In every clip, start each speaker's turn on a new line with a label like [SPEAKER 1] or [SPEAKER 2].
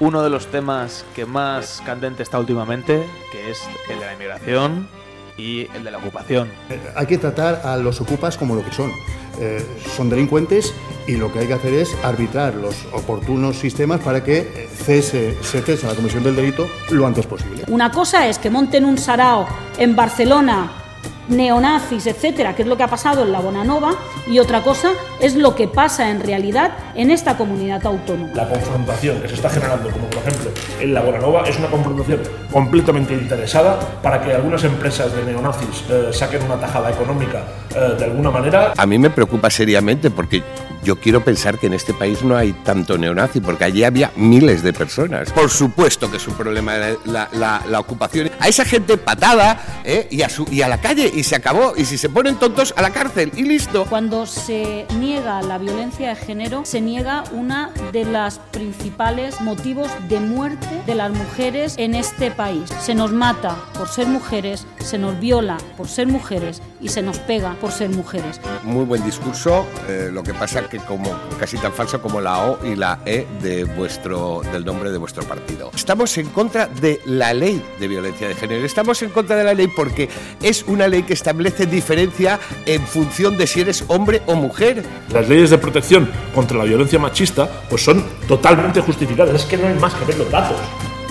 [SPEAKER 1] uno de los temas que más candente está últimamente, que es el de la inmigración y el de la ocupación.
[SPEAKER 2] Hay que tratar a los ocupas como lo que son. Eh, son delincuentes y lo que hay que hacer es arbitrar los oportunos sistemas para que eh, cese, se cese la comisión del delito lo antes posible.
[SPEAKER 3] Una cosa es que monten un sarao en Barcelona neonazis, etcétera, que es lo que ha pasado en la Bonanova, y otra cosa es lo que pasa en realidad en esta comunidad autónoma.
[SPEAKER 4] La confrontación que se está generando, como por ejemplo en la Bonanova, es una confrontación completamente interesada para que algunas empresas de neonazis eh, saquen una tajada económica eh, de alguna manera.
[SPEAKER 5] A mí me preocupa seriamente porque yo quiero pensar que en este país no hay tanto neonazi, porque allí había miles de personas. Por supuesto que es un problema la, la, ocupación. A esa gente patada ¿eh? y, a su, y a la calle y se acabó. Y si se ponen tontos, a la cárcel y listo.
[SPEAKER 3] Cuando se niega la violencia de género, se niega una de las principales motivos de muerte de las mujeres en este país. Se nos mata por ser mujeres, se nos viola por ser mujeres y se nos pega por ser mujeres.
[SPEAKER 5] Muy buen discurso, eh, lo que pasa que como casi tan falso como la O y la E de vuestro, del nombre de vuestro partido. Estamos en contra de la ley de violencia de género. Estamos en contra de la ley porque es una ley que establece diferencia en función de si eres hombre o mujer.
[SPEAKER 4] Las leyes de protección contra la violencia machista pues son totalmente justificadas. Es que no hay más que ver los datos.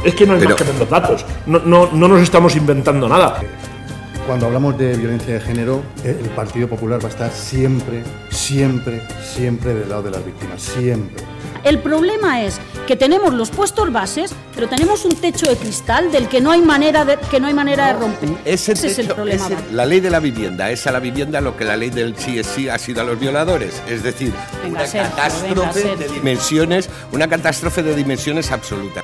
[SPEAKER 4] Es que no hay más que ver los datos. No, no, no nos estamos inventando nada.
[SPEAKER 2] Cuando hablamos de violencia de género, eh, el Partido Popular va a estar siempre, siempre, siempre del lado de las víctimas, siempre.
[SPEAKER 3] El problema es que tenemos los puestos bases, pero tenemos un techo de cristal del que no hay manera de, que no hay manera de romper.
[SPEAKER 5] Ese, es el problema. la ley de la vivienda es a la vivienda lo que la ley del sí es sí ha sido a los violadores. Es decir, una catástrofe de dimensiones, una catástrofe de dimensiones absolutas.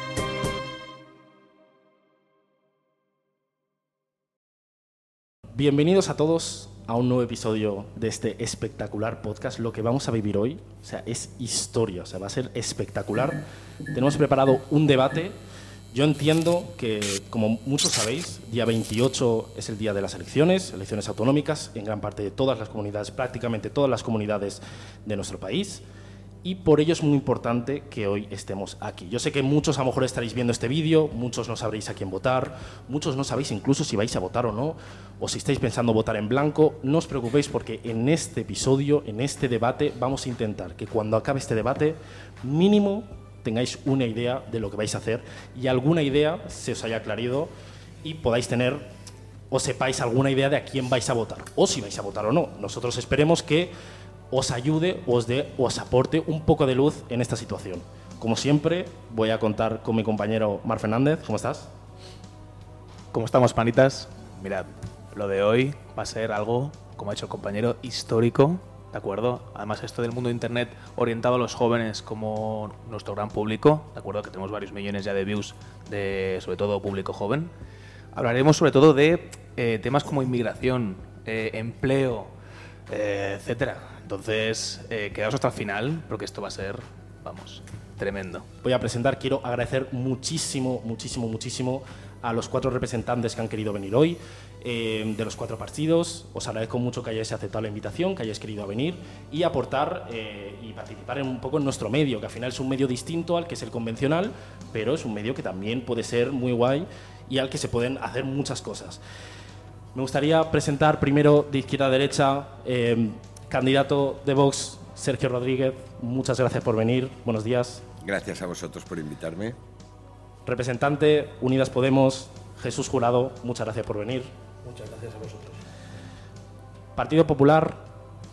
[SPEAKER 6] Bienvenidos a todos a un nuevo episodio de este espectacular podcast. Lo que vamos a vivir hoy, o sea, es historia, o sea, va a ser espectacular. Tenemos preparado un debate. Yo entiendo que, como muchos sabéis, día 28 es el día de las elecciones, elecciones autonómicas en gran parte de todas las comunidades, prácticamente todas las comunidades de nuestro país y por ello es muy importante que hoy estemos aquí. Yo sé que muchos a lo mejor estaréis viendo este vídeo, muchos no sabréis a quién votar, muchos no sabéis incluso si vais a votar o no, o si estáis pensando votar en blanco. No os preocupéis porque en este episodio, en este debate, vamos a intentar que cuando acabe este debate, mínimo tengáis una idea de lo que vais a hacer y alguna idea se os haya aclarado y podáis tener o sepáis alguna idea de a quién vais a votar o si vais a votar o no. Nosotros esperemos que os ayude, os dé, os aporte un poco de luz en esta situación. Como siempre, voy a contar con mi compañero Mar Fernández. ¿Cómo estás?
[SPEAKER 1] ¿Cómo estamos, panitas? Mirad, lo de hoy va a ser algo, como ha dicho el compañero, histórico, ¿de acuerdo? Además, esto del mundo de Internet orientado a los jóvenes como nuestro gran público, ¿de acuerdo? Que tenemos varios millones ya de views de, sobre todo, público joven. Hablaremos sobre todo de eh, temas como inmigración, eh, empleo, eh, etcétera. Entonces, eh, quedaos hasta el final, porque esto va a ser, vamos, tremendo.
[SPEAKER 6] Voy a presentar, quiero agradecer muchísimo, muchísimo, muchísimo a los cuatro representantes que han querido venir hoy, eh, de los cuatro partidos. Os agradezco mucho que hayáis aceptado la invitación, que hayáis querido venir y aportar eh, y participar en un poco en nuestro medio, que al final es un medio distinto al que es el convencional, pero es un medio que también puede ser muy guay y al que se pueden hacer muchas cosas. Me gustaría presentar primero de izquierda a derecha Candidato de Vox, Sergio Rodríguez, muchas gracias por venir. Buenos días.
[SPEAKER 5] Gracias a vosotros por invitarme.
[SPEAKER 6] Representante Unidas Podemos, Jesús Jurado, muchas gracias por venir.
[SPEAKER 4] Muchas gracias a vosotros.
[SPEAKER 6] Partido Popular,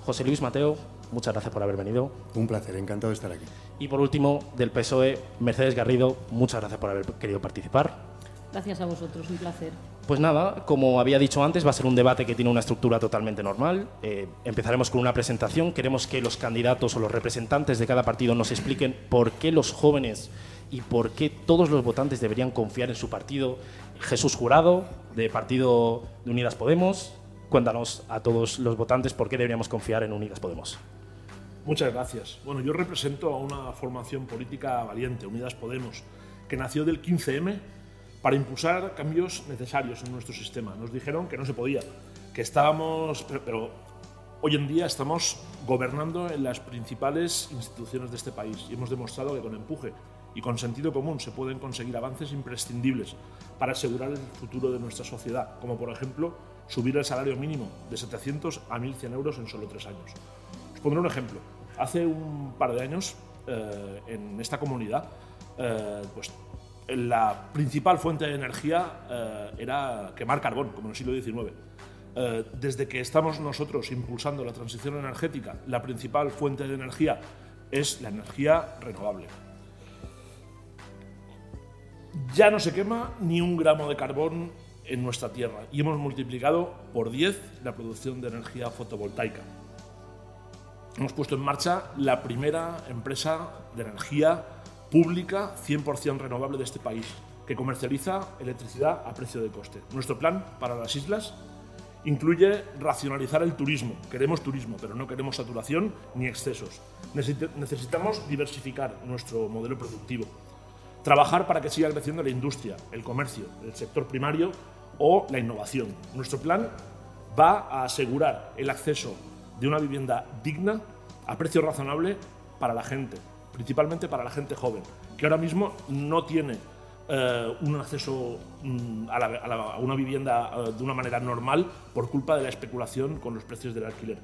[SPEAKER 6] José Luis Mateo, muchas gracias por haber venido.
[SPEAKER 2] Un placer, encantado de estar aquí.
[SPEAKER 6] Y por último, del PSOE, Mercedes Garrido, muchas gracias por haber querido participar.
[SPEAKER 3] Gracias a vosotros, un placer.
[SPEAKER 6] Pues nada, como había dicho antes, va a ser un debate que tiene una estructura totalmente normal. Eh, empezaremos con una presentación. Queremos que los candidatos o los representantes de cada partido nos expliquen por qué los jóvenes y por qué todos los votantes deberían confiar en su partido. Jesús Jurado, de Partido de Unidas Podemos, cuéntanos a todos los votantes por qué deberíamos confiar en Unidas Podemos.
[SPEAKER 4] Muchas gracias. Bueno, yo represento a una formación política valiente, Unidas Podemos, que nació del 15M para impulsar cambios necesarios en nuestro sistema. Nos dijeron que no se podía, que estábamos, pero, hoy en día estamos gobernando en las principales instituciones de este país y hemos demostrado que con empuje y con sentido común se pueden conseguir avances imprescindibles para asegurar el futuro de nuestra sociedad, como por ejemplo subir el salario mínimo de 700 a 1.100 euros en solo tres años. Os pondré un ejemplo. Hace un par de años, eh, en esta comunidad, eh, pues la principal fuente de energía eh, era quemar carbón, como en el siglo XIX. desde que estamos nosotros impulsando la transición energética, la principal fuente de energía es la energía renovable. Ya no se quema ni un gramo de carbón en nuestra tierra y hemos multiplicado por 10 la producción de energía fotovoltaica. Hemos puesto en marcha la primera empresa de energía pública 100% renovable de este país, que comercializa electricidad a precio de coste. Nuestro plan para las islas incluye racionalizar el turismo. Queremos turismo, pero no queremos saturación ni excesos. Necesitamos diversificar nuestro modelo productivo. Trabajar para que siga creciendo la industria, el comercio, el sector primario o la innovación. Nuestro plan va a asegurar el acceso de una vivienda digna a precio razonable para la gente, principalmente para la gente joven, que ahora mismo no tiene eh, un acceso mm, a, una vivienda eh, de una manera normal por culpa de la especulación con los precios del alquiler.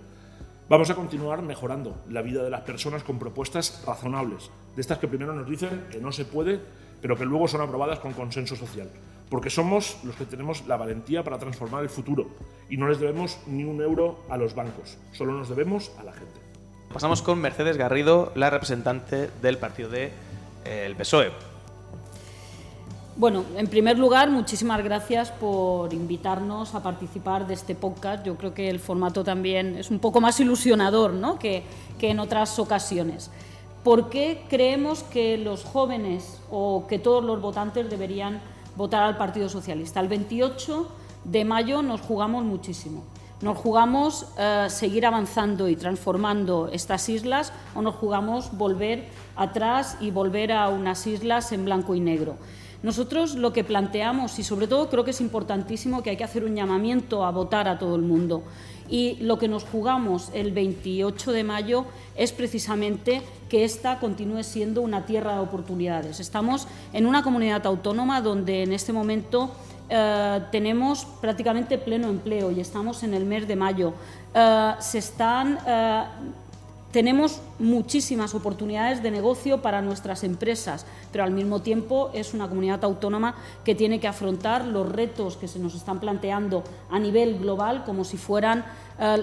[SPEAKER 4] Vamos a continuar mejorando la vida de las personas con propuestas razonables, de estas que primero nos dicen que no se puede, pero que luego son aprobadas con consenso social porque somos los que tenemos la valentía para transformar el futuro y no les debemos ni un euro a los bancos, solo nos debemos a la gente.
[SPEAKER 1] Pasamos con Mercedes Garrido, la representante del partido del de, PSOE.
[SPEAKER 3] Bueno, en primer lugar, muchísimas gracias por invitarnos a participar de este podcast. Yo creo que el formato también es un poco más ilusionador ¿no? que, que en otras ocasiones. ¿Por qué creemos que los jóvenes o que todos los votantes deberían votar al Partido Socialista. El 28 de mayo nos jugamos muchísimo. Nos jugamos eh, seguir avanzando y transformando estas islas o nos jugamos volver atrás y volver a unas islas en blanco y negro. Nosotros lo que planteamos, y sobre todo creo que es importantísimo que hay que hacer un llamamiento a votar a todo el mundo, y lo que nos jugamos el 28 de mayo es precisamente que esta continúe siendo una tierra de oportunidades. Estamos en una comunidad autónoma donde en este momento eh, tenemos prácticamente pleno empleo y estamos en el mes de mayo. Eh, se están eh, tenemos muchísimas oportunidades de negocio para nuestras empresas, pero al mismo tiempo es una comunidad autónoma que tiene que afrontar los retos que se nos están planteando a nivel global como si fueran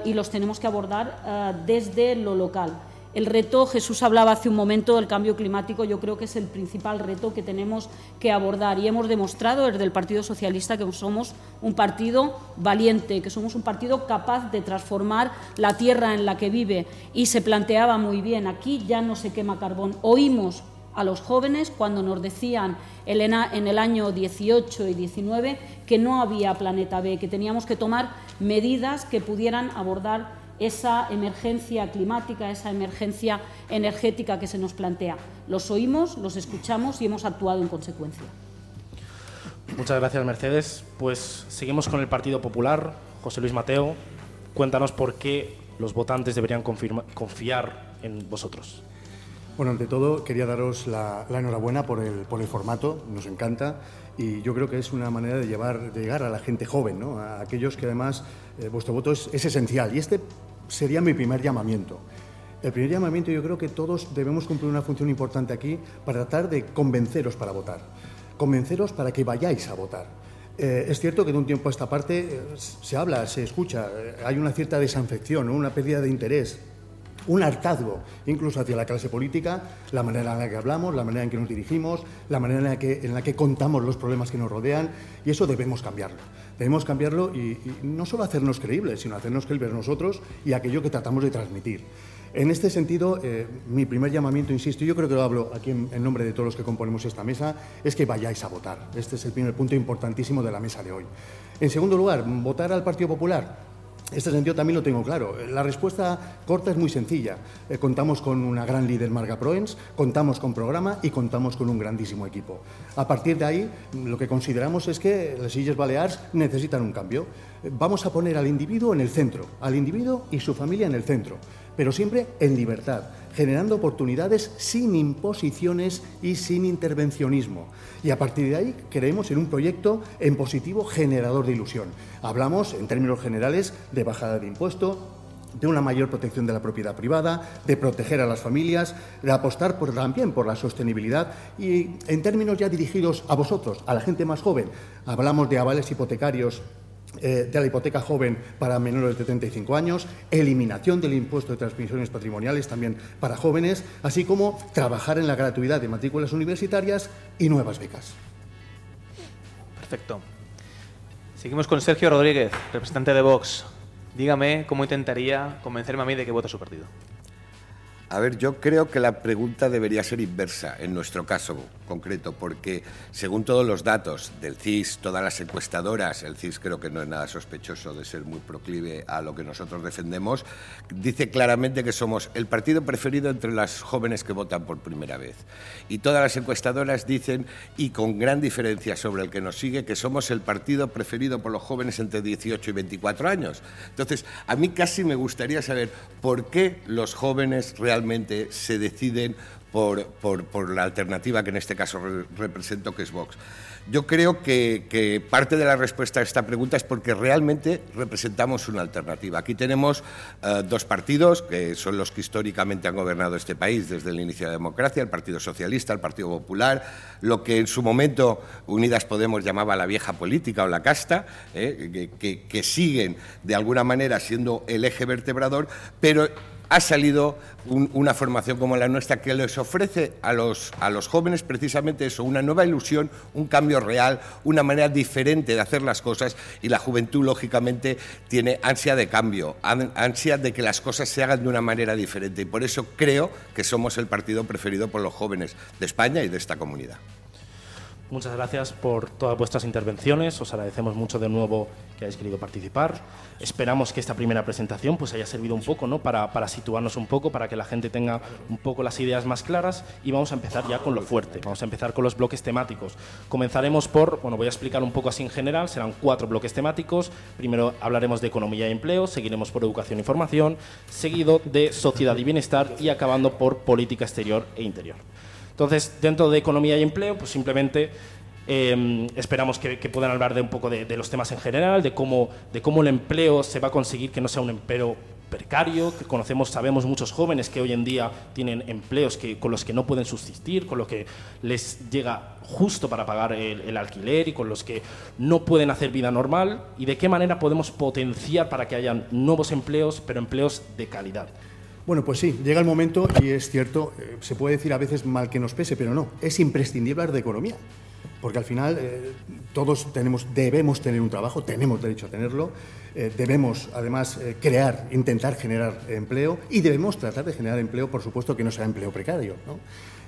[SPEAKER 3] y los tenemos que abordar desde lo local. El reto, Jesús hablaba hace un momento del cambio climático, yo creo que es el principal reto que tenemos que abordar y hemos demostrado desde el Partido Socialista que somos un partido valiente, que somos un partido capaz de transformar la tierra en la que vive y se planteaba muy bien, aquí ya no se quema carbón. Oímos a los jóvenes cuando nos decían en el año 18 y 19 que no había planeta B, que teníamos que tomar medidas que pudieran abordar esa emergencia climática, esa emergencia energética que se nos plantea. Los oímos, los escuchamos y hemos actuado en consecuencia.
[SPEAKER 6] Muchas gracias, Mercedes. Pues seguimos con el Partido Popular. José Luis Mateo, cuéntanos por qué los votantes deberían confiar en vosotros.
[SPEAKER 2] Bueno, ante todo, quería daros la, enhorabuena por el, por el formato, nos encanta y yo creo que es una manera de, llevar, llegar a la gente joven, ¿no? a aquellos que además eh, vuestro voto es, es, esencial. Y este sería mi primer llamamiento. El primer llamamiento yo creo que todos debemos cumplir una función importante aquí para tratar de convenceros para votar, convenceros para que vayáis a votar. Eh, es cierto que de un tiempo a esta parte eh, se habla, se escucha, hay una cierta desanfección, una pérdida de interés un hartazgo, incluso hacia la clase política, la manera en la que hablamos, la manera en que nos dirigimos, la manera en la que, en la que contamos los problemas que nos rodean, y eso debemos cambiarlo. Debemos cambiarlo y, no solo hacernos creíbles, sino hacernos creíbles nosotros y aquello que tratamos de transmitir. En este sentido, eh, mi primer llamamiento, insisto, yo creo que lo hablo aquí en, nombre de todos los que componemos esta mesa, es que vayáis a votar. Este es el primer punto importantísimo de la mesa de hoy. En segundo lugar, votar al Partido Popular este sentido también lo tengo claro. La respuesta corta es muy sencilla. Eh, contamos con una gran líder, Marga Proens, contamos con programa y contamos con un grandísimo equipo. A partir de ahí, lo que consideramos es que las Illes Baleares necesitan un cambio. Eh, vamos a poner al individuo en el centro, al individuo y su familia en el centro. pero siempre en libertad, generando oportunidades sin imposiciones y sin intervencionismo. Y a partir de ahí creemos en un proyecto en positivo generador de ilusión. Hablamos, en términos generales, de bajada de impuestos, de una mayor protección de la propiedad privada, de proteger a las familias, de apostar por, también por la sostenibilidad y en términos ya dirigidos a vosotros, a la gente más joven, hablamos de avales hipotecarios eh, de la hipoteca joven para menores de 35 años, eliminación del impuesto de transmisiones patrimoniales también para jóvenes, así como trabajar en la gratuidad de matrículas universitarias y nuevas becas.
[SPEAKER 1] Perfecto. Seguimos con Sergio Rodríguez, representante de Vox. Dígame cómo intentaría convencerme a mí de que voto a su partido.
[SPEAKER 5] A ver, yo creo que la pregunta debería ser inversa en nuestro caso concreto, porque según todos los datos del CIS, todas las encuestadoras, el CIS creo que no es nada sospechoso de ser muy proclive a lo que nosotros defendemos, dice claramente que somos el partido preferido entre las jóvenes que votan por primera vez. Y todas las encuestadoras dicen, y con gran diferencia sobre el que nos sigue, que somos el partido preferido por los jóvenes entre 18 y 24 años. Entonces, a mí casi me gustaría saber por qué los jóvenes realmente se deciden por, la alternativa que en este caso represento, que es Vox. Yo creo que, parte de la respuesta a esta pregunta es porque realmente representamos una alternativa. Aquí tenemos eh, dos partidos que son los que históricamente han gobernado este país desde el inicio de la democracia, el Partido Socialista, el Partido Popular, lo que en su momento Unidas Podemos llamaba la vieja política o la casta, eh, que, que siguen de alguna manera siendo el eje vertebrador, pero ha salido una formación como la nuestra que les ofrece a los, a los jóvenes precisamente eso, una nueva ilusión, un cambio real, una manera diferente de hacer las cosas y la juventud lógicamente tiene ansia de cambio, ansia de que las cosas se hagan de una manera diferente y por eso creo que somos el partido preferido por los jóvenes de España y de esta comunidad.
[SPEAKER 6] Muchas gracias por todas vuestras intervenciones. Os agradecemos mucho de nuevo que hayáis querido participar. Esperamos que esta primera presentación pues, haya servido un poco ¿no? para, para, situarnos un poco, para que la gente tenga un poco las ideas más claras y vamos a empezar ya con lo fuerte. Vamos a empezar con los bloques temáticos. Comenzaremos por, bueno, voy a explicar un poco así en general, serán cuatro bloques temáticos. Primero hablaremos de economía y empleo, seguiremos por educación y formación, seguido de sociedad y bienestar y acabando por política exterior e interior. Entonces, dentro de economía y empleo, pues simplemente em, esperamos que, puedan hablar de un poco de, los temas en general, de cómo, de cómo el empleo se va a conseguir que no sea un empleo precario, que conocemos, sabemos muchos jóvenes que hoy en día tienen empleos que, con los que no pueden subsistir, con lo que les llega justo para pagar el, el, alquiler y con los que no pueden hacer vida normal, y de qué manera podemos potenciar para que hayan nuevos empleos, pero empleos de calidad.
[SPEAKER 2] Bueno, pues sí, llega el momento y es cierto, eh, se puede decir a veces mal que nos pese, pero no, es imprescindible hablar de economía, porque al final eh, todos tenemos, debemos tener un trabajo, tenemos derecho a tenerlo, eh, debemos además crear, intentar generar empleo y debemos tratar de generar empleo, por supuesto, que no sea empleo precario. ¿no?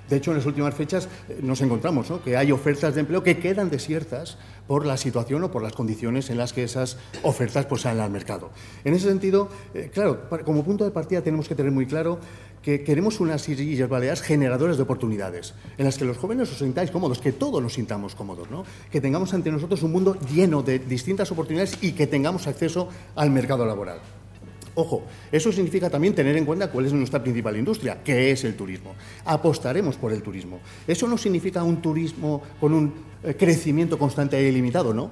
[SPEAKER 2] De hecho, en las últimas fechas eh, nos encontramos que hay ofertas de empleo que quedan desiertas por la situación o por las condiciones en las que esas ofertas pues, salen al mercado. En ese sentido, eh, claro, como punto de partida tenemos que tener muy claro que queremos unas Islas Baleares generadoras de oportunidades, en las que los jóvenes os sintáis cómodos, que todos nos sintamos cómodos, ¿no? que tengamos ante nosotros un mundo lleno de distintas oportunidades y que tengamos acceso al mercado laboral. Ojo, eso significa también tener en cuenta cuál es nuestra principal industria, que es el turismo. Apostaremos por el turismo. Eso no significa un turismo con un eh, crecimiento constante e ilimitado, ¿no?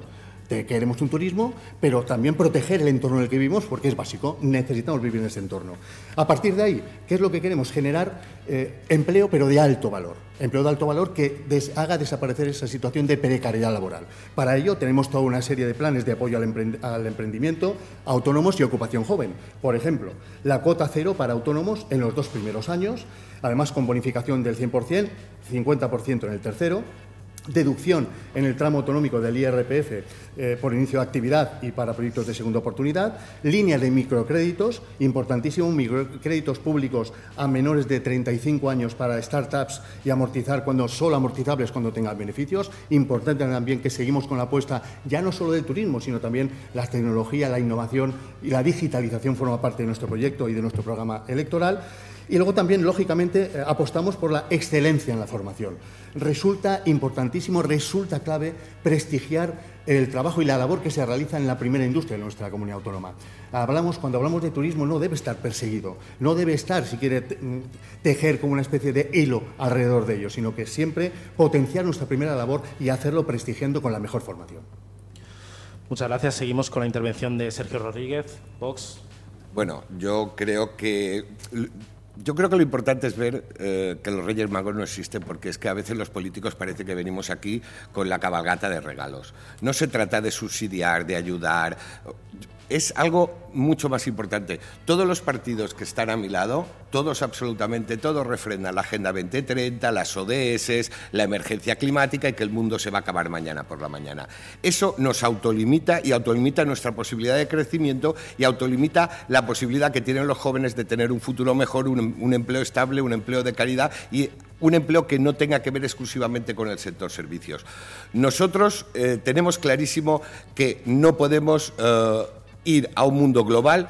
[SPEAKER 2] Queremos un turismo, pero también proteger el entorno en el que vivimos, porque es básico, necesitamos vivir en ese entorno. A partir de ahí, ¿qué es lo que queremos? Generar eh, empleo, pero de alto valor. Empleo de alto valor que haga desaparecer esa situación de precariedad laboral. Para ello tenemos toda una serie de planes de apoyo al, al emprendimiento, autónomos y ocupación joven. Por ejemplo, la cuota cero para autónomos en los dos primeros años, además con bonificación del 100%, 50% en el tercero, deducción en el tramo autonómico del IRPF eh, por inicio de actividad y para proyectos de segunda oportunidad, línea de microcréditos, importantísimo, microcréditos públicos a menores de 35 años para startups y amortizar cuando solo amortizables cuando tengan beneficios, importante también que seguimos con la apuesta ya no solo del turismo, sino también la tecnología, la innovación y la digitalización forma parte de nuestro proyecto y de nuestro programa electoral Y luego también, lógicamente, eh, apostamos por la excelencia en la formación. Resulta importantísimo, resulta clave prestigiar el trabajo y la labor que se realiza en la primera industria de nuestra comunidad autónoma. Hablamos, cuando hablamos de turismo no debe estar perseguido, no debe estar, si quiere, tejer como una especie de hilo alrededor de ello, sino que siempre potenciar nuestra primera labor y hacerlo prestigiando con la mejor formación.
[SPEAKER 6] Muchas gracias. Seguimos con la intervención de Sergio Rodríguez, Vox.
[SPEAKER 5] Bueno, yo creo que yo creo que lo importante es ver eh, que los Reyes Magos no existen porque es que a veces los políticos parece que venimos aquí con la cabalgata de regalos. No se trata de subsidiar, de ayudar es algo mucho más importante. Todos los partidos que están a mi lado, todos absolutamente, todos refrendan la Agenda 2030, las ODS, la emergencia climática y que el mundo se va a acabar mañana por la mañana. Eso nos autolimita y autolimita nuestra posibilidad de crecimiento y autolimita la posibilidad que tienen los jóvenes de tener un futuro mejor, un, empleo estable, un empleo de calidad y un empleo que no tenga que ver exclusivamente con el sector servicios. Nosotros eh, tenemos clarísimo que no podemos... Eh, ir a un mundo global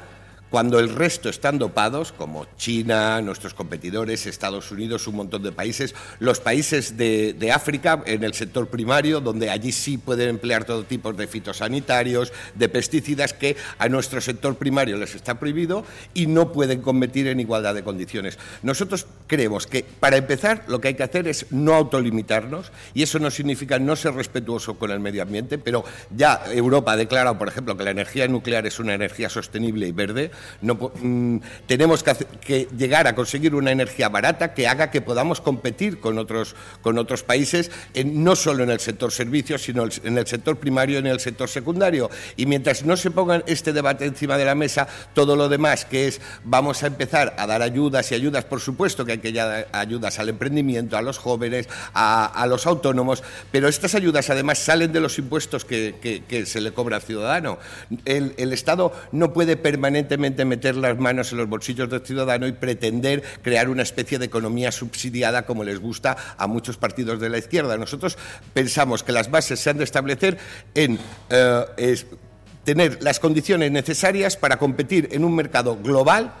[SPEAKER 5] cuando el resto están dopados, como China, nuestros competidores, Estados Unidos, un montón de países, los países de, África en el sector primario, donde allí sí pueden emplear todo tipo de fitosanitarios, de pesticidas que a nuestro sector primario les está prohibido y no pueden competir en igualdad de condiciones. Nosotros creemos que, para empezar, lo que hay que hacer es no autolimitarnos y eso no significa no ser respetuoso con el medio ambiente, pero ya Europa ha declarado, por ejemplo, que la energía nuclear es una energía sostenible y verde, no, mm, tenemos que, llegar a conseguir una energía barata que haga que podamos competir con otros, con otros países, no solo en el sector servicios, sino en el sector primario y en el sector secundario. Y mientras no se ponga este debate encima de la mesa, todo lo demás, que es vamos a empezar a dar ayudas y ayudas, por supuesto que hay que dar ayudas al emprendimiento, a los jóvenes, a, los autónomos, pero estas ayudas además salen de los impuestos que, se le cobra al ciudadano. el Estado no puede permanentemente meter las manos en los bolsillos del ciudadano y pretender crear una especie de economía subsidiada como les gusta a muchos partidos de la izquierda. Nosotros pensamos que las bases se han de establecer en eh, tener las condiciones necesarias para competir en un mercado global,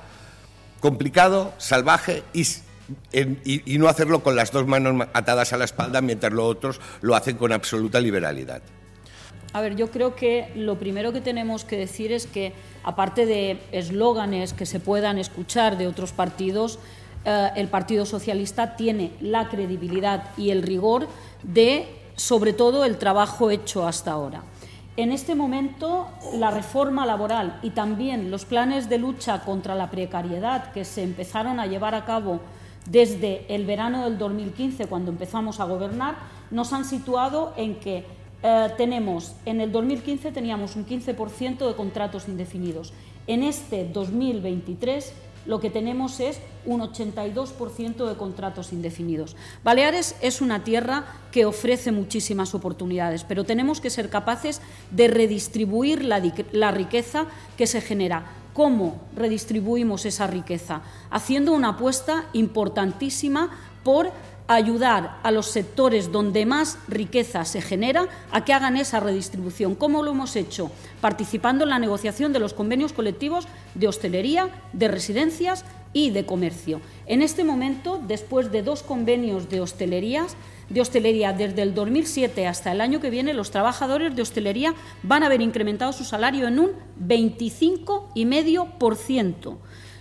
[SPEAKER 5] complicado, salvaje y y, no hacerlo con las dos manos atadas a la espalda mientras los otros lo hacen con absoluta liberalidad.
[SPEAKER 3] A ver, yo creo que lo primero que tenemos que decir es que, aparte de eslóganes que se puedan escuchar de otros partidos, eh, el Partido Socialista tiene la credibilidad y el rigor de, sobre todo, el trabajo hecho hasta ahora. En este momento, la reforma laboral y también los planes de lucha contra la precariedad que se empezaron a llevar a cabo desde el verano del 2015, cuando empezamos a gobernar, nos han situado en que eh, tenemos, en el 2015 teníamos un 15% de contratos indefinidos. En este 2023 lo que tenemos es un 82% de contratos indefinidos. Baleares es una tierra que ofrece muchísimas oportunidades, pero tenemos que ser capaces de redistribuir la, la riqueza que se genera. ¿Cómo redistribuimos esa riqueza? Haciendo una apuesta importantísima por ayudar a los sectores donde más riqueza se genera a que hagan esa redistribución. ¿Cómo lo hemos hecho? Participando en la negociación de los convenios colectivos de hostelería, de residencias y de comercio. En este momento, después de dos convenios de hostelerías, de hostelería desde el 2007 hasta el año que viene, los trabajadores de hostelería van a haber incrementado su salario en un 25,5%.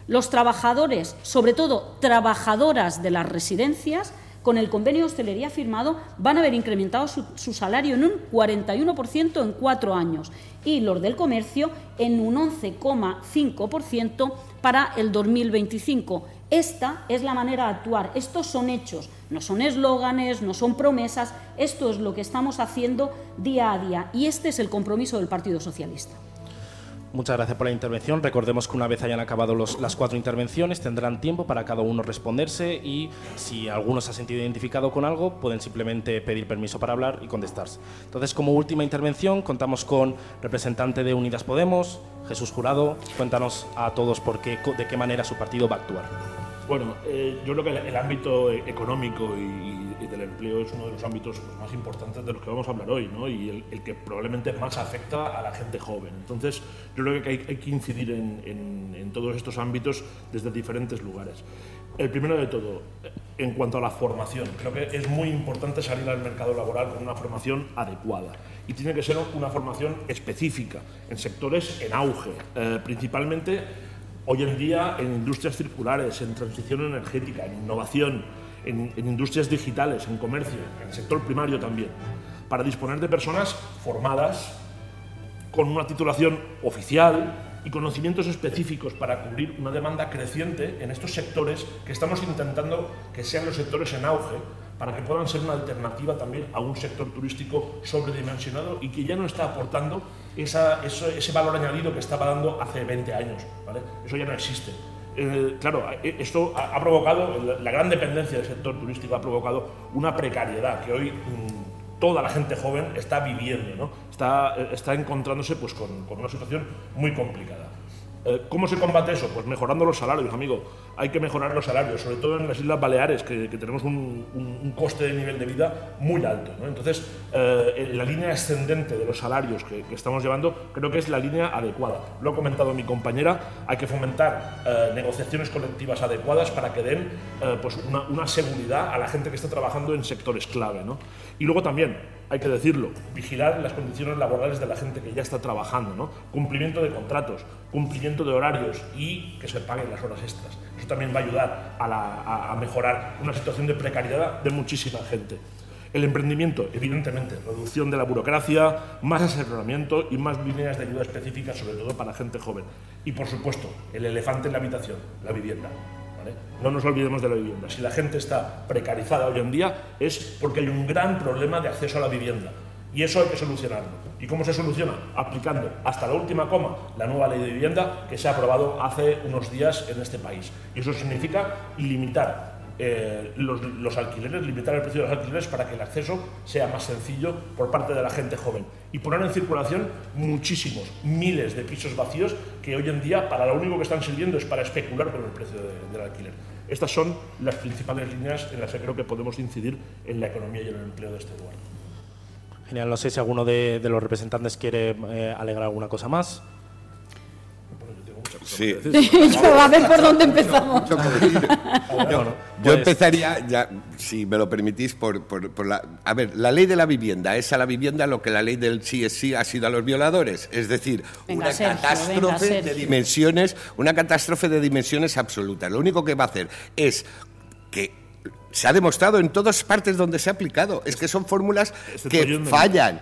[SPEAKER 3] Los trabajadores, sobre todo trabajadoras de las residencias, con el convenio de hostelería firmado van a haber incrementado su, salario en un 41% en cuatro años y los del comercio en un 11,5% para el 2025. Esta es la manera de actuar. Estos son hechos, no son eslóganes, no son promesas. Esto es lo que estamos haciendo día a día y este es el compromiso del Partido Socialista.
[SPEAKER 6] Muchas gracias por la intervención. Recordemos que una vez hayan acabado las cuatro intervenciones tendrán tiempo para cada uno responderse y si alguno se ha sentido identificado con algo pueden simplemente pedir permiso para hablar y contestarse. Entonces, como última intervención, contamos con representante de Unidas Podemos, Jesús Jurado. Cuéntanos a todos por qué, de qué manera su partido va a actuar.
[SPEAKER 4] Bueno, eh, yo creo que el, ámbito económico y, del empleo es uno de los ámbitos pues, más importantes de los que vamos a hablar hoy, ¿no? Y el, que probablemente más afecta a la gente joven. Entonces, yo creo que hay, que incidir en, todos estos ámbitos desde diferentes lugares. El primero de todo, en cuanto a la formación, creo que es muy importante salir al mercado laboral con una formación adecuada y tiene que ser una formación específica en sectores en auge, eh, principalmente hoy en día en industrias circulares, en transición energética, en innovación, en, industrias digitales, en comercio, en el sector primario también, para disponer de personas formadas con una titulación oficial, y conocimientos específicos para cubrir una demanda creciente en estos sectores que estamos intentando que sean los sectores en auge para que puedan ser una alternativa también a un sector turístico sobredimensionado y que ya no está aportando ese valor añadido que estaba dando hace 20 años. ¿vale? Eso ya no existe. Eh, claro, eh, esto ha, provocado, la gran dependencia del sector turístico ha provocado una precariedad que hoy... Mm, toda la gente joven está viviendo, ¿no? está, eh, está encontrándose pues, con, con una situación muy complicada. Eh, ¿Cómo se combate eso? Pues mejorando los salarios, amigo. Hay que mejorar los salarios, sobre todo en las Islas Baleares, que, tenemos un, coste de nivel de vida muy alto. Entonces, eh, la línea ascendente de los salarios que, estamos llevando creo que es la línea adecuada. Lo ha comentado mi compañera, hay que fomentar eh, negociaciones colectivas adecuadas para que den pues una, una, seguridad a la gente que está trabajando en sectores clave. ¿no? Y luego también, hay que decirlo, vigilar las condiciones laborales de la gente que ya está trabajando, ¿no? cumplimiento de contratos, cumplimiento de horarios y que se paguen las horas extras. Eso también va a ayudar a, mejorar una situación de precariedad de muchísima gente. El emprendimiento, evidentemente, reducción de la burocracia, más asesoramiento y más líneas de ayuda específicas, sobre todo para gente joven. Y, por supuesto, el elefante en la habitación, la vivienda. No nos olvidemos de la vivienda. Si la gente está precarizada hoy en día es porque hay un gran problema de acceso a la vivienda. Y eso hay que solucionarlo. ¿Y cómo se soluciona? Aplicando hasta la última coma la nueva ley de vivienda que se ha aprobado hace unos días en este país. Y eso significa limitar eh, los, alquileres, limitar el precio de los alquileres para que el acceso sea más sencillo por parte de la gente joven y poner en circulación muchísimos, miles de pisos vacíos que hoy en día para lo único que están sirviendo es para especular con el precio del alquiler. Estas son las principales líneas en las que creo que podemos incidir en la economía y en el empleo de este lugar.
[SPEAKER 6] Genial, no sé si alguno de, los representantes quiere eh, alegrar alguna cosa más.
[SPEAKER 5] Sí.
[SPEAKER 3] a ver por dónde empezamos.
[SPEAKER 5] Yo empezaría, ya, si me lo permitís, por, por, la... A ver, la ley de la vivienda es a la vivienda lo que la ley del sí es sí ha sido a los violadores. Es decir, una catástrofe de dimensiones, una catástrofe de dimensiones absolutas. Lo único que va a hacer es que se ha demostrado en todas partes donde se ha aplicado. Es que son fórmulas que fallan.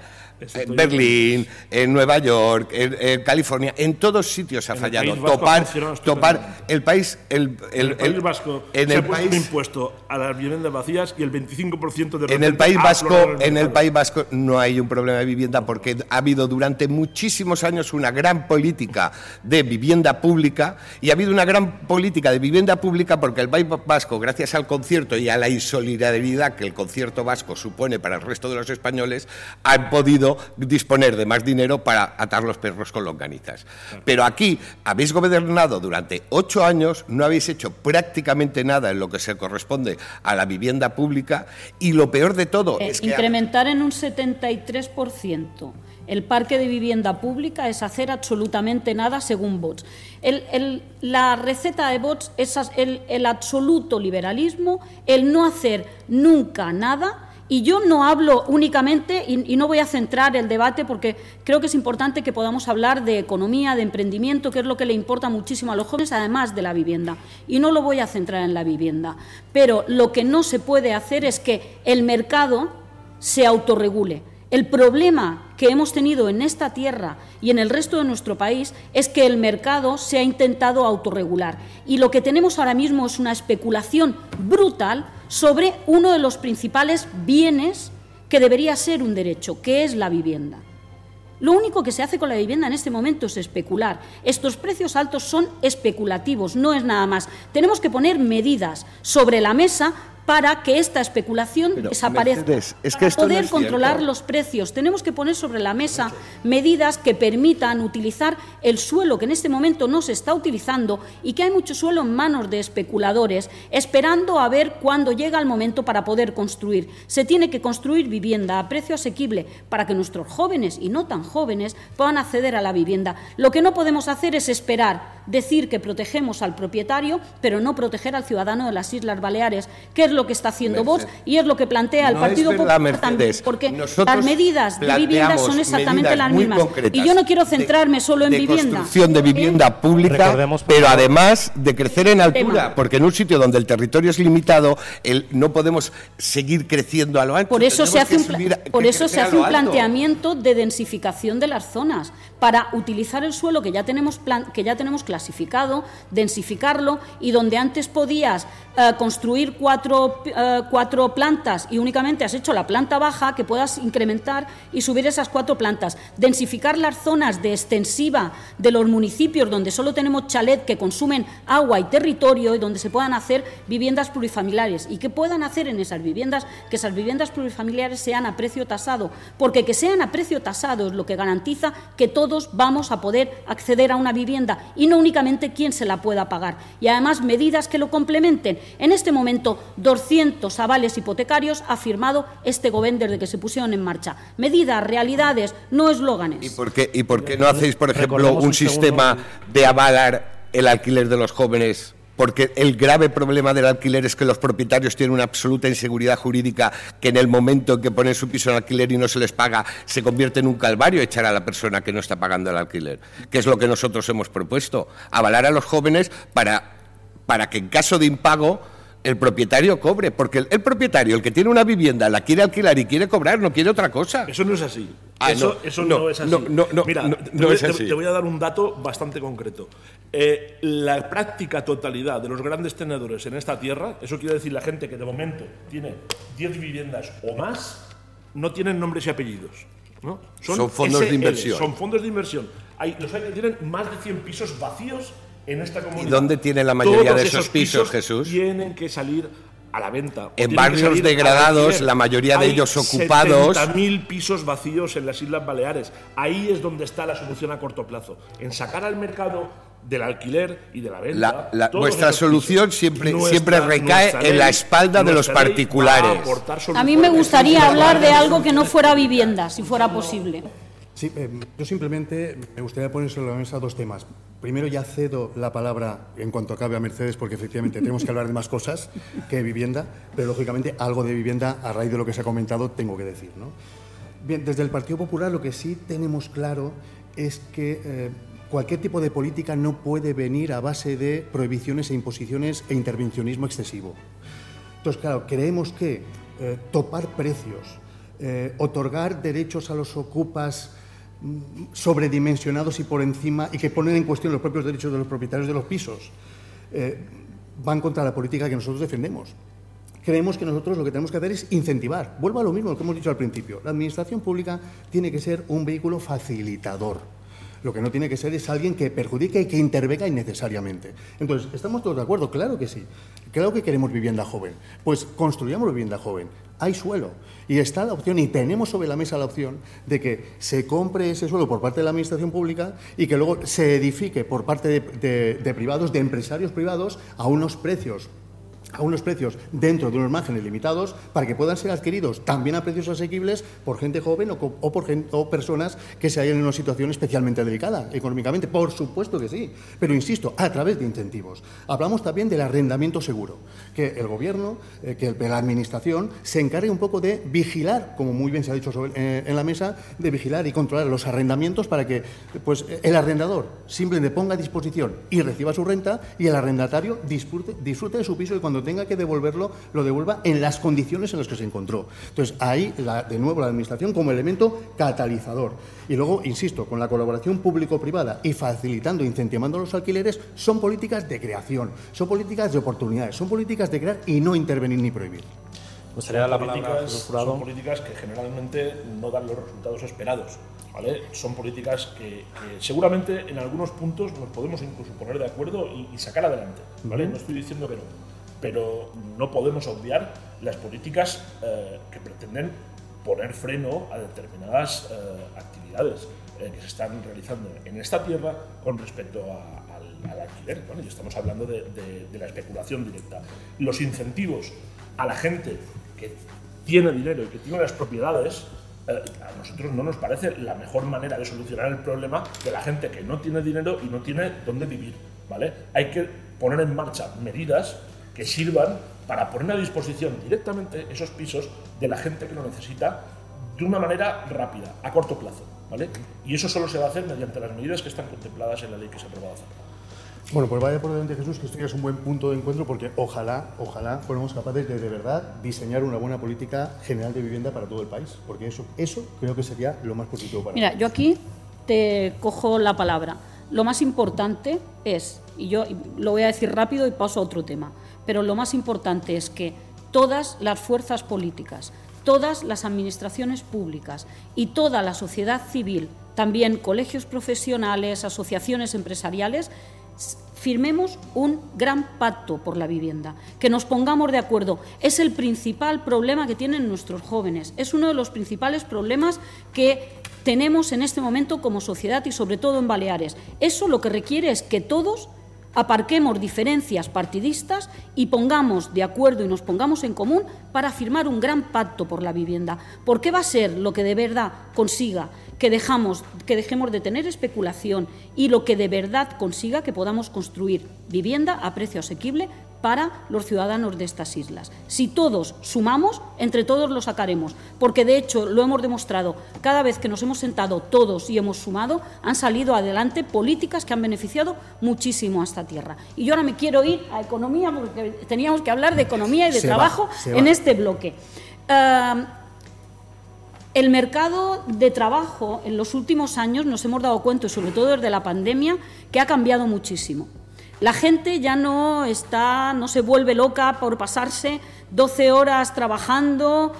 [SPEAKER 5] En Berlín, en Nueva York, en, California, en todos sitios ha fallado. topar, topar el país, el,
[SPEAKER 4] el, País Vasco en el país, un impuesto a las viviendas vacías y el 25% de
[SPEAKER 5] en el País Vasco, en el País Vasco no hay un problema de vivienda porque ha habido durante muchísimos años una gran política de vivienda pública y ha habido una gran política de vivienda pública porque el País Vasco, gracias al concierto y a la insolidaridad que el concierto vasco supone para el resto de los españoles, han podido disponer de más dinero para atar los perros con longanizas. Pero aquí habéis gobernado durante ocho años, no habéis hecho prácticamente nada en lo que se corresponde a la vivienda pública y lo peor de todo
[SPEAKER 3] eh,
[SPEAKER 5] es que...
[SPEAKER 3] Incrementar en un 73% el parque de vivienda pública es hacer absolutamente nada según Vox. la receta de Vox es el absoluto liberalismo, el no hacer nunca nada y yo no hablo únicamente, y, no voy a centrar el debate porque creo que es importante que podamos hablar de economía, de emprendimiento, que es lo que le importa muchísimo a los jóvenes, además de la vivienda. Y no lo voy a centrar en la vivienda. Pero lo que no se puede hacer es que el mercado se autorregule. El problema que hemos tenido en esta tierra y en el resto de nuestro país es que el mercado se ha intentado autorregular. Y lo que tenemos ahora mismo es una especulación brutal sobre uno de los principales bienes que debería ser un derecho, que es la vivienda. Lo único que se hace con la vivienda en este momento es especular. Estos precios altos son especulativos, no es nada más. Tenemos que poner medidas sobre la mesa para que esta especulación
[SPEAKER 5] Pero,
[SPEAKER 3] desaparezca,
[SPEAKER 5] Mercedes, es que
[SPEAKER 3] para
[SPEAKER 5] no
[SPEAKER 3] poder controlar
[SPEAKER 5] cierto.
[SPEAKER 3] los precios. Tenemos que poner sobre la mesa medidas que permitan utilizar el suelo que en este momento no se está utilizando y que hay mucho suelo en manos de especuladores, esperando a ver cuándo llega el momento para poder construir. Se tiene que construir vivienda a precio asequible para que nuestros jóvenes y no tan jóvenes puedan acceder a la vivienda. Lo que no podemos hacer es esperar, decir que protegemos al propietario, pero no proteger al ciudadano de las Islas Baleares, que es lo que está haciendo Vox y es lo que plantea el
[SPEAKER 5] No
[SPEAKER 3] Partido
[SPEAKER 5] es
[SPEAKER 3] Popular también,
[SPEAKER 5] Mercedes.
[SPEAKER 3] porque
[SPEAKER 5] Nosotros
[SPEAKER 3] las medidas de vivienda son exactamente las mismas. Y yo no quiero
[SPEAKER 5] de-
[SPEAKER 3] centrarme solo en
[SPEAKER 5] de
[SPEAKER 3] vivienda.
[SPEAKER 5] construcción de vivienda pública, pero además de crecer en altura,
[SPEAKER 3] Tema.
[SPEAKER 5] porque en un sitio donde el territorio es limitado, el- no podemos seguir creciendo a lo ancho.
[SPEAKER 3] Por eso se
[SPEAKER 5] tenemos
[SPEAKER 3] hace un,
[SPEAKER 5] subir
[SPEAKER 3] por eso se hace un planteamiento de densificación de las zonas para utilizar el suelo que ya tenemos que ya tenemos clasificado, densificarlo y donde antes podías eh, construir cuatro, eh, cuatro plantas y únicamente has hecho la planta baja, que puedas incrementar y subir esas cuatro plantas. Densificar las zonas de extensiva de los municipios donde solo tenemos chalet que consumen agua y territorio y donde se puedan hacer viviendas plurifamiliares y que puedan hacer en esas viviendas que esas viviendas plurifamiliares sean a precio tasado, porque que sean a precio tasado es lo que garantiza que todos vamos a poder acceder a una vivienda y no únicamente quien se la pueda pagar. Y además medidas que lo complementen. En este momento 200 avales hipotecarios ha firmado este gobierno desde que se pusieron en marcha. Medidas, realidades, no eslóganes.
[SPEAKER 5] ¿Y por qué, y por qué no hacéis, por ejemplo, un,
[SPEAKER 6] segundo-
[SPEAKER 5] sistema de avalar el alquiler de los jóvenes? Porque el grave problema del alquiler es que los propietarios tienen una absoluta inseguridad jurídica que en el momento en que ponen su piso en alquiler y no se les paga, se convierte en un calvario echar a la persona que no está pagando el alquiler. Que es lo que nosotros hemos propuesto. Avalar a los jóvenes para, para que en caso de impago el propietario cobre. Porque el, el propietario, el que tiene una vivienda, la quiere alquilar y quiere cobrar, no quiere otra cosa.
[SPEAKER 4] Eso no es así.
[SPEAKER 5] Ah,
[SPEAKER 4] eso
[SPEAKER 5] no,
[SPEAKER 4] eso no,
[SPEAKER 5] no,
[SPEAKER 4] es así.
[SPEAKER 5] no,
[SPEAKER 4] Mira, te, voy,
[SPEAKER 5] es
[SPEAKER 4] te-
[SPEAKER 5] así.
[SPEAKER 4] te voy a dar un dato bastante concreto. Eh, la práctica totalidad de los grandes tenedores en esta tierra, eso quiere decir la gente que de momento tiene 10 viviendas o más, no tienen nombres y apellidos.
[SPEAKER 5] Son fondos de inversión.
[SPEAKER 4] Son fondos de inversión. Hay, los hay que tienen más de 100 pisos vacíos en esta comunidad.
[SPEAKER 5] dónde tiene la mayoría
[SPEAKER 4] Todos
[SPEAKER 5] de esos pisos, Jesús?
[SPEAKER 4] Tienen que salir a la venta.
[SPEAKER 5] En barrios degradados, la mayoría de
[SPEAKER 4] Hay
[SPEAKER 5] ellos ocupados.
[SPEAKER 4] 70.000 pisos vacíos en las Islas Baleares. Ahí es donde está la solución a corto plazo. En sacar al mercado del alquiler y de la venta.
[SPEAKER 5] La- la-
[SPEAKER 4] todos
[SPEAKER 5] vuestra
[SPEAKER 4] esos
[SPEAKER 5] solución
[SPEAKER 4] pisos.
[SPEAKER 5] siempre-
[SPEAKER 4] Nuestra-
[SPEAKER 5] siempre recae
[SPEAKER 4] nuestra
[SPEAKER 5] en la espalda de los
[SPEAKER 4] nuestra a
[SPEAKER 5] particulares.
[SPEAKER 4] aportar
[SPEAKER 3] A mí me gustaría hablar de algo que no fuera vivienda, si fuera posible.
[SPEAKER 2] Sí, eh, yo simplemente me gustaría poner sobre la mesa dos temas. Primero ya cedo la palabra en cuanto acabe a Mercedes, porque efectivamente tenemos que hablar de más cosas que vivienda, pero lógicamente algo de vivienda, a raíz de lo que se ha comentado, tengo que decir. ¿no? Bien, desde el Partido Popular lo que sí tenemos claro es que eh, cualquier tipo de política no puede venir a base de prohibiciones e imposiciones e intervencionismo excesivo. Entonces, claro, creemos que eh, topar precios, otorgar derechos a los ocupas sobredimensionados y por encima y que ponen en cuestión los propios derechos de los propietarios de los pisos, eh, van contra la política que nosotros defendemos. Creemos que nosotros lo que tenemos que hacer es incentivar. Vuelvo a lo mismo que hemos dicho al principio. La administración pública tiene que ser un vehículo facilitador. Lo que no tiene que ser es alguien que perjudique y que intervenga innecesariamente. Entonces, ¿estamos todos de acuerdo? Claro que sí. Claro que queremos vivienda joven. Pues construyamos vivienda joven. Hay suelo. Y está la opción, y tenemos sobre la mesa la opción, de que se compre ese suelo por parte de la Administración Pública y que luego se edifique por parte de, privados, de empresarios privados, a unos precios a unos precios dentro de unos márgenes limitados para que puedan ser adquiridos también a precios asequibles por gente joven o, por gen- o personas que se hallan en una situación especialmente delicada económicamente. Por supuesto que sí, pero insisto, a través de incentivos. Hablamos también del arrendamiento seguro, que el Gobierno, eh, que la Administración se encargue un poco de vigilar, como muy bien se ha dicho eh, en la mesa, de vigilar y controlar los arrendamientos para que pues, el arrendador simplemente ponga a disposición y reciba su renta y el arrendatario disfrute, disfrute de su piso y cuando tenga que devolverlo, lo devuelva en las condiciones en las que se encontró. Entonces, ahí, la- de nuevo, la Administración como elemento catalizador. Y luego, insisto, con la colaboración público-privada y facilitando, incentivando los alquileres, son políticas de creación, son políticas de oportunidades, son políticas de crear y no intervenir ni prohibir.
[SPEAKER 6] Me gustaría dar la
[SPEAKER 4] Son
[SPEAKER 6] palabra a
[SPEAKER 4] políticas, son políticas que generalmente no dan los resultados esperados. ¿vale? Son políticas que, que seguramente en algunos puntos nos podemos incluso poner de acuerdo y, y sacar adelante. ¿vale? No estoy diciendo que no. Pero no podemos obviar las políticas eh, que pretenden poner freno a determinadas eh, actividades que se están realizando en esta tierra con respecto al, alquiler. y estamos hablando de, de la especulación directa. Los incentivos a la gente que tiene dinero y que tiene las propiedades eh, a nosotros no nos parece la mejor manera de solucionar el problema de la gente que no tiene dinero y no tiene dónde vivir. ¿vale? Hay que poner en marcha medidas que sirvan para poner a disposición directamente esos pisos de la gente que lo necesita de una manera rápida, a corto plazo. ¿vale? Y eso solo se va a hacer mediante las medidas que están contempladas en la ley que se ha aprobado hace poco.
[SPEAKER 2] Bueno, pues vaya por delante Jesús, que esto ya es un buen punto de encuentro porque ojalá, ojalá fuéramos capaces de de verdad diseñar una buena política general de vivienda para todo el país, porque eso, eso creo que sería lo más positivo para
[SPEAKER 3] Mira, yo aquí te cojo la palabra. Lo más importante es, y yo lo voy a decir rápido y paso a otro tema, pero lo más importante es que todas las fuerzas políticas, todas las administraciones públicas y toda la sociedad civil, también colegios profesionales, asociaciones empresariales, firmemos un gran pacto por la vivienda, que nos pongamos de acuerdo. Es el principal problema que tienen nuestros jóvenes, es uno de los principales problemas que tenemos en este momento como sociedad y sobre todo en Baleares. Eso lo que requiere es que todos aparquemos diferencias partidistas y pongamos de acuerdo y nos pongamos en común para firmar un gran pacto por la vivienda. ¿Por qué va a ser lo que de verdad consiga que, dejamos, que dejemos de tener especulación y lo que de verdad consiga que podamos construir vivienda a precio asequible para los ciudadanos de estas islas. Si todos sumamos, entre todos lo sacaremos, porque de hecho lo hemos demostrado, cada vez que nos hemos sentado todos y hemos sumado, han salido adelante políticas que han beneficiado muchísimo a esta tierra. Y yo ahora me quiero ir a economía, porque teníamos que hablar de economía y de trabajo en este bloque. Uh, el mercado de trabajo en los últimos años nos hemos dado cuenta, sobre todo desde la pandemia, que ha cambiado muchísimo. La gente ya no está, no se vuelve loca por pasarse 12 horas trabajando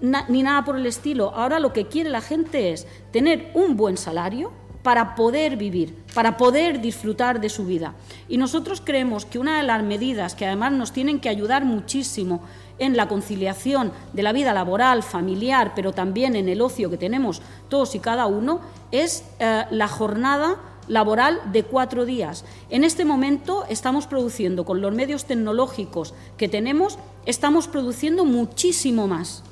[SPEAKER 3] ni nada por el estilo. Ahora lo que quiere la gente es tener un buen salario para poder vivir, para poder disfrutar de su vida. Y nosotros creemos que una de las medidas que además nos tienen que ayudar muchísimo en la conciliación de la vida laboral, familiar, pero también en el ocio que tenemos todos y cada uno, es eh, la jornada laboral de cuatro días. En este momento estamos produciendo, con los medios tecnológicos que tenemos, estamos produciendo muchísimo más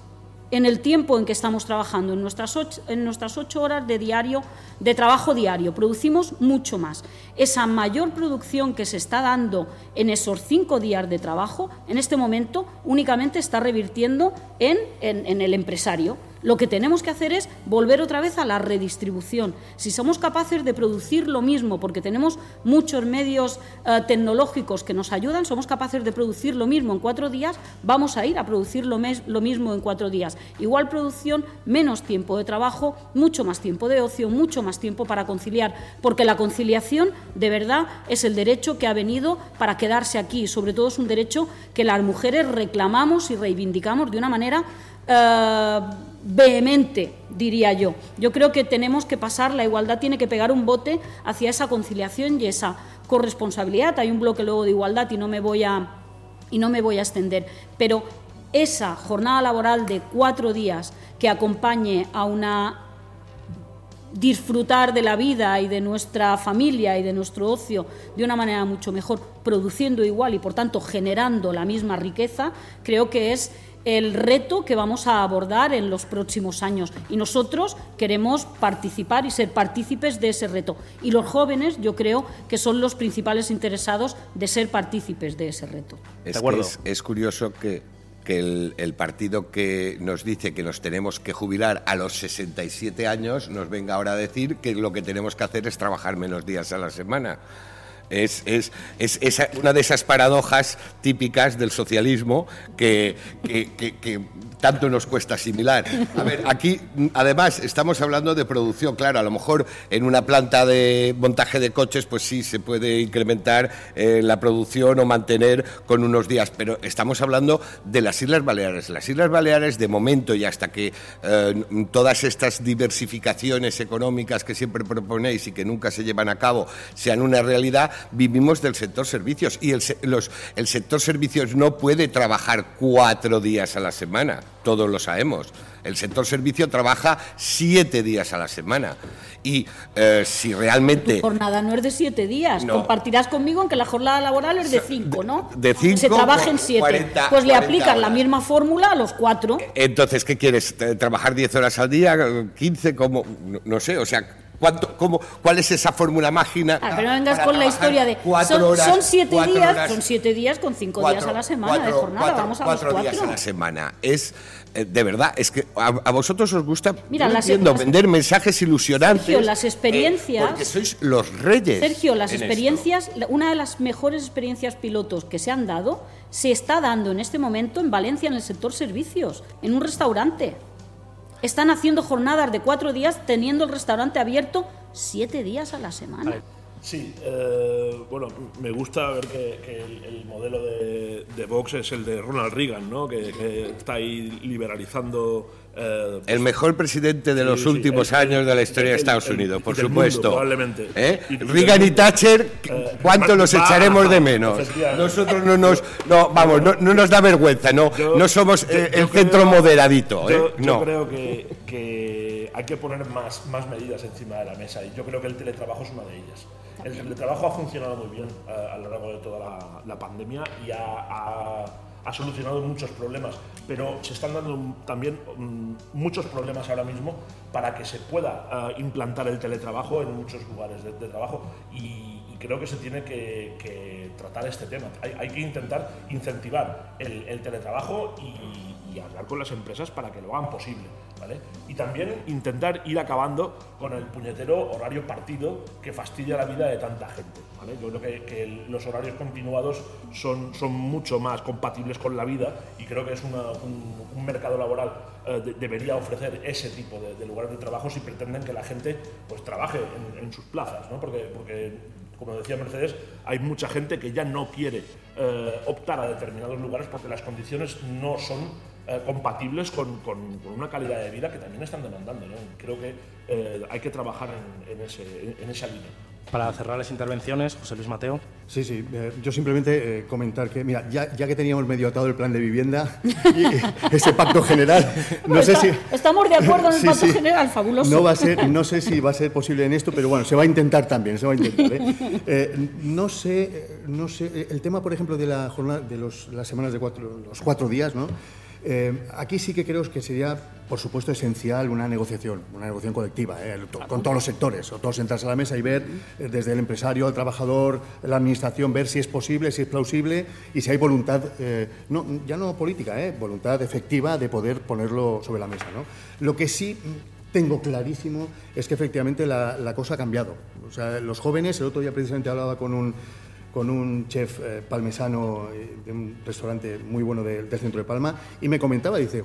[SPEAKER 3] en el tiempo en que estamos trabajando, en nuestras ocho, en nuestras ocho horas de, diario, de trabajo diario. Producimos mucho más. Esa mayor producción que se está dando en esos cinco días de trabajo, en este momento únicamente está revirtiendo en, en el empresario. Lo que tenemos que hacer es volver otra vez a la redistribución. Si somos capaces de producir lo mismo, porque tenemos muchos medios eh, tecnológicos que nos ayudan, somos capaces de producir lo mismo en cuatro días, vamos a ir a producir lo, lo mismo en cuatro días. Igual producción, menos tiempo de trabajo, mucho más tiempo de ocio, mucho más tiempo para conciliar, porque la conciliación de verdad es el derecho que ha venido para quedarse aquí. Sobre todo es un derecho que las mujeres reclamamos y reivindicamos de una manera eh, vehemente, diría yo. Yo creo que tenemos que pasar, la igualdad tiene que pegar un bote hacia esa conciliación y esa corresponsabilidad. Hay un bloque luego de igualdad y no me voy a, y no me voy a extender, pero esa jornada laboral de cuatro días que acompañe a una disfrutar de la vida y de nuestra familia y de nuestro ocio de una manera mucho mejor, produciendo igual y por tanto generando la misma riqueza, creo que es el reto que vamos a abordar en los próximos años. Y nosotros queremos participar y ser partícipes de ese reto. Y los jóvenes, yo creo que son los principales interesados de ser partícipes de ese reto.
[SPEAKER 5] Es, es, curioso que, el, el, partido que nos dice que nos tenemos que jubilar a los 67 años nos venga ahora a decir que lo que tenemos que hacer es trabajar menos días a la semana. Es, es, es, una de esas paradojas típicas del socialismo que, tanto nos cuesta asimilar. A ver, aquí además estamos hablando de producción, claro, a lo mejor en una planta de montaje de coches, pues sí se puede incrementar eh, la producción o mantener con unos días, pero estamos hablando de las Islas Baleares. Las Islas Baleares, de momento y hasta que eh, todas estas diversificaciones económicas que siempre proponéis y que nunca se llevan a cabo sean una realidad, vivimos del sector servicios y el, los, el sector servicios no puede trabajar cuatro días a la semana todos lo sabemos. El sector servicio trabaja siete días a la semana. Y eh, si realmente...
[SPEAKER 3] Tu jornada no es de siete días. Compartirás conmigo en que la jornada laboral es de cinco, ¿no?
[SPEAKER 5] De cinco.
[SPEAKER 3] Se trabaja en siete. pues le aplicas la misma fórmula a los cuatro.
[SPEAKER 5] Entonces, ¿qué quieres? ¿Trabajar diez horas al día? ¿15? como No, sé, o sea, ¿Cuánto, ¿Cuál es esa fórmula mágica?
[SPEAKER 3] Ah, pero no vengas con la historia de. Son, son siete días, son siete días con cinco días a la semana de jornada. Vamos a
[SPEAKER 5] cuatro
[SPEAKER 3] los cuatro
[SPEAKER 5] días a la semana. Es eh, de verdad, es que a, vosotros os gusta Mira, vender mensajes ilusionantes.
[SPEAKER 3] Sergio, las experiencias.
[SPEAKER 5] Eh, porque sois los reyes.
[SPEAKER 3] Sergio, las experiencias, una de las mejores experiencias pilotos que se han dado, se está dando en este momento en Valencia, en el sector servicios, en un restaurante. Están haciendo jornadas de cuatro días, teniendo el restaurante abierto siete días a la semana.
[SPEAKER 4] Sí, eh, bueno, me gusta ver que, el, modelo de, Vox es el de Ronald Reagan, ¿no? que, está ahí liberalizando.
[SPEAKER 5] Eh, el mejor presidente de los últimos años de la historia de Estados Unidos, por supuesto.
[SPEAKER 4] probablemente.
[SPEAKER 5] ¿Eh? Reagan y Thatcher, ¿cuánto los echaremos de menos? Nosotros no nos, no, vamos, no, nos da vergüenza, no, no somos el centro moderadito.
[SPEAKER 4] Yo, yo creo que, que hay que poner más, más medidas encima de la mesa y yo creo que el teletrabajo es una de ellas. El teletrabajo ha funcionado muy bien eh, a lo largo de toda la, pandemia y ha, solucionado muchos problemas, pero se están dando también mm, muchos problemas ahora mismo para que se pueda eh, implantar el teletrabajo en muchos lugares de, trabajo y, creo que se tiene que, tratar este tema. Hay, que intentar incentivar el, teletrabajo y hablar con las empresas para que lo hagan posible. Y también intentar ir acabando con el puñetero horario partido que fastidia la vida de tanta gente, Yo creo que, los horarios continuados son, son mucho más compatibles con la vida y creo que es un, mercado laboral eh, debería ofrecer ese tipo de, lugares de trabajo si pretenden que la gente pues trabaje en, sus plazas, Porque, porque como decía Mercedes, hay mucha gente que ya no quiere eh, optar a determinados lugares porque las condiciones no son eh, compatibles con, con, una calidad de vida que también están demandando. ¿no? Creo que eh, hay que trabajar en, ese, en, esa línea.
[SPEAKER 6] Para cerrar las intervenciones, José Luis Mateo.
[SPEAKER 2] Sí, sí, eh, yo simplemente comentar que, mira, ya, ya, que teníamos medio atado el plan de vivienda y ese pacto general, no
[SPEAKER 3] pues
[SPEAKER 2] sé si...
[SPEAKER 3] Estamos de acuerdo en el pacto general, fabuloso.
[SPEAKER 2] No, va a ser, no sé si va a ser posible en esto, pero bueno, se va a intentar también, se va a intentar. no sé, no sé, el tema, por ejemplo, de la jornada, de los, las semanas de cuatro, los cuatro días, ¿no? Eh, aquí sí que creo que sería, por supuesto, esencial una negociación, una negociación colectiva, eh, con todos los sectores, o todos sentarse a la mesa y ver eh, desde el empresario, el trabajador, la administración, ver si es posible, si es plausible y si hay voluntad, no, ya no política, voluntad efectiva de poder ponerlo sobre la mesa. Lo que sí tengo clarísimo es que efectivamente la, la cosa ha cambiado. O sea, los jóvenes, el otro día precisamente hablaba con un con un chef eh, palmesano eh, de un restaurante muy bueno del centro de Palma y me comentaba, dice,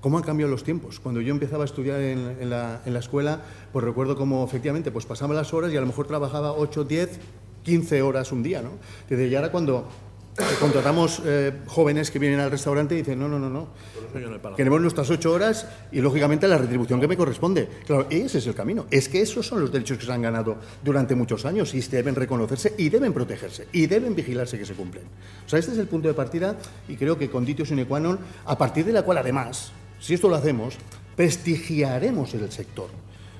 [SPEAKER 2] ¿cómo han cambiado los tiempos? Cuando yo empezaba a estudiar en, la, escuela, pues recuerdo cómo efectivamente pues pasaba las horas y a lo mejor trabajaba 8, 10, 15 horas un día, ¿no? y ahora cuando contratamos eh, jóvenes que vienen al restaurante y dicen, no, no, no, no, queremos nuestras ocho horas y lógicamente la retribución que me corresponde. Claro, ese es el camino. Es que esos son los derechos que se han ganado durante muchos años y deben reconocerse y deben protegerse y deben vigilarse que se cumplen. O sea, este es el punto de partida y creo que con Ditio sine qua non, a partir de la cual además, si esto lo hacemos, prestigiaremos el sector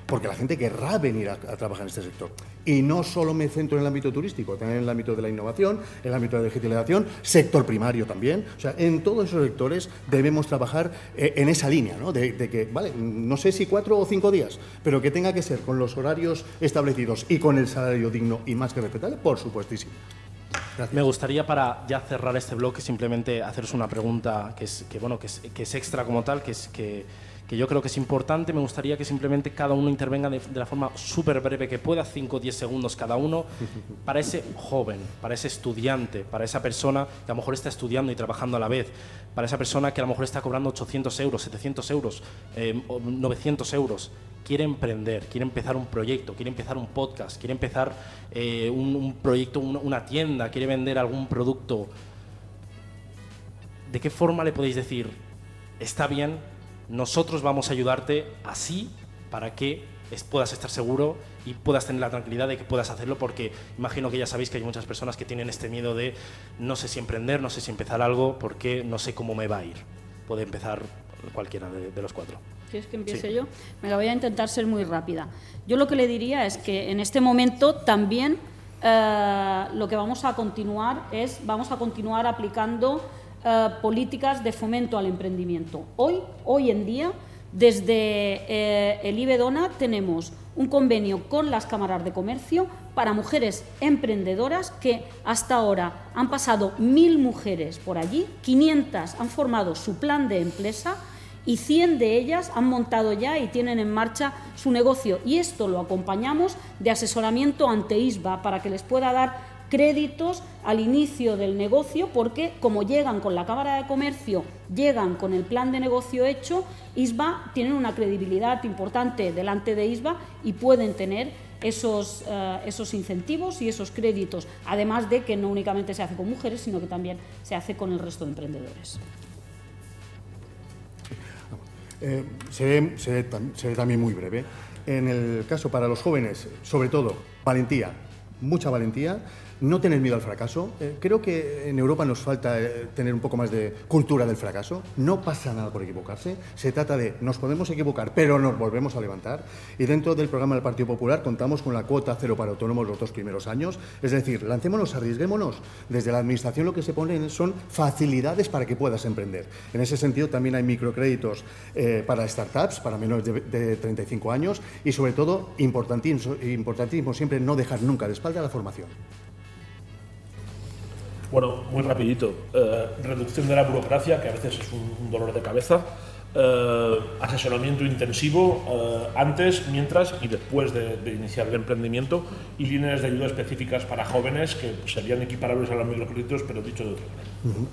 [SPEAKER 2] porque la gente querrá venir a, trabajar en este sector. Y no solo me centro en el ámbito turístico, también en el ámbito de la innovación, en el ámbito de la digitalización, sector primario también. O sea, en todos esos sectores debemos trabajar eh, en esa línea, ¿no? De, que, vale, no sé si cuatro o cinco días, pero que tenga que ser con los horarios establecidos y con el salario digno y más que respetable, por supuestísimo.
[SPEAKER 6] Me gustaría para ya cerrar este bloque simplemente haceros una pregunta que es, que, bueno, que es extra como tal, que es que que yo creo que es importante. Me gustaría que simplemente cada uno intervenga de, la forma súper breve que pueda, 5 o 10 segundos cada uno, para ese joven, para ese estudiante, para esa persona que a lo mejor está estudiando y trabajando a la vez, para esa persona que a lo mejor está cobrando 800 euros, 700 euros, 900 eh, euros. Quiere emprender, quiere empezar un proyecto, quiere empezar un podcast, quiere empezar eh, un, proyecto, una tienda, quiere vender algún producto. ¿De qué forma le podéis decir, está bien, nosotros vamos a ayudarte así para que puedas estar seguro y puedas tener la tranquilidad de que puedas hacerlo porque imagino que ya sabéis que hay muchas personas que tienen este miedo de no sé si emprender, no sé si empezar algo porque no sé cómo me va a ir. Puede empezar cualquiera de, los cuatro.
[SPEAKER 3] ¿Quieres que empiece yo? Me voy a intentar ser muy rápida. Yo lo que le diría es que en este momento también eh, lo que vamos a continuar es, vamos a continuar aplicando eh, políticas de fomento al emprendimiento. Hoy, hoy en día, desde eh, el IBEDONA tenemos un convenio con las cámaras de comercio para mujeres emprendedoras que hasta ahora han pasado mil mujeres por allí, 500 han formado su plan de empresa y 100 de ellas han montado ya y tienen en marcha su negocio. Y esto lo acompañamos de asesoramiento ante ISBA para que les pueda dar créditos al inicio del negocio porque como llegan con la Cámara de Comercio, llegan con el plan de negocio hecho, ISBA tienen una credibilidad importante delante de ISBA y pueden tener esos, eh, esos incentivos y esos créditos, además de que no únicamente se hace con mujeres, sino que también se hace con el resto de emprendedores.
[SPEAKER 2] Eh, seré, seré también muy breve. En el caso para los jóvenes, sobre todo, valentía, mucha valentía no tener miedo al fracaso. Eh, creo que en Europa nos falta eh, tener un poco más de cultura del fracaso. No pasa nada por equivocarse. Se trata de nos podemos equivocar, pero nos volvemos a levantar. Y dentro del programa del Partido Popular contamos con la cuota cero para autónomos los dos primeros años. Es decir, lancémonos, arriesguémonos. Desde la Administración lo que se ponen son facilidades para que puedas emprender. En ese sentido también hay microcréditos eh, para startups, para menores de, de 35 años y sobre todo, importantísimo, importantísimo siempre no dejar nunca de espalda la formación.
[SPEAKER 4] Bueno, muy rapidito. Eh, reducción de la burocracia, que a veces es un, dolor de cabeza. Eh, asesoramiento intensivo eh, antes, mientras y después de, iniciar el emprendimiento y líneas de ayuda específicas para jóvenes que serían equiparables a los microcréditos, pero dicho de otra manera.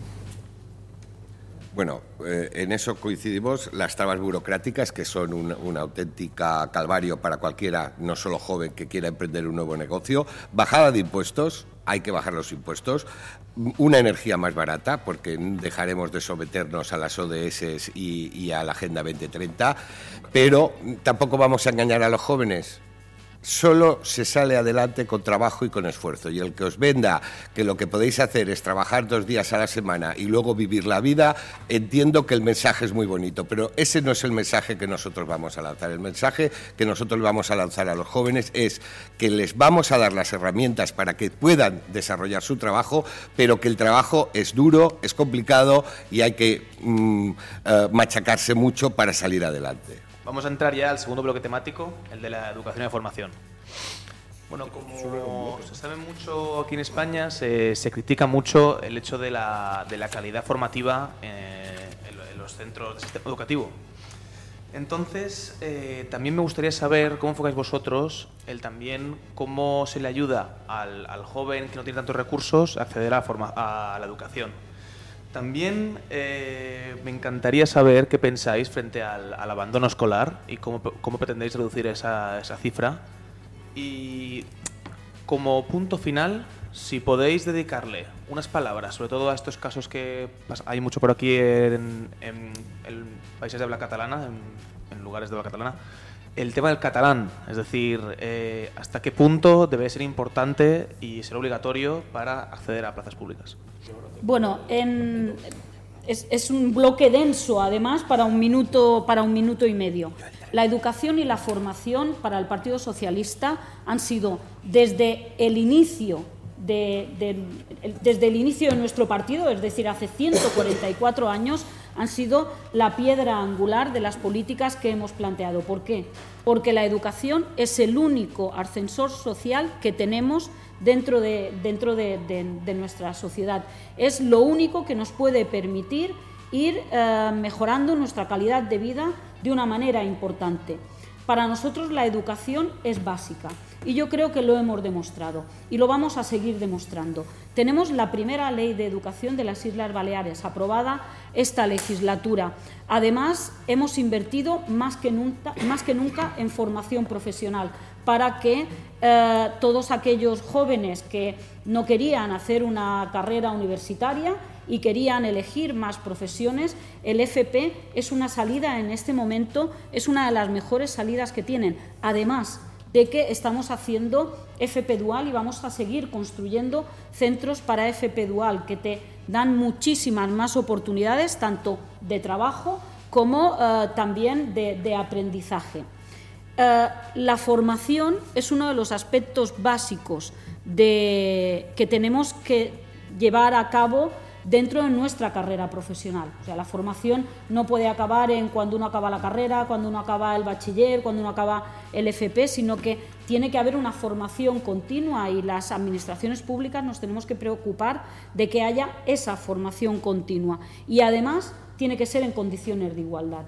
[SPEAKER 5] Bueno, en eso coincidimos. Las trabas burocráticas, que son una auténtica calvario para cualquiera, no solo joven, que quiera emprender un nuevo negocio. Bajada de impuestos, hay que bajar los impuestos, una energía más barata, porque dejaremos de someternos a las ODS y, y a la Agenda 2030, pero tampoco vamos a engañar a los jóvenes solo se sale adelante con trabajo y con esfuerzo. Y el que os venda que lo que podéis hacer es trabajar dos días a la semana y luego vivir la vida, entiendo que el mensaje es muy bonito, pero ese no es el mensaje que nosotros vamos a lanzar. El mensaje que nosotros vamos a lanzar a los jóvenes es que les vamos a dar las herramientas para que puedan desarrollar su trabajo, pero que el trabajo es duro, es complicado y hay que mm, eh, machacarse mucho para salir adelante.
[SPEAKER 1] Vamos a entrar ya al segundo bloque temático, el de la educación y formación. Bueno, como se sabe mucho aquí en España, se, critica mucho el hecho de la, calidad formativa eh, en, los centros de sistema educativo. Entonces, eh, también me gustaría saber cómo enfocáis vosotros el también cómo se le ayuda al, joven que no tiene tantos recursos a acceder a, forma, a la educación. También eh, me encantaría saber qué pensáis frente al, abandono escolar y cómo, pretendéis reducir esa, esa, cifra. Y como punto final, si podéis dedicarle unas palabras, sobre todo a estos casos que hay mucho por aquí en, en, países de habla catalana, en, lugares de habla catalana, el tema del catalán, es decir, eh, hasta qué punto debe ser importante y ser obligatorio para acceder a plazas públicas.
[SPEAKER 3] Bueno, es, un bloque denso, además, para un, minuto, para un minuto y medio. La educación y la formación para el Partido Socialista han sido desde el inicio de, desde el inicio de nuestro partido, es decir, hace 144 años, han sido la piedra angular de las políticas que hemos planteado. ¿Por qué? Porque la educación es el único ascensor social que tenemos dentro de, dentro de, nuestra sociedad. Es lo único que nos puede permitir ir eh, mejorando nuestra calidad de vida de una manera importante. Para nosotros la educación es básica y yo creo que lo hemos demostrado y lo vamos a seguir demostrando. Tenemos la primera ley de educación de las Islas Baleares aprobada esta legislatura. Además, hemos invertido más que nunca, más que nunca en formación profesional para que eh, todos aquellos jóvenes que no querían hacer una carrera universitaria y querían elegir más profesiones, el FP es una salida en este momento, es una de las mejores salidas que tienen. Además de que estamos haciendo FP Dual y vamos a seguir construyendo centros para FP Dual que te dan muchísimas más oportunidades, tanto de trabajo como eh, también de, aprendizaje. Eh, la formación es uno de los aspectos básicos que tenemos que llevar a cabo dentro de nuestra carrera profesional. O sea, la formación no puede acabar en cuando uno acaba la carrera, cuando uno acaba el bachiller, cuando uno acaba el FP, sino que tiene que haber una formación continua y las administraciones públicas nos tenemos que preocupar de que haya esa formación continua. Y además tiene que ser en condiciones de igualdad.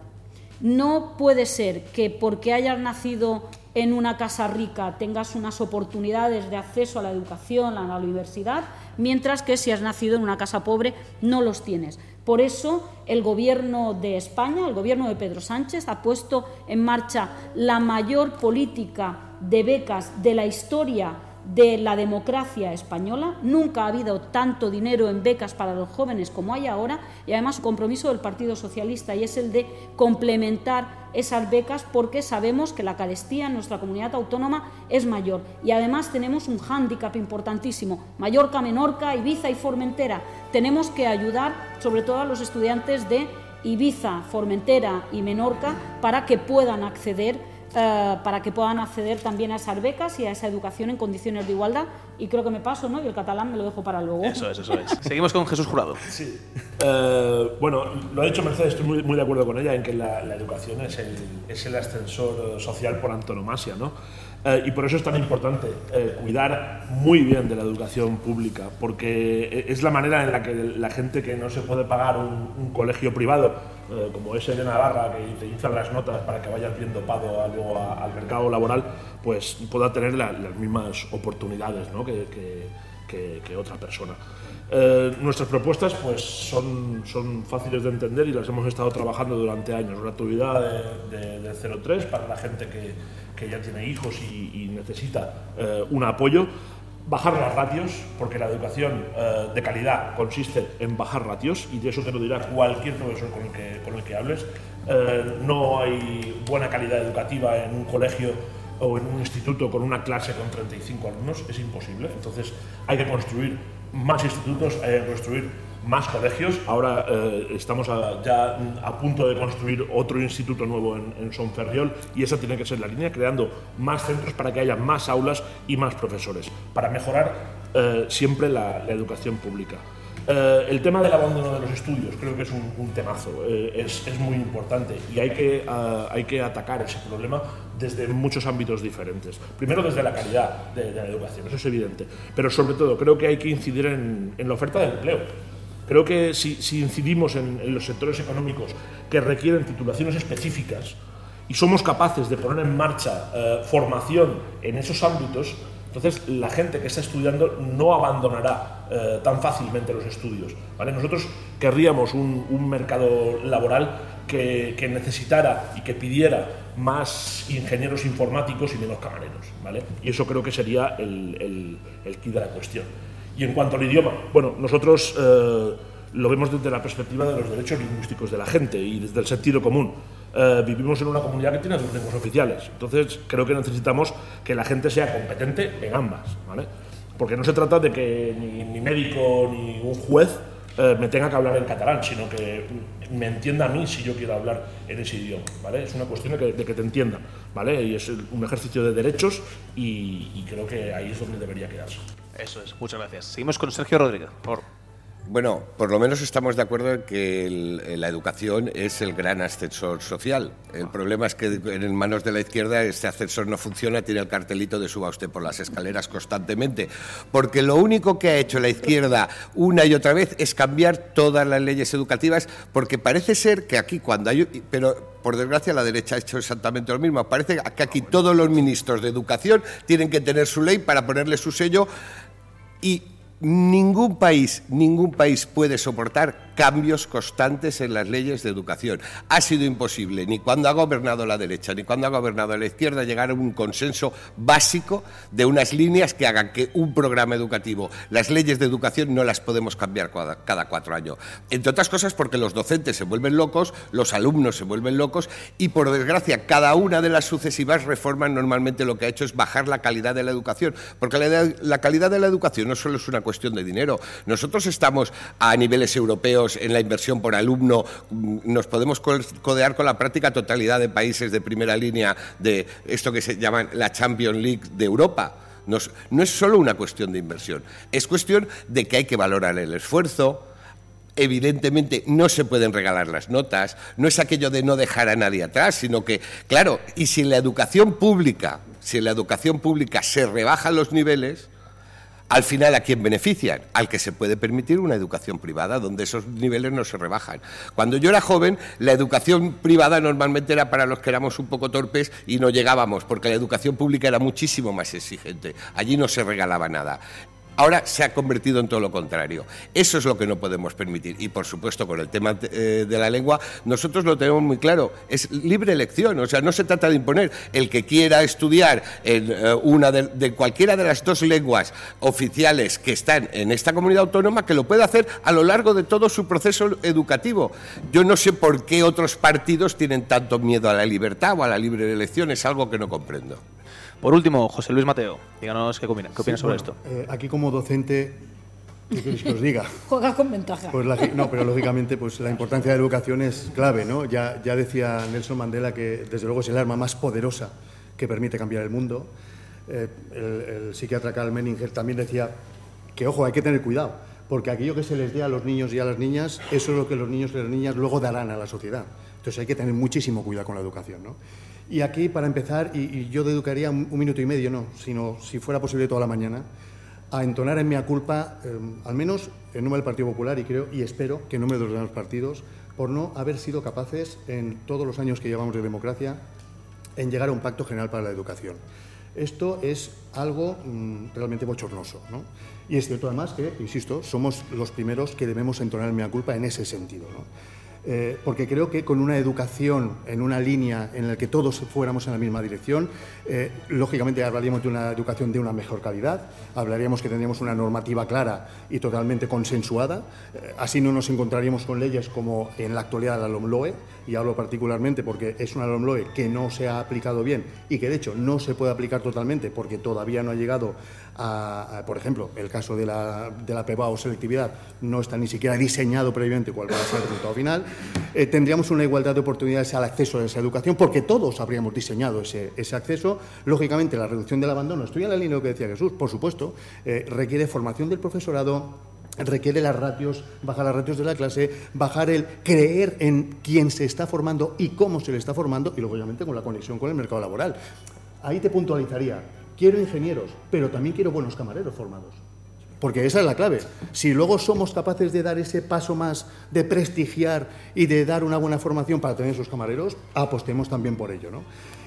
[SPEAKER 3] No puede ser que porque hayas nacido en una casa rica tengas unas oportunidades de acceso a la educación, a la universidad, mientras que si has nacido en una casa pobre no los tienes. Por eso el Gobierno de España, el Gobierno de Pedro Sánchez, ha puesto en marcha la mayor política de becas de la historia de la democracia española. Nunca ha habido tanto dinero en becas para los jóvenes como hay ahora y además compromiso del Partido Socialista y es el de complementar esas becas porque sabemos que la carestía en nuestra comunidad autónoma es mayor y además tenemos un hándicap importantísimo. Mallorca, Menorca, Ibiza y Formentera. Tenemos que ayudar sobre todo a los estudiantes de Ibiza, Formentera y Menorca para que puedan acceder eh, para que puedan acceder también a esas becas y a esa educación en condiciones de igualdad. Y creo que me paso, ¿no? Y el catalán me lo dejo para luego.
[SPEAKER 1] Eso es, eso es. Seguimos con Jesús Jurado.
[SPEAKER 4] Sí. Eh, bueno, lo ha dicho Mercedes, estoy muy, muy, de acuerdo con ella en que la, la educación es el, es el ascensor social por antonomasia, ¿no? Eh, y por eso es tan importante eh, cuidar muy bien de la educación pública, porque es la manera en la que la gente que no se puede pagar un, colegio privado, eh, como es el de Navarra, que te infla las notas para que vayas bien dopado al mercado laboral, pues pueda tener las mismas oportunidades ¿no? que, que, que, otra persona. nuestras propuestas pues, son, son fáciles de entender y las hemos estado trabajando durante años. Gratuidad de, de, de 03 para la gente que, que ya tiene hijos y, necesita eh, un apoyo, bajar las ratios, porque la educación eh, de calidad consiste en bajar ratios, y de eso te lo dirá cualquier profesor con el que, con el que hables. Eh, no hay buena calidad educativa en un colegio o en un instituto con una clase con 35 alumnos, es imposible. Entonces hay que construir más institutos, hay que construir más colegios. Ahora eh, estamos ya a punto de construir otro instituto nuevo en, en Sonferriol y esa tiene que ser la línea, creando más centros para que haya más aulas y más profesores, para mejorar eh, siempre la, educación pública. Eh, el tema del abandono de los estudios creo que es un, temazo, es, es, muy importante y hay que, hay que atacar ese problema desde muchos ámbitos diferentes. Primero desde la calidad de, la educación, eso es evidente, pero sobre todo creo que hay que incidir en, en la oferta de empleo. Creo que si, incidimos en, los sectores económicos que requieren titulaciones específicas y somos capaces de poner en marcha eh, formación en esos ámbitos, entonces la gente que está estudiando no abandonará eh, tan fácilmente los estudios. ¿vale? Nosotros querríamos un, mercado laboral que, necesitara y que pidiera más ingenieros informáticos y menos camareros. ¿vale? Y eso creo que sería el, el, el kit de la cuestión. Y en cuanto al idioma, bueno, nosotros eh, lo vemos desde la perspectiva de los derechos lingüísticos de la gente y desde el sentido común. Eh, vivimos en una comunidad que tiene dos lenguas oficiales, entonces creo que necesitamos que la gente sea competente en ambas, ¿vale? Porque no se trata de que ni, médico ni un juez eh, me tenga que hablar en catalán, sino que me entienda a mí si yo quiero hablar en ese idioma, ¿vale? Es una cuestión de que, de que te entienda, ¿vale? Y es un ejercicio de derechos y, y creo que ahí es donde debería quedarse.
[SPEAKER 1] Eso es, muchas gracias. Seguimos con Sergio Rodríguez, por
[SPEAKER 5] Bueno, por lo menos estamos de acuerdo en que el- la educación es el gran ascensor social. El problema es que en manos de la izquierda este ascensor no funciona, tiene el cartelito de suba usted por las escaleras constantemente. Porque lo único que ha hecho la izquierda una y otra vez es cambiar todas las leyes educativas, porque parece ser que aquí cuando hay... Pero por desgracia la derecha ha hecho exactamente lo mismo. Parece que aquí todos los ministros de educación tienen que tener su ley para ponerle su sello y ningún país, ningún país puede soportar cambios constantes en las leyes de educación. Ha sido imposible, ni cuando ha gobernado la derecha, ni cuando ha gobernado la izquierda, llegar a un consenso básico de unas líneas que hagan que un programa educativo, las leyes de educación no las podemos cambiar cada, cuatro años. Entre otras cosas porque los docentes se vuelven locos, los alumnos se vuelven locos y, por desgracia, cada una de las sucesivas reformas normalmente lo que ha hecho es bajar la calidad de la educación. Porque la, la calidad de la educación no solo es una cuestión de dinero. Nosotros estamos a niveles europeos en la inversión por alumno, nos podemos co- codear con la práctica totalidad de países de primera línea de esto que se llama la Champions League de Europa. No es solo una cuestión de inversión, es cuestión de que hay que valorar el esfuerzo, Evidentemente no se pueden regalar las notas, no es aquello de no dejar a nadie atrás, sino que, claro, y si en la educación pública, si en la educación pública se rebajan los niveles, al final, ¿a quién benefician? Al que se puede permitir una educación privada, donde esos niveles no se rebajan. Cuando yo era joven, la educación privada normalmente era para los que éramos un poco torpes y no llegábamos, porque la educación pública era muchísimo más exigente. Allí no se regalaba nada. Ahora se ha convertido en todo lo contrario. Eso es lo que no podemos permitir. Y por supuesto, con el tema eh, de la lengua, nosotros lo tenemos muy claro. Es libre elección. O sea, no se trata de imponer. El que quiera estudiar en eh, una de, cualquiera de las dos lenguas oficiales que están en esta comunidad autónoma, que lo puede hacer a lo largo de todo su proceso educativo. Yo no sé por qué otros partidos tienen tanto miedo a la libertad o a la libre elección. Es algo que no comprendo.
[SPEAKER 1] Por último, José Luis Mateo, díganos qué opina, qué opina
[SPEAKER 2] Sí,
[SPEAKER 1] sobre
[SPEAKER 2] bueno,
[SPEAKER 1] esto.
[SPEAKER 2] eh, aquí como docente, ¿qué queréis que os diga?
[SPEAKER 3] Juega con ventaja.
[SPEAKER 2] Pues la- no, pero lógicamente pues la importancia de la educación es clave, ¿no? Ya, ya decía Nelson Mandela que desde luego es el arma más poderosa que permite cambiar el mundo. Eh, el, el psiquiatra Carl Menninger también decía que, ojo, hay que tener cuidado, porque aquello que se les dé a los niños y a las niñas, eso es lo que los niños y las niñas luego darán a la sociedad. Entonces hay que tener muchísimo cuidado con la educación, ¿no? Y aquí, para empezar, y, yo dedicaría un, un minuto y medio, no, sino si fuera posible toda la mañana, a entonar en mea culpa, eh, al menos en nombre del Partido Popular y creo y espero que en nombre de los demás partidos, por no haber sido capaces en todos los años que llevamos de democracia en llegar a un pacto general para la educación. Esto es algo mm, realmente bochornoso. ¿no? Y es cierto además que, insisto, somos los primeros que debemos entonar en mea culpa en ese sentido. ¿no? Eh, porque creo que con una educación en una línea en la que todos fuéramos en la misma dirección, eh, lógicamente hablaríamos de una educación de una mejor calidad, hablaríamos que tendríamos una normativa clara y totalmente consensuada, eh, así no nos encontraríamos con leyes como en la actualidad la LOMLOE, y hablo particularmente porque es una LOMLOE que no se ha aplicado bien y que de hecho no se puede aplicar totalmente porque todavía no ha llegado a, por ejemplo, el caso de la, de la PEBA o selectividad no está ni siquiera diseñado previamente cuál va a ser el resultado final, eh, tendríamos una igualdad de oportunidades al acceso a esa educación porque todos habríamos diseñado ese, ese acceso. Lógicamente, la reducción del abandono, estoy en la línea de lo que decía Jesús, por supuesto, eh, requiere formación del profesorado, requiere las ratios, bajar las ratios de la clase, bajar el creer en quién se está formando y cómo se le está formando y lógicamente con la conexión con el mercado laboral. Ahí te puntualizaría, quiero ingenieros, pero también quiero buenos camareros formados. Porque esa es la clave. Si luego somos capaces de dar ese paso más de prestigiar y de dar una buena formación para tener esos camareros, apostemos también por ello. ¿no?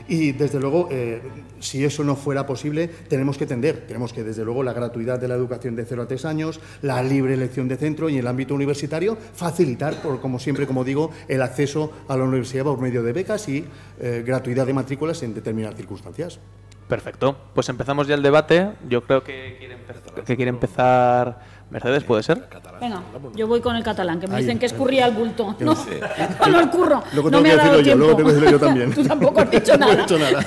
[SPEAKER 2] Y desde luego, eh, si eso no fuera posible, tenemos que tender. Tenemos que, desde luego, la gratuidad de la educación de 0 a 3 años, la libre elección de centro y en el ámbito universitario, facilitar, por, como siempre, como digo, el acceso a la universidad por medio de becas y eh, gratuidad de matrículas en determinadas circunstancias.
[SPEAKER 1] Perfecto. Pues empezamos ya el debate. Yo creo que quiere empezar, que quiere empezar Mercedes, ¿puede ser?
[SPEAKER 3] Venga, yo voy con el catalán, que me
[SPEAKER 2] Ahí,
[SPEAKER 3] dicen que escurría el bulto. No,
[SPEAKER 2] no
[SPEAKER 3] lo escurro.
[SPEAKER 2] Luego
[SPEAKER 3] no
[SPEAKER 2] tengo
[SPEAKER 3] me
[SPEAKER 2] que
[SPEAKER 3] ha dado
[SPEAKER 2] decirlo yo,
[SPEAKER 3] tiempo.
[SPEAKER 2] luego tengo que decirlo yo también.
[SPEAKER 3] Tú tampoco has dicho
[SPEAKER 2] No he
[SPEAKER 3] nada.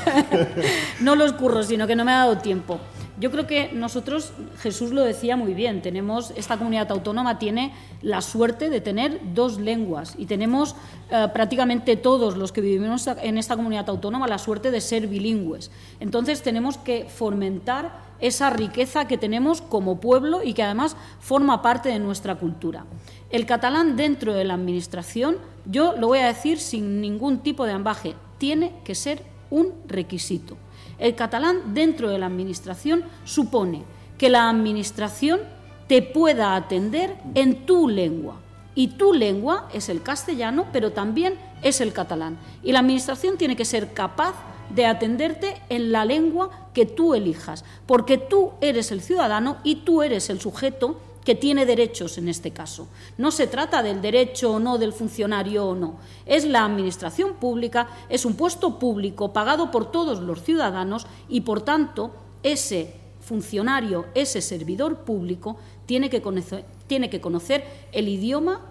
[SPEAKER 3] no lo escurro, sino que no me ha dado tiempo. Yo creo que nosotros, Jesús lo decía muy bien, tenemos, esta comunidad autónoma tiene la suerte de tener dos lenguas y tenemos eh, prácticamente todos los que vivimos en esta comunidad autónoma la suerte de ser bilingües. Entonces tenemos que fomentar esa riqueza que tenemos como pueblo y que además forma parte de nuestra cultura. El catalán dentro de la Administración, yo lo voy a decir sin ningún tipo de ambaje, tiene que ser un requisito. El catalán dentro de la Administración supone que la Administración te pueda atender en tu lengua. Y tu lengua es el castellano, pero también es el catalán. Y la Administración tiene que ser capaz de atenderte en la lengua que tú elijas, porque tú eres el ciudadano y tú eres el sujeto que tiene derechos en este caso. No se trata del derecho o no del funcionario o no. Es la administración pública, es un puesto público pagado por todos los ciudadanos y, por tanto, ese funcionario, ese servidor público, tiene que conocer, tiene que conocer el idioma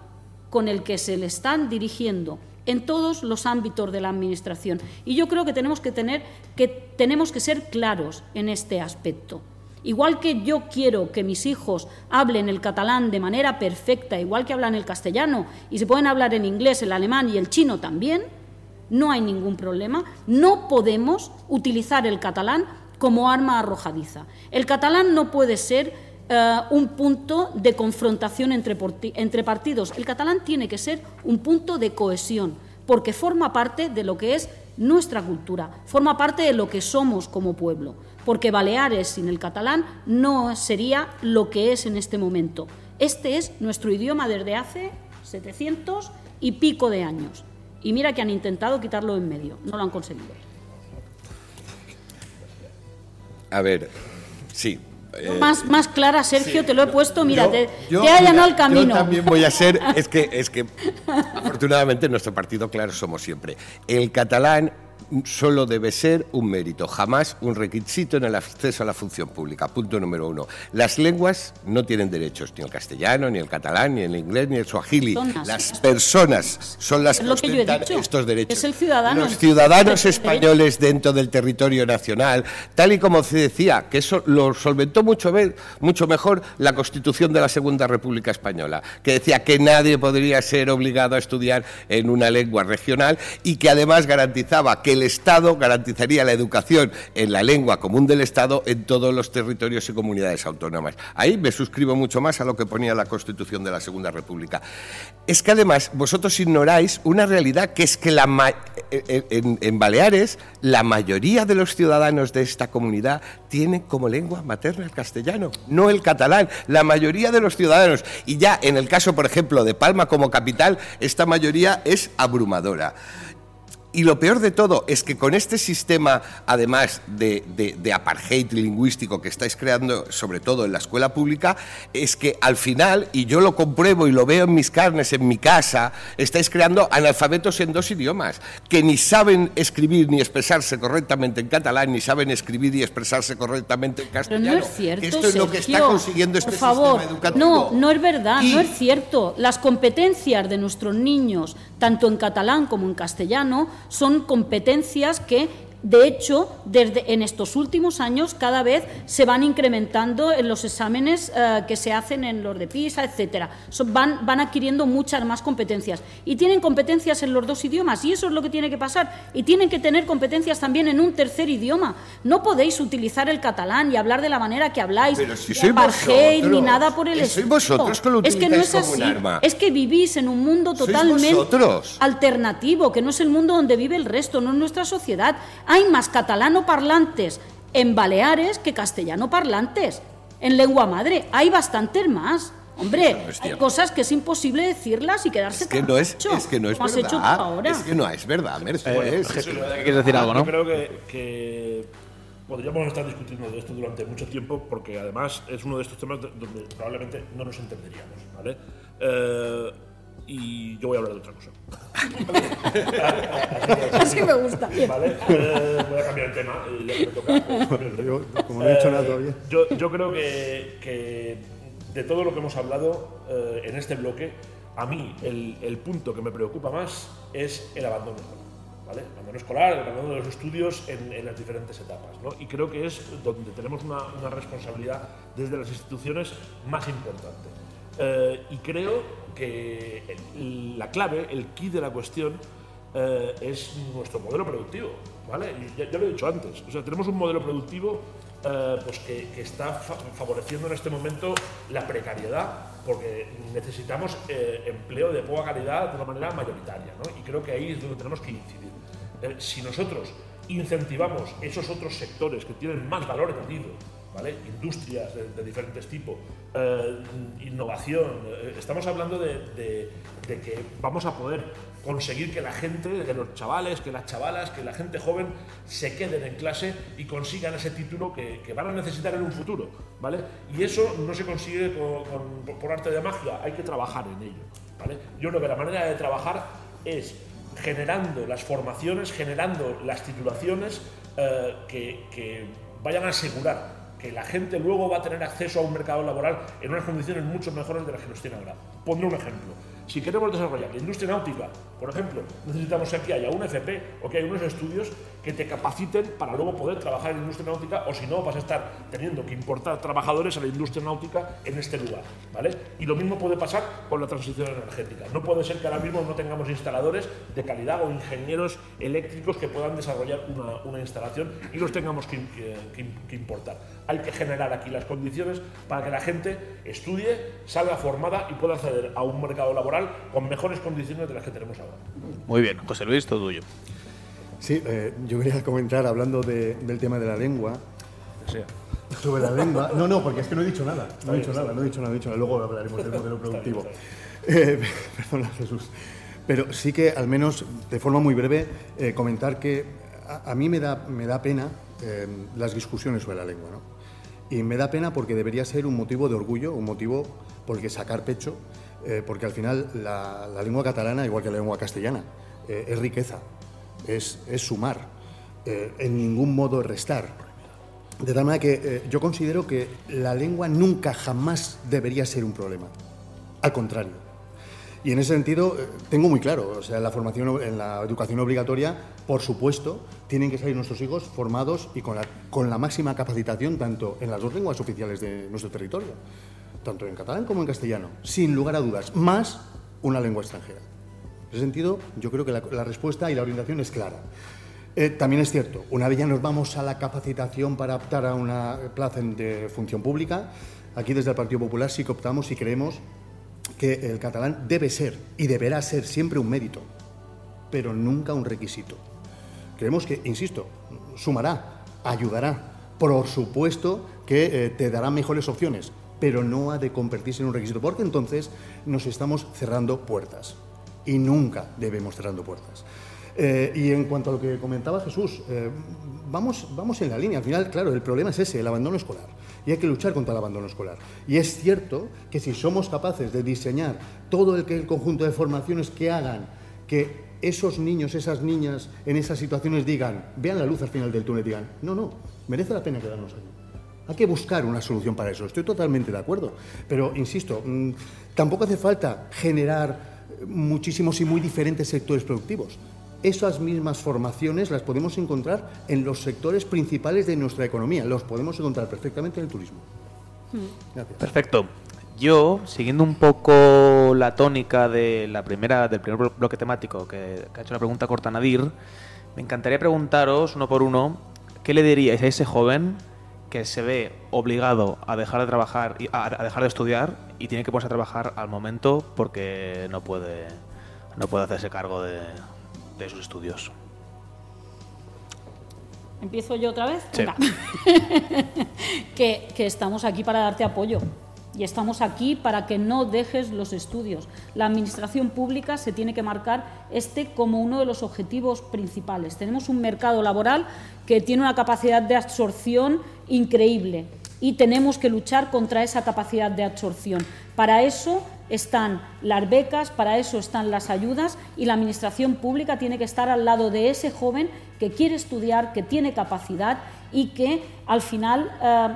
[SPEAKER 3] con el que se le están dirigiendo en todos los ámbitos de la Administración. Y yo creo que tenemos que, tener, que, tenemos que ser claros en este aspecto. Igual que yo quiero que mis hijos hablen el catalán de manera perfecta, igual que hablan el castellano, y se pueden hablar en inglés, el alemán y el chino también, no hay ningún problema. No podemos utilizar el catalán como arma arrojadiza. El catalán no puede ser eh, un punto de confrontación entre, entre partidos. El catalán tiene que ser un punto de cohesión, porque forma parte de lo que es nuestra cultura, forma parte de lo que somos como pueblo, porque Baleares sin el catalán no sería lo que es en este momento. Este es nuestro idioma desde hace 700 y pico de años. Y mira que han intentado quitarlo en medio, no lo han conseguido.
[SPEAKER 5] A ver, sí,
[SPEAKER 3] eh, más, más clara, Sergio, te lo he puesto, mira, te, te ha allanado el camino.
[SPEAKER 5] Yo también voy a ser, es que, es que afortunadamente nuestro partido, claro, somos siempre. El catalán solo debe ser un mérito, jamás un requisito en el acceso a la función pública. Punto número uno. Las lenguas no tienen derechos, ni el castellano, ni el catalán, ni el inglés, ni el suajili. Las personas son las que ostentan estos derechos.
[SPEAKER 3] Es el ciudadano.
[SPEAKER 5] Los ciudadanos españoles dentro del territorio nacional, tal y como se decía, que eso lo solventó mucho, mucho mejor la Constitución de la Segunda República Española, que decía que nadie podría ser obligado a estudiar en una lengua regional y que además garantizaba que el Estado garantizaría la educación en la lengua común del Estado en todos los territorios y comunidades autónomas. Ahí me suscribo mucho más a lo que ponía la Constitución de la Segunda República. Es que además vosotros ignoráis una realidad que es que eh, eh, en Baleares la mayoría de los ciudadanos de esta comunidad tienen como lengua materna el castellano, no el catalán. La mayoría de los ciudadanos, y ya en el caso, por ejemplo, de Palma como capital, esta mayoría es abrumadora. Y lo peor de todo es que con este sistema, además de, de, apartheid lingüístico que estáis creando, sobre todo en la escuela pública, es que al final, y yo lo compruebo y lo veo en mis carnes, en mi casa, estáis creando analfabetos en dos idiomas, que ni saben escribir ni expresarse correctamente en catalán, ni saben escribir y expresarse correctamente en castellano.
[SPEAKER 3] Pero no es cierto,
[SPEAKER 5] Esto es lo que está consiguiendo este
[SPEAKER 3] por favor,
[SPEAKER 5] sistema educativo.
[SPEAKER 3] No, no es verdad, no es cierto. Las competencias de nuestros niños, tanto en catalán como en castellano, son competencias que de hecho, desde en estos últimos años cada vez se van incrementando en los exámenes eh, que se hacen en los de PISA, etcétera. van, van adquiriendo muchas más competencias y tienen competencias en los dos idiomas y eso es lo que tiene que pasar y tienen que tener competencias también en un tercer idioma. No podéis utilizar el catalán y hablar de la manera que habláis,
[SPEAKER 5] Pero si
[SPEAKER 3] ni apartheid, ni nada por el
[SPEAKER 5] estilo. Vosotros que lo
[SPEAKER 3] es que no es así. Es que vivís en un mundo totalmente alternativo, que no es el mundo donde vive el resto, no es nuestra sociedad. Hay más catalano parlantes en Baleares que castellano parlantes en lengua madre. Hay bastantes más. Hombre,
[SPEAKER 5] no
[SPEAKER 3] hay cosas que es imposible decirlas y quedarse
[SPEAKER 5] Es que no es, es que no es
[SPEAKER 3] hecho
[SPEAKER 5] verdad.
[SPEAKER 3] ahora.
[SPEAKER 5] Es que no es verdad, Mercedes.
[SPEAKER 1] ¿Qué quieres decir algo, no?
[SPEAKER 4] Yo creo que, que podríamos estar discutiendo de esto durante mucho tiempo porque además es uno de estos temas de- donde probablemente no nos entenderíamos, ¿vale? Eh, y yo voy a hablar de otra cosa.
[SPEAKER 3] Así me gusta.
[SPEAKER 4] ¿Vale? Eh, voy a cambiar el tema. eh, ya me toca, eh.
[SPEAKER 2] Yo, como no he dicho nada todavía.
[SPEAKER 4] Yo, yo creo que, que de todo lo que hemos hablado eh, en este bloque, a mí el, el punto que me preocupa más es el abandono escolar. ¿vale? El abandono escolar, el abandono de los estudios en, en las diferentes etapas. ¿no? Y creo que es donde tenemos una, una responsabilidad desde las instituciones más importante. Eh, y creo que el- la clave, el key de la cuestión, eh, es nuestro modelo productivo. ¿vale? Ya, ya lo he dicho antes. O sea, tenemos un modelo productivo eh, pues que, está favoreciendo en este momento la precariedad, porque necesitamos eh, empleo de poca calidad de una manera mayoritaria, ¿no? y creo que ahí es donde tenemos que incidir. Eh, si nosotros incentivamos esos otros sectores que tienen más valor añadido, industrias de, diferentes tipos, innovación, estamos hablando de que vamos a poder conseguir que la gente, que los chavales, que las chavalas, que la gente joven se queden en clase y consigan ese título que, van a necesitar en un futuro, ¿vale? Y eso no se consigue por arte de magia, hay que trabajar en ello. Yo creo que la manera de trabajar es generando las formaciones, generando las titulaciones eh, que vayan a asegurar que la gente luego va a tener acceso a un mercado laboral en unas condiciones mucho mejores de las que los tiene ahora. Pondré un ejemplo. Si queremos desarrollar la industria náutica, por ejemplo, necesitamos que haya un FP o que haya unos estudios que te capaciten para luego poder trabajar en la industria náutica o si no vas a estar teniendo que importar trabajadores a la industria náutica en este lugar, ¿vale? Y lo mismo puede pasar con la transición energética. No puede ser que ahora mismo no tengamos instaladores de calidad o ingenieros eléctricos que puedan desarrollar una, instalación y los tengamos que importar. Hay que generar aquí las condiciones para que la gente estudie, salga formada y pueda acceder a un mercado laboral con mejores condiciones de las que tenemos ahora.
[SPEAKER 1] Muy bien, José Luis, todo tuyo.
[SPEAKER 2] Sí, eh, yo quería comentar, hablando del tema de la lengua. Sobre la lengua. No, no, porque es que no he dicho nada. No he dicho nada, no he dicho nada, he dicho nada. Luego hablaremos del modelo productivo. Eh, perdona, Jesús. Pero sí que, al menos de forma muy breve, eh, comentar que a, mí me da, me da pena las discusiones sobre la lengua. ¿no? Y me da pena porque debería ser un motivo de orgullo, un motivo por el que sacar pecho eh, porque al final la, lengua catalana, igual que la lengua castellana, eh, es riqueza, es, sumar, eh, en ningún modo restar. De tal manera que yo considero que la lengua nunca jamás debería ser un problema, al contrario. Y en ese sentido tengo muy claro, o sea, la formación, en la educación obligatoria, por supuesto, tienen que salir nuestros hijos formados y con la, con la máxima capacitación tanto en las dos lenguas oficiales de nuestro territorio tanto en catalán como en castellano, sin lugar a dudas, más una lengua extranjera. En ese sentido, yo creo que la, respuesta y la orientación es clara. Eh, también es cierto, una vez ya nos vamos a la capacitación para optar a una plaza de función pública, aquí desde el Partido Popular sí que optamos y creemos que el catalán debe ser y deberá ser siempre un mérito, pero nunca un requisito. Creemos que, insisto, sumará, ayudará, por supuesto que eh, te dará mejores opciones, pero no ha de convertirse en un requisito, porque entonces nos estamos cerrando puertas y nunca debemos cerrando puertas. Eh, y en cuanto a lo que comentaba Jesús, eh, vamos, vamos en la línea. Al final, claro, el problema es ese, el abandono escolar. Y hay que luchar contra el abandono escolar. Y es cierto que si somos capaces de diseñar todo el, conjunto de formaciones que hagan que esos niños, esas niñas en esas situaciones digan, vean la luz al final del túnel, digan, no, no, merece la pena quedarnos aquí. Hay que buscar una solución para eso, estoy totalmente de acuerdo. Pero, insisto, mm, tampoco hace falta generar muchísimos y muy diferentes sectores productivos. Esas mismas formaciones las podemos encontrar en los sectores principales de nuestra economía, los podemos encontrar perfectamente en el turismo.
[SPEAKER 1] Hmm. Perfecto. Yo, siguiendo un poco la tónica de la primera, del primer bloque temático que, que ha hecho la pregunta Cortanadir, me encantaría preguntaros uno por uno, ¿qué le diríais a ese joven que se ve obligado a dejar de trabajar, a, dejar de estudiar y tiene que ponerse a trabajar al momento porque no puede, no puede hacerse cargo de, sus estudios.
[SPEAKER 3] ¿Empiezo yo otra vez? que, que estamos aquí para darte apoyo y estamos aquí para que no dejes los estudios. La administración pública se tiene que marcar este como uno de los objetivos principales. Tenemos un mercado laboral que tiene una capacidad de absorción increíble y tenemos que luchar contra esa capacidad de absorción. Para eso están las becas, para eso están las ayudas y la Administración pública tiene que estar al lado de ese joven que quiere estudiar, que tiene capacidad y que al final eh,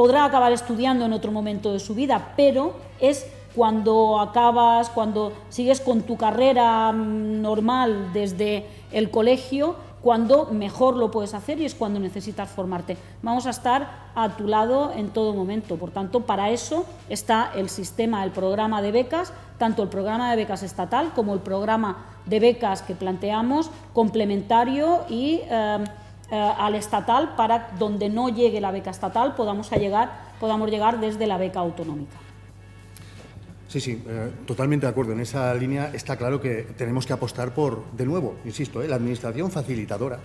[SPEAKER 3] podrá acabar estudiando en otro momento de su vida, pero es cuando acabas, cuando sigues con tu carrera mm, normal desde el colegio, cuando mejor lo puedes hacer y es cuando necesitas formarte. Vamos a estar a tu lado en todo momento. Por tanto, para eso está el sistema, el programa de becas, tanto el programa de becas estatal como el programa de becas que planteamos, complementario y eh, eh, al estatal para donde no llegue la beca estatal podamos, llegar, podamos llegar desde la beca autonómica.
[SPEAKER 2] Sí, sí, eh, totalmente de acuerdo. En esa línea está claro que tenemos que apostar por, de nuevo, insisto, la administración facilitadora.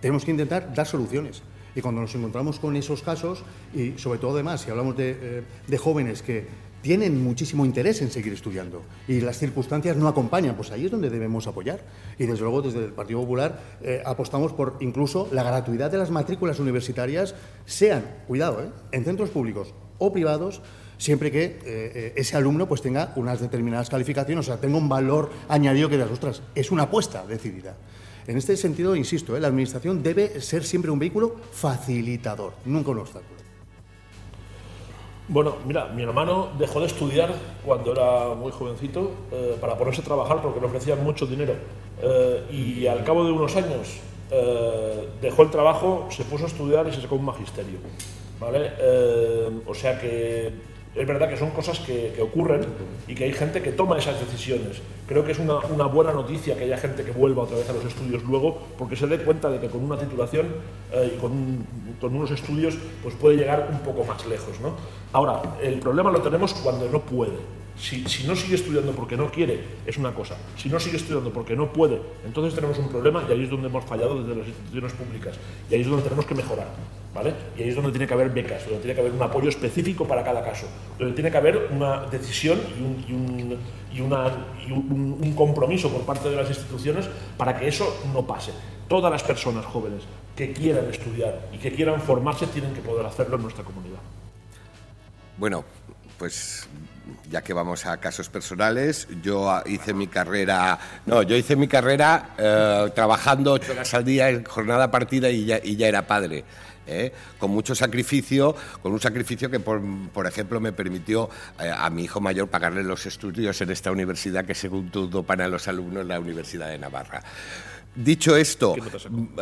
[SPEAKER 2] Tenemos que intentar dar soluciones. Y cuando nos encontramos con esos casos, y sobre todo además, si hablamos de jóvenes que tienen muchísimo interés en seguir estudiando y las circunstancias no acompañan, pues ahí es donde debemos apoyar. Y desde luego desde el Partido Popular eh, apostamos por incluso la gratuidad de las matrículas universitarias, sean, cuidado, eh, en centros públicos o privados, siempre que eh, ese alumno pues tenga unas determinadas calificaciones, o sea, tenga un valor añadido que las otras. Es una apuesta decidida. En este sentido, insisto, la Administración debe ser siempre un vehículo facilitador, nunca un obstáculo.
[SPEAKER 4] Bueno, mira, mi hermano dejó de estudiar cuando era muy jovencito eh, para ponerse a trabajar porque le ofrecían mucho dinero. Eh, y al cabo de unos años eh, dejó el trabajo, se puso a estudiar y se sacó un magisterio. ¿vale? o sea que es verdad que son cosas que, ocurren y que hay gente que toma esas decisiones. Creo que es una, buena noticia que haya gente que vuelva otra vez a los estudios luego, porque se dé cuenta de que con una titulación eh, y con, unos estudios pues puede llegar un poco más lejos. ¿no? Ahora, el problema lo tenemos cuando no puede. Si, no sigue estudiando porque no quiere, es una cosa. Si no sigue estudiando porque no puede, entonces tenemos un problema y ahí es donde hemos fallado desde las instituciones públicas. Y ahí es donde tenemos que mejorar. Y ahí es donde tiene que haber becas, donde tiene que haber un apoyo específico para cada caso, donde tiene que haber una decisión y un, y un compromiso por parte de las instituciones para que eso no pase. Todas las personas jóvenes que quieran estudiar y que quieran formarse tienen que poder hacerlo en nuestra comunidad.
[SPEAKER 5] Bueno, pues ya que vamos a casos personales, yo hice mi carrera, no, yo hice mi carrera eh, trabajando ocho horas al día en jornada partida y ya, y ya era padre. ¿Eh? con mucho sacrificio, con un sacrificio que, por, por ejemplo, me permitió eh, a mi hijo mayor pagarle los estudios en esta universidad que, según todo, para los alumnos, la Universidad de Navarra. Dicho esto,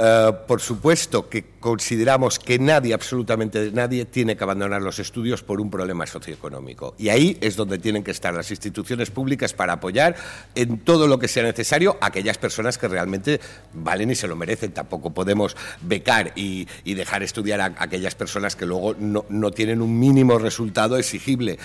[SPEAKER 5] eh, por supuesto que consideramos que nadie, absolutamente nadie, tiene que abandonar los estudios por un problema socioeconómico. Y ahí es donde tienen que estar las instituciones públicas para apoyar en todo lo que sea necesario a aquellas personas que realmente valen y se lo merecen. Tampoco podemos becar y, dejar estudiar a aquellas personas que luego no, no tienen un mínimo resultado exigible.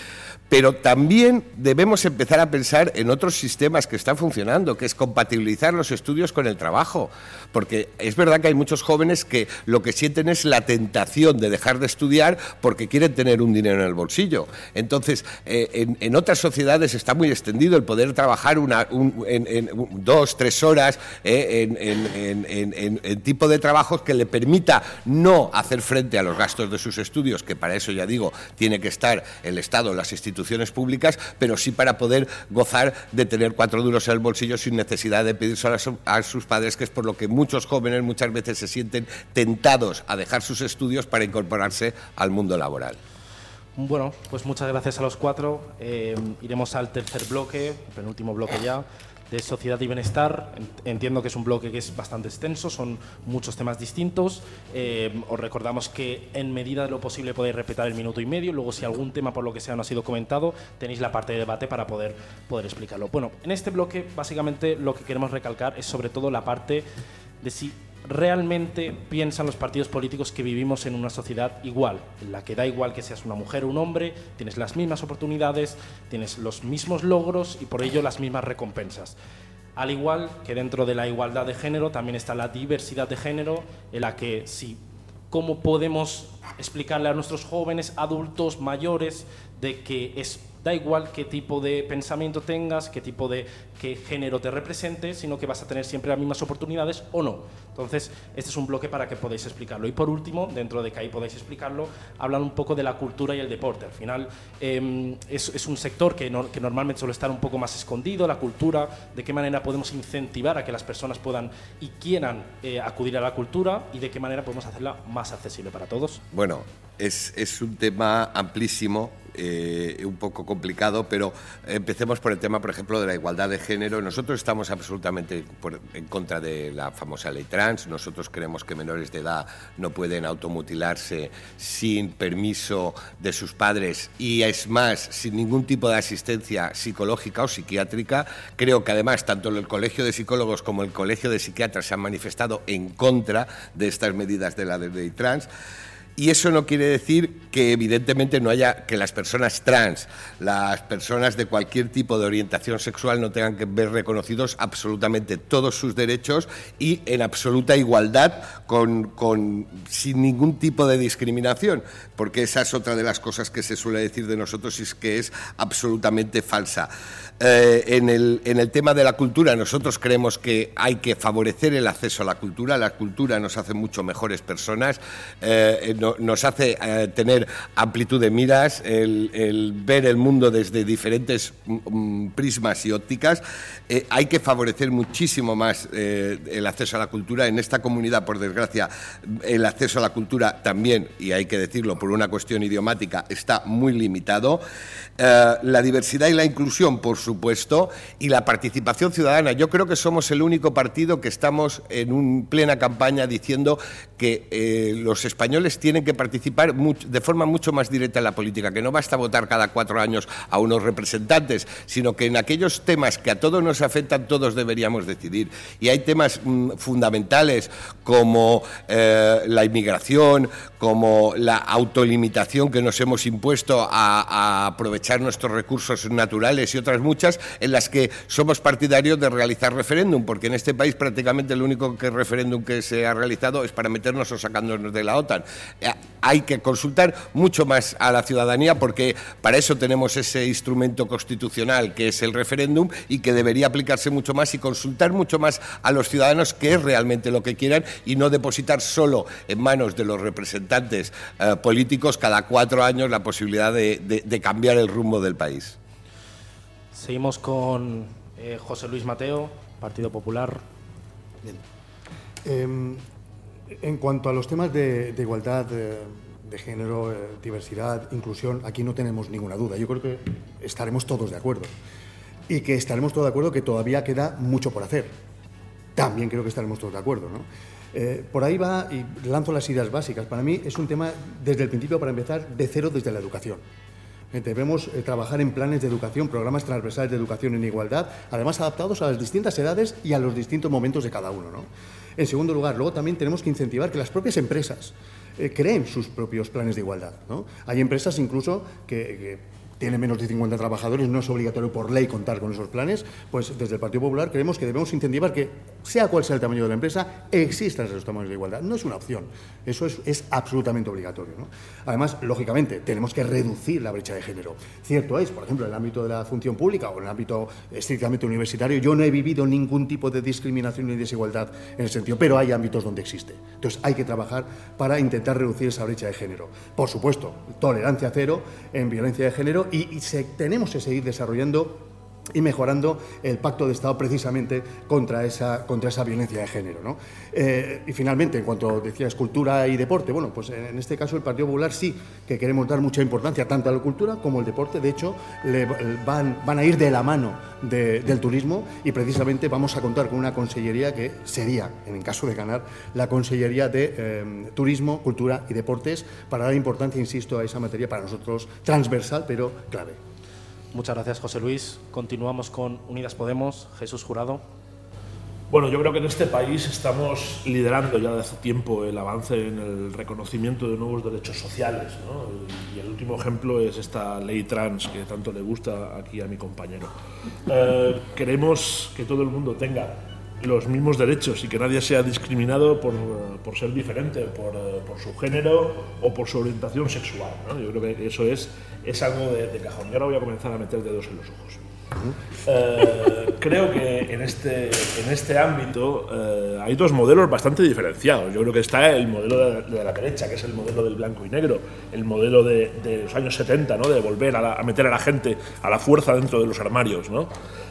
[SPEAKER 5] Pero también debemos empezar a pensar en otros sistemas que están funcionando, que es compatibilizar los estudios con el trabajo. Porque es verdad que hay muchos jóvenes que lo que sienten es la tentación de dejar de estudiar porque quieren tener un dinero en el bolsillo. Entonces, eh, en, otras sociedades está muy extendido el poder trabajar una, dos, tres horas eh, en, tipo de trabajos que le permita no hacer frente a los gastos de sus estudios, que para eso ya digo, tiene que estar el Estado, las instituciones públicas, pero sí para poder gozar de tener cuatro duros en el bolsillo sin necesidad de pedirse a, sus padres, que es por lo que muchos jóvenes muchas veces se sienten tentados a dejar sus estudios para incorporarse al mundo laboral.
[SPEAKER 6] Bueno, pues muchas gracias a los cuatro. Eh, iremos al tercer bloque, penúltimo bloque ya de sociedad y bienestar. Entiendo que es un bloque que es bastante extenso, son muchos temas distintos. Eh, os recordamos que en medida de lo posible podéis respetar el minuto y medio. Luego, si algún tema por lo que sea no ha sido comentado, tenéis la parte de debate para poder, poder explicarlo. Bueno, en este bloque, básicamente lo que queremos recalcar es sobre todo la parte de si realmente piensan los partidos políticos que vivimos en una sociedad igual, en la que da igual que seas una mujer o un hombre, tienes las mismas oportunidades, tienes los mismos logros y por ello las mismas recompensas. Al igual que dentro de la igualdad de género también está la diversidad de género, en la que si cómo podemos explicarle a nuestros jóvenes, adultos, mayores, de que es da igual qué tipo de pensamiento tengas, qué tipo de qué género te represente, sino que vas a tener siempre las mismas oportunidades o no. Entonces, este es un bloque para que podáis explicarlo. Y por último, dentro de que ahí podáis explicarlo, hablan un poco de la cultura y el deporte. Al final, em, es, un sector que, normalmente suele estar un poco más escondido, la cultura, de qué manera podemos incentivar a que las personas puedan y quieran eh, acudir a la cultura y de qué manera podemos hacerla más accesible para todos.
[SPEAKER 5] Bueno, es, es un tema amplísimo eh, un poco complicado, pero empecemos por el tema, por ejemplo, de la igualdad de género. Nosotros estamos absolutamente en contra de la famosa ley trans. Nosotros creemos que menores de edad no pueden automutilarse sin permiso de sus padres y, es más, sin ningún tipo de asistencia psicológica o psiquiátrica. Creo que además tanto el Colegio de Psicólogos como el Colegio de Psiquiatras se han manifestado en contra de estas medidas de la ley trans. Y eso no quiere decir que evidentemente no haya que las personas trans, las personas de cualquier tipo de orientación sexual no tengan que ver reconocidos absolutamente todos sus derechos y en absoluta igualdad con, sin ningún tipo de discriminación, porque esa es otra de las cosas que se suele decir de nosotros y es que es absolutamente falsa. Eh, en, el, en, el, tema de la cultura, nosotros creemos que hay que favorecer el acceso a la cultura. La cultura nos hace mucho mejores personas, eh, nos hace eh, tener amplitud de miras, el, ver el mundo desde diferentes mm, mm, prismas y ópticas. hay que favorecer muchísimo más el acceso a la cultura. En esta comunidad, por desgracia, el acceso a la cultura también, y hay que decirlo por una cuestión idiomática, está muy limitado. la diversidad y la inclusión, por su supuesto, y la participación ciudadana. Yo creo que somos el único partido que estamos en un plena campaña diciendo que eh, los españoles tienen que participar de forma mucho más directa en la política, que no basta votar cada cuatro años a unos representantes, sino que en aquellos temas que a todos nos afectan, todos deberíamos decidir. Y hay temas mm, fundamentales como eh, la inmigración, como la autolimitación que nos hemos impuesto a, aprovechar nuestros recursos naturales y otras muchas en las que somos partidarios de realizar referéndum, porque en este país prácticamente el único que referéndum que se ha realizado es para meternos o sacándonos de la OTAN. Eh, hay que consultar mucho más a la ciudadanía porque para eso tenemos ese instrumento constitucional que es el referéndum y que debería aplicarse mucho más y consultar mucho más a los ciudadanos qué es realmente lo que quieran y no depositar solo en manos de los representantes eh, políticos cada cuatro años la posibilidad de cambiar el rumbo del país.
[SPEAKER 6] Seguimos con eh, José Luis Mateo, Partido Popular.
[SPEAKER 2] Em, en cuanto a los temas de, igualdad de, género, eh, diversidad, inclusión, aquí no tenemos ninguna duda. Yo creo que estaremos todos de acuerdo. Y que estaremos todos de acuerdo que todavía queda mucho por hacer. También creo que estaremos todos de acuerdo. ¿no? Eh, por ahí va y lanzo las ideas básicas. Para mí es un tema, desde el principio, para empezar, de cero desde la educación. Debemos eh, trabajar en planes de educación, programas transversales de educación en igualdad, además adaptados a las distintas edades y a los distintos momentos de cada uno. En segundo lugar, luego también tenemos que incentivar que las propias empresas eh, creen sus propios planes de igualdad. Hay empresas incluso que tiene menos de 50 trabajadores, no es obligatorio por ley contar con esos planes, pues desde el Partido Popular creemos que debemos incentivar que, sea cual sea el tamaño de la empresa, existan esos tamaños de igualdad. No es una opción, eso es, absolutamente obligatorio. Además, lógicamente, tenemos que reducir la brecha de género. Cierto es, por ejemplo, en el ámbito de la función pública o en el ámbito estrictamente universitario, yo no he vivido ningún tipo de discriminación ni desigualdad en ese sentido, pero hay ámbitos donde existe. Entonces, hay que trabajar para intentar reducir esa brecha de género. Por supuesto, tolerancia cero en violencia de género y, tenemos que seguir desarrollando y mejorando el pacto de Estado precisamente contra esa, contra esa violencia de género. ¿no? Eh, y finalmente, en cuanto decías cultura y deporte, bueno, pues en este caso el Partido Popular sí que queremos dar mucha importancia tanto a la cultura como al deporte. De hecho, van, van a ir de la mano del turismo y precisamente vamos a contar con una consellería que sería, en caso de ganar, la consellería de eh, turismo, cultura y deportes para dar importancia, insisto, a esa materia para nosotros transversal pero clave.
[SPEAKER 6] Muchas gracias, José Luis. Continuamos con Unidas Podemos. Jesús Jurado.
[SPEAKER 4] Bueno, yo creo que en este país estamos liderando ya desde hace tiempo el avance en el reconocimiento de nuevos derechos sociales. Y el último ejemplo es esta ley trans que tanto le gusta aquí a mi compañero. Eh, queremos que todo el mundo tenga los mismos derechos y que nadie sea discriminado por, por ser diferente, por, por, su género o por su orientación sexual. ¿no? Yo creo que eso es, es algo de, de, cajón. Y ahora voy a comenzar a meter dedos en los ojos. Eh, creo que en este, en este ámbito eh, hay dos modelos bastante diferenciados. Yo creo que está el modelo de, la derecha, que es el modelo del blanco y negro, el modelo de, de los años 70, ¿no? de volver a, a, meter a la gente a la fuerza dentro de los armarios. ¿no?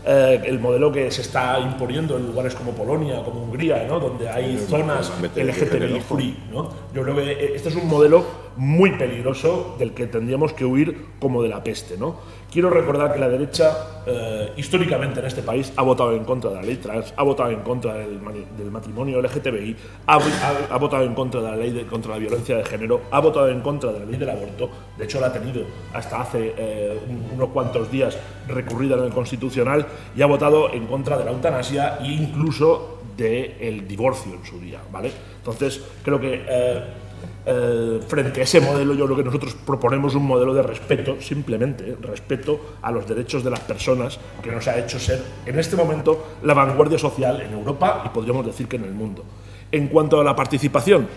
[SPEAKER 4] Eh, el modelo que se está imponiendo en lugares como Polonia, como Hungría, ¿no? donde hay zonas LGTBI free. ¿no? Yo creo que este es un modelo muy peligroso del que tendríamos que huir como de la peste. ¿no? Quiero recordar que la derecha, eh, históricamente en este país, ha votado en contra de la ley trans, ha votado en contra del, matrimonio LGTBI, ha, votado en contra de la ley contra la violencia de género, ha votado en contra de la ley del aborto, de hecho la ha tenido hasta hace eh, unos cuantos días recurrida en el Constitucional y ha votado en contra de la eutanasia e incluso del divorcio en su día. ¿vale? Entonces, creo que... Eh, eh, frente a ese modelo, yo creo que nosotros proponemos un modelo de respeto, simplemente, respeto a los derechos de las personas, que nos ha hecho ser, en este momento, la vanguardia social en Europa y podríamos decir que en el mundo. En cuanto a la participación,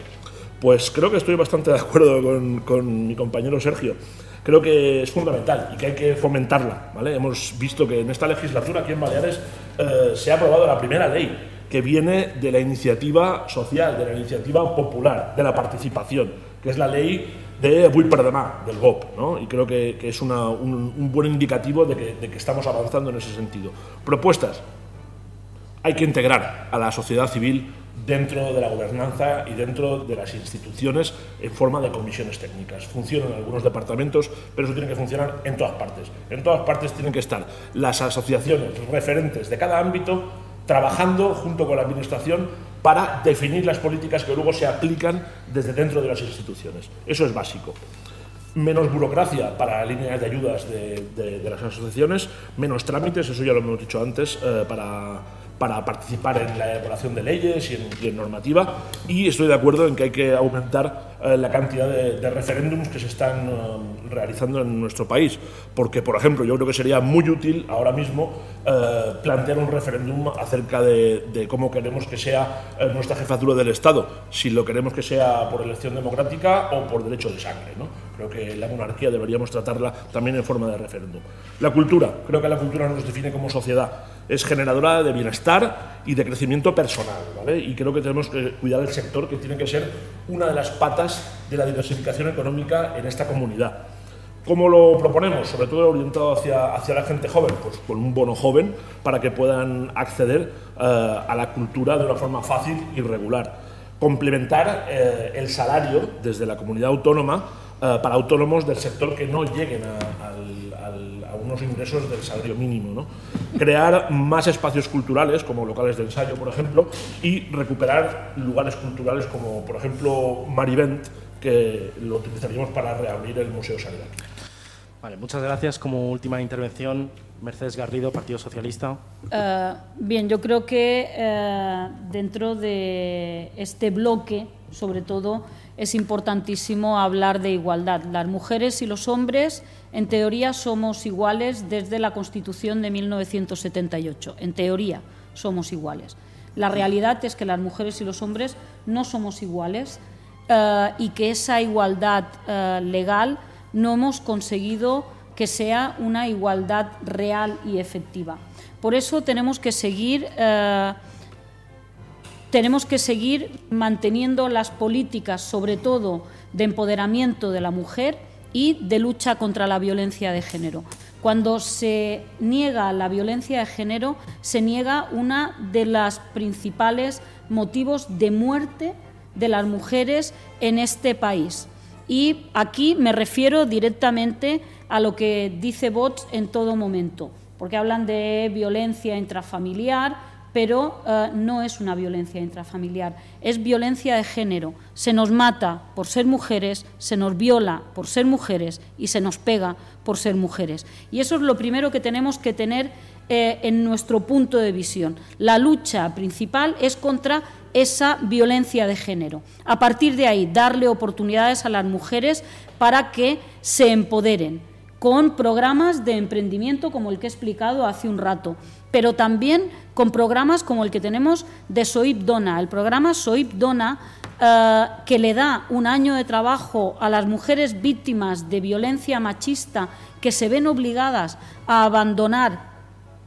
[SPEAKER 4] pues creo que estoy bastante de acuerdo con, mi compañero Sergio. Creo que es fundamental y que hay que fomentarla. ¿vale? Hemos visto que en esta legislatura aquí en Baleares eh, se ha aprobado la primera ley que viene de la iniciativa social, de la iniciativa popular, de la participación, que es la ley de Vull del GOP, ¿no? y creo que, es un, buen indicativo de que, de que estamos avanzando en ese sentido. Propuestas. Hay que integrar a la sociedad civil dentro de la gobernanza y dentro de las instituciones en forma de comisiones técnicas. Funcionan en algunos departamentos, pero eso tiene que funcionar en todas partes. En todas partes tienen que estar las asociaciones referentes de cada ámbito trabajando junto con la Administración para definir las políticas que luego se aplican desde dentro de las instituciones. Eso es básico. Menos burocracia para líneas de ayudas de, las asociaciones, menos trámites, eso ya lo hemos dicho antes, eh, para para participar en la elaboración de leyes y en, normativa y estoy de acuerdo en que hay que aumentar eh, la cantidad de, referéndums que se están eh, realizando en nuestro país, porque por ejemplo yo creo que sería muy útil ahora mismo eh, plantear un referéndum acerca de, cómo queremos que sea nuestra jefatura del Estado, si lo queremos que sea por elección democrática o por derecho de sangre. ¿no? Creo que la monarquía deberíamos tratarla también en forma de referéndum. La cultura, creo que la cultura nos define como sociedad es generadora de bienestar y de crecimiento personal. ¿vale? Y creo que tenemos que cuidar el sector, que tiene que ser una de las patas de la diversificación económica en esta comunidad. ¿Cómo lo proponemos? Sobre todo orientado hacia, hacia la gente joven, pues con un bono joven para que puedan acceder eh, a la cultura de una forma fácil y regular. Complementar eh, el salario desde la comunidad autónoma eh, para autónomos del sector que no lleguen a, unos ingresos del salario mínimo. ¿no? Crear más espacios culturales, como locales de ensayo, por ejemplo, y recuperar lugares culturales como, por ejemplo, Marivent, que lo utilizaríamos para reabrir el Museo Salida.
[SPEAKER 6] Vale, muchas gracias. Como última intervención, Mercedes Garrido, Partido Socialista.
[SPEAKER 3] Eh, bien, yo creo que eh, dentro de este bloque, sobre todo, es importantísimo hablar de igualdad. Las mujeres y los hombres, en teoría, somos iguales desde la Constitución de 1978. En teoría, somos iguales. La realidad es que las mujeres y los hombres no somos iguales eh, y que esa igualdad eh, legal no hemos conseguido que sea una igualdad real y efectiva. Por eso tenemos que seguir eh, tenemos que seguir manteniendo las políticas, sobre todo de empoderamiento de la mujer y de lucha contra la violencia de género. Cuando se niega la violencia de género, se niega una de las principales motivos de muerte de las mujeres en este país. Y aquí me refiero directamente a lo que dice Vox en todo momento, porque hablan de violencia intrafamiliar, pero eh, no es una violencia intrafamiliar, es violencia de género. Se nos mata por ser mujeres, se nos viola por ser mujeres y se nos pega por ser mujeres. Y eso es lo primero que tenemos que tener eh, en nuestro punto de visión. La lucha principal es contra esa violencia de género. A partir de ahí, darle oportunidades a las mujeres para que se empoderen con programas de emprendimiento como el que he explicado hace un rato, pero también con programas como el que tenemos de SOIP Dona. El programa SOIP Dona, eh, que le da un año de trabajo a las mujeres víctimas de violencia machista que se ven obligadas a abandonar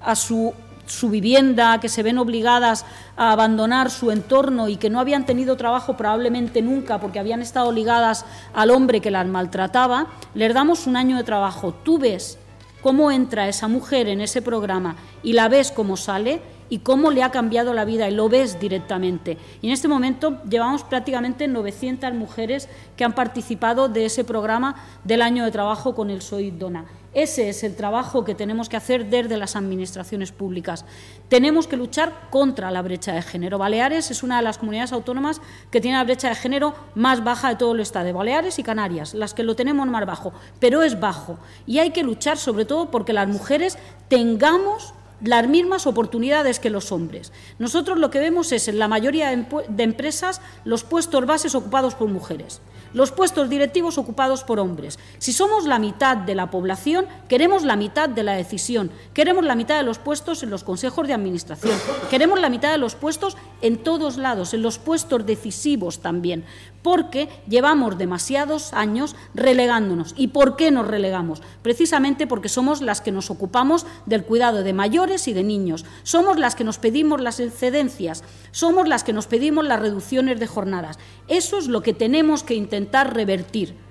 [SPEAKER 3] a su, su vivienda, que se ven obligadas a abandonar su entorno y que no habían tenido trabajo probablemente nunca porque habían estado ligadas al hombre que las maltrataba, les damos un año de trabajo. Tú ves cómo entra esa mujer en ese programa y la ves cómo sale y cómo le ha cambiado la vida y lo ves directamente. Y en este momento llevamos prácticamente 900 mujeres que han participado de ese programa del año de trabajo con el Soy Dona. Ese es el trabajo que tenemos que hacer desde las administraciones públicas. Tenemos que luchar contra la brecha de género. Baleares es una de las comunidades autónomas que tiene la brecha de género más baja de todo el Estado, Baleares y Canarias, las que lo tenemos más bajo, pero es bajo. Y hay que luchar sobre todo porque las mujeres tengamos las mismas oportunidades que los hombres. Nosotros lo que vemos es en la mayoría de empresas los puestos bases ocupados por mujeres los puestos directivos ocupados por hombres. Si somos la mitad de la población, queremos la mitad de la decisión, queremos la mitad de los puestos en los consejos de administración, queremos la mitad de los puestos en todos lados, en los puestos decisivos también, porque llevamos demasiados años relegándonos. ¿Y por qué nos relegamos? Precisamente porque somos las que nos ocupamos del cuidado de mayores y de niños, somos las que nos pedimos las excedencias, somos las que nos pedimos las reducciones de jornadas. Eso es lo que tenemos que intentar revertir.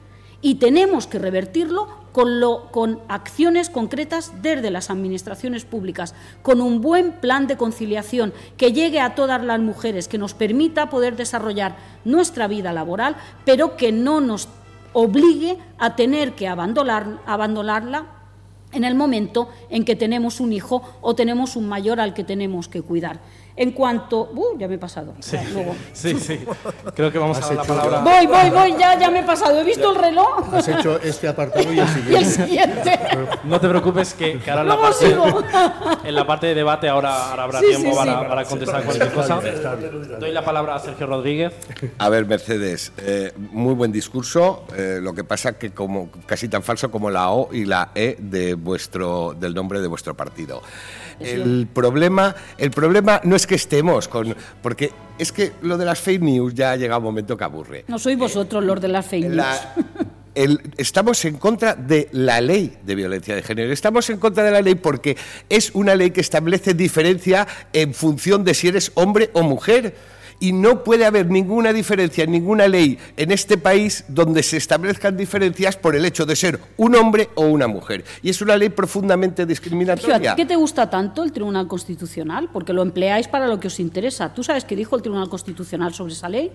[SPEAKER 3] Y tenemos que revertirlo con, acciones concretas desde las administraciones públicas, con un buen plan de conciliación que llegue a todas las mujeres, que nos permita poder desarrollar nuestra vida laboral, pero que no nos obligue a tener que abandonar, abandonarla en el momento en que tenemos un hijo o tenemos un mayor al que tenemos que cuidar. En cuanto. Uh, ya me he pasado.
[SPEAKER 6] Sí, sí, sí. Creo que vamos a dar la palabra.
[SPEAKER 3] Voy, voy, voy, ya, ya me he pasado. He visto el reloj.
[SPEAKER 2] Has hecho este apartado y el siguiente.
[SPEAKER 3] Y el siguiente.
[SPEAKER 6] No te preocupes, que, ahora en la, parte, en la parte de debate ahora, habrá tiempo para, para, contestar cualquier cosa. Doy la palabra a Sergio Rodríguez.
[SPEAKER 5] A ver, Mercedes, eh, muy buen discurso. Eh, lo que pasa que como casi tan falso como la O y la E de vuestro, del nombre de vuestro partido. El problema, el problema no es que estemos con. Porque es que lo de las fake news ya ha llegado un momento que aburre.
[SPEAKER 3] No sois vosotros los de las fake news.
[SPEAKER 5] estamos en contra de la ley de violencia de género. Estamos en contra de la ley porque es una ley que establece diferencia en función de si eres hombre o mujer y no puede haber ninguna diferencia, ninguna ley en este país donde se establezcan diferencias por el hecho de ser un hombre o una mujer. Y es una ley profundamente discriminatoria.
[SPEAKER 3] ¿Qué te gusta tanto el Tribunal Constitucional? Porque lo empleáis para lo que os interesa. ¿Tú sabes qué dijo el Tribunal Constitucional sobre esa ley?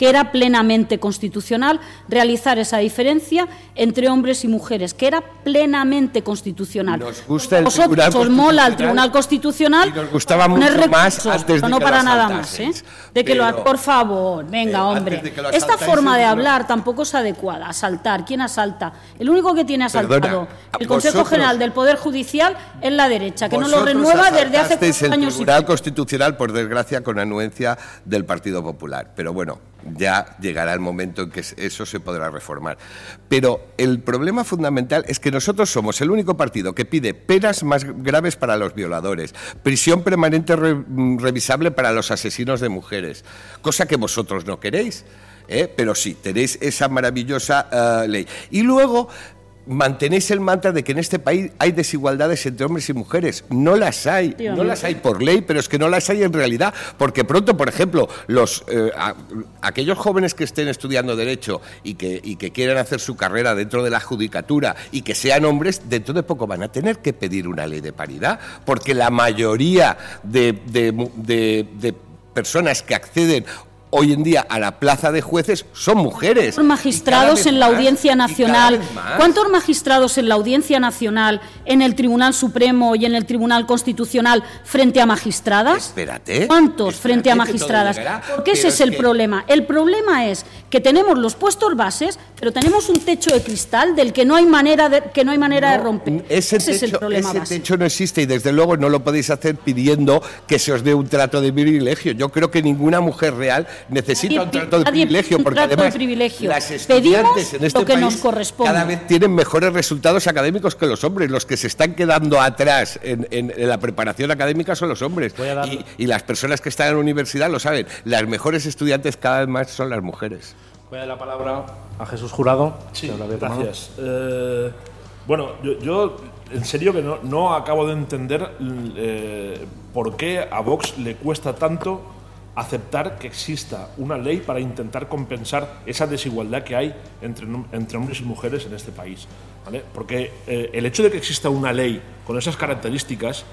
[SPEAKER 3] Que era plenamente constitucional realizar esa diferencia entre hombres y mujeres, que era plenamente constitucional.
[SPEAKER 5] Nos gusta el Tribunal
[SPEAKER 3] os mola el Tribunal Constitucional.
[SPEAKER 5] Y nos gustaba mucho más antes de
[SPEAKER 3] no
[SPEAKER 5] que
[SPEAKER 3] para nada más, ¿eh? De que lo, por favor, venga,
[SPEAKER 5] eh,
[SPEAKER 3] hombre. Esta forma de hablar tampoco es adecuada. Asaltar, ¿quién asalta? El único que tiene asaltado el Consejo General del Poder Judicial es la derecha, que no lo renueva desde hace años.
[SPEAKER 5] El Tribunal Constitucional, por desgracia, con anuencia del Partido Popular. Pero bueno, ya llegará el momento en que eso se podrá reformar. Pero el problema fundamental es que nosotros somos el único partido que pide penas más graves para los violadores, prisión permanente revisable para los asesinos de mujeres, cosa que vosotros no queréis. ¿eh? pero sí, tenéis esa maravillosa eh, ley. Y luego mantenéis el mantra de que en este país hay desigualdades entre hombres y mujeres. No las hay, no las hay por ley, pero es que no las hay en realidad, porque pronto, por ejemplo, los eh, aquellos jóvenes que estén estudiando derecho y que, y que quieran hacer su carrera dentro de la judicatura y que sean hombres, dentro de poco van a tener que pedir una ley de paridad, porque la mayoría de, de personas que acceden hoy en día a la plaza de jueces son mujeres.
[SPEAKER 3] ¿Cuántos magistrados en la Audiencia Nacional? ¿Cuántos magistrados en la Audiencia Nacional, en el Tribunal Supremo y en el Tribunal Constitucional frente a magistradas?
[SPEAKER 5] Espérate.
[SPEAKER 3] ¿Cuántos frente a magistradas? Porque ese es el problema. El problema es que tenemos los puestos bases, pero tenemos un techo de cristal del que no hay manera de, que no hay manera de romper.
[SPEAKER 5] Ese, techo, es el problema ese techo no existe y desde luego no lo podéis hacer pidiendo que se os dé un trato de privilegio. Yo creo que ninguna mujer real necesita un trato de privilegio, porque además las estudiantes en este país cada vez tienen mejores resultados académicos que los hombres. Los que se están quedando atrás en, la preparación académica son los hombres. Y, las personas que están en la universidad lo saben. Las mejores estudiantes cada vez más son las mujeres.
[SPEAKER 6] Voy a dar la palabra a Jesús Jurado.
[SPEAKER 4] Sí, gracias. Eh, bueno, yo, en serio que no, acabo de entender eh, por qué a Vox le cuesta tanto aceptar que exista una ley para intentar compensar esa desigualdad que hay entre, entre hombres y mujeres en este país. Porque eh, el hecho de que exista una ley con esas características,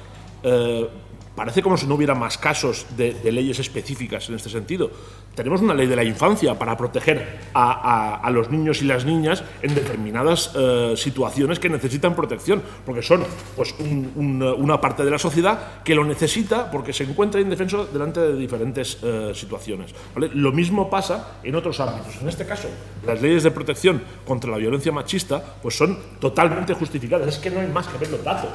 [SPEAKER 4] eh, parece como si no hubiera más casos de, leyes específicas en este sentido. Tenemos una ley de la infancia para proteger a, los niños y las niñas en determinadas eh, situaciones que necesitan protección, porque son pues, una parte de la sociedad que lo necesita porque se encuentra indefenso delante de diferentes eh, situaciones. Lo mismo pasa en otros ámbitos. En este caso, las leyes de protección contra la violencia machista pues, son totalmente justificadas. Es que no hay más que ver los datos.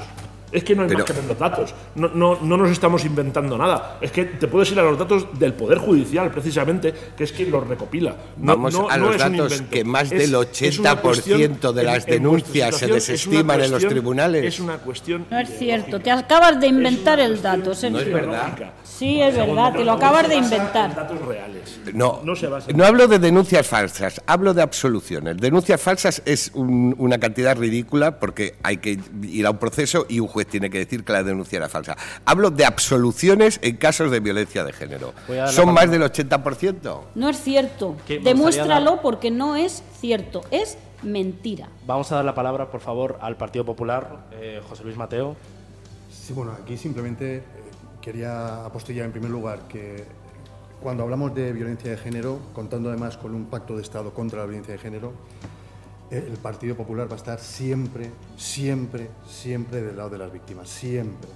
[SPEAKER 4] Es que no hay más que ver los datos. No, no, no, nos estamos inventando nada. Es que te puedes ir a los datos del Poder Judicial, precisamente, que es quien los recopila.
[SPEAKER 5] Vamos a los datos que más del 80% de las denuncias se desestiman en los tribunales.
[SPEAKER 4] Es una cuestión.
[SPEAKER 3] No es cierto. Te acabas de inventar el dato.
[SPEAKER 5] No es verdad.
[SPEAKER 3] Sí, es verdad. Te lo acabas de inventar.
[SPEAKER 4] Datos reales.
[SPEAKER 5] No, no, hablo de denuncias falsas, hablo de absoluciones. Denuncias falsas es una cantidad ridícula porque hay que ir a un proceso y un juez tiene que decir que la denuncia era falsa. Hablo de absoluciones en casos de violencia de género. ¿Son más del 80%?
[SPEAKER 3] No es cierto. Demuéstralo porque no es cierto. Es mentira.
[SPEAKER 6] Vamos a dar la palabra, por favor, al Partido Popular. Eh, José Luis Mateo.
[SPEAKER 2] Sí, bueno, aquí simplemente quería apostillar en primer lugar que cuando hablamos de violencia de género, contando además con un pacto de Estado contra la violencia de género, el Partido Popular va a estar siempre, siempre, siempre del lado de las víctimas, siempre.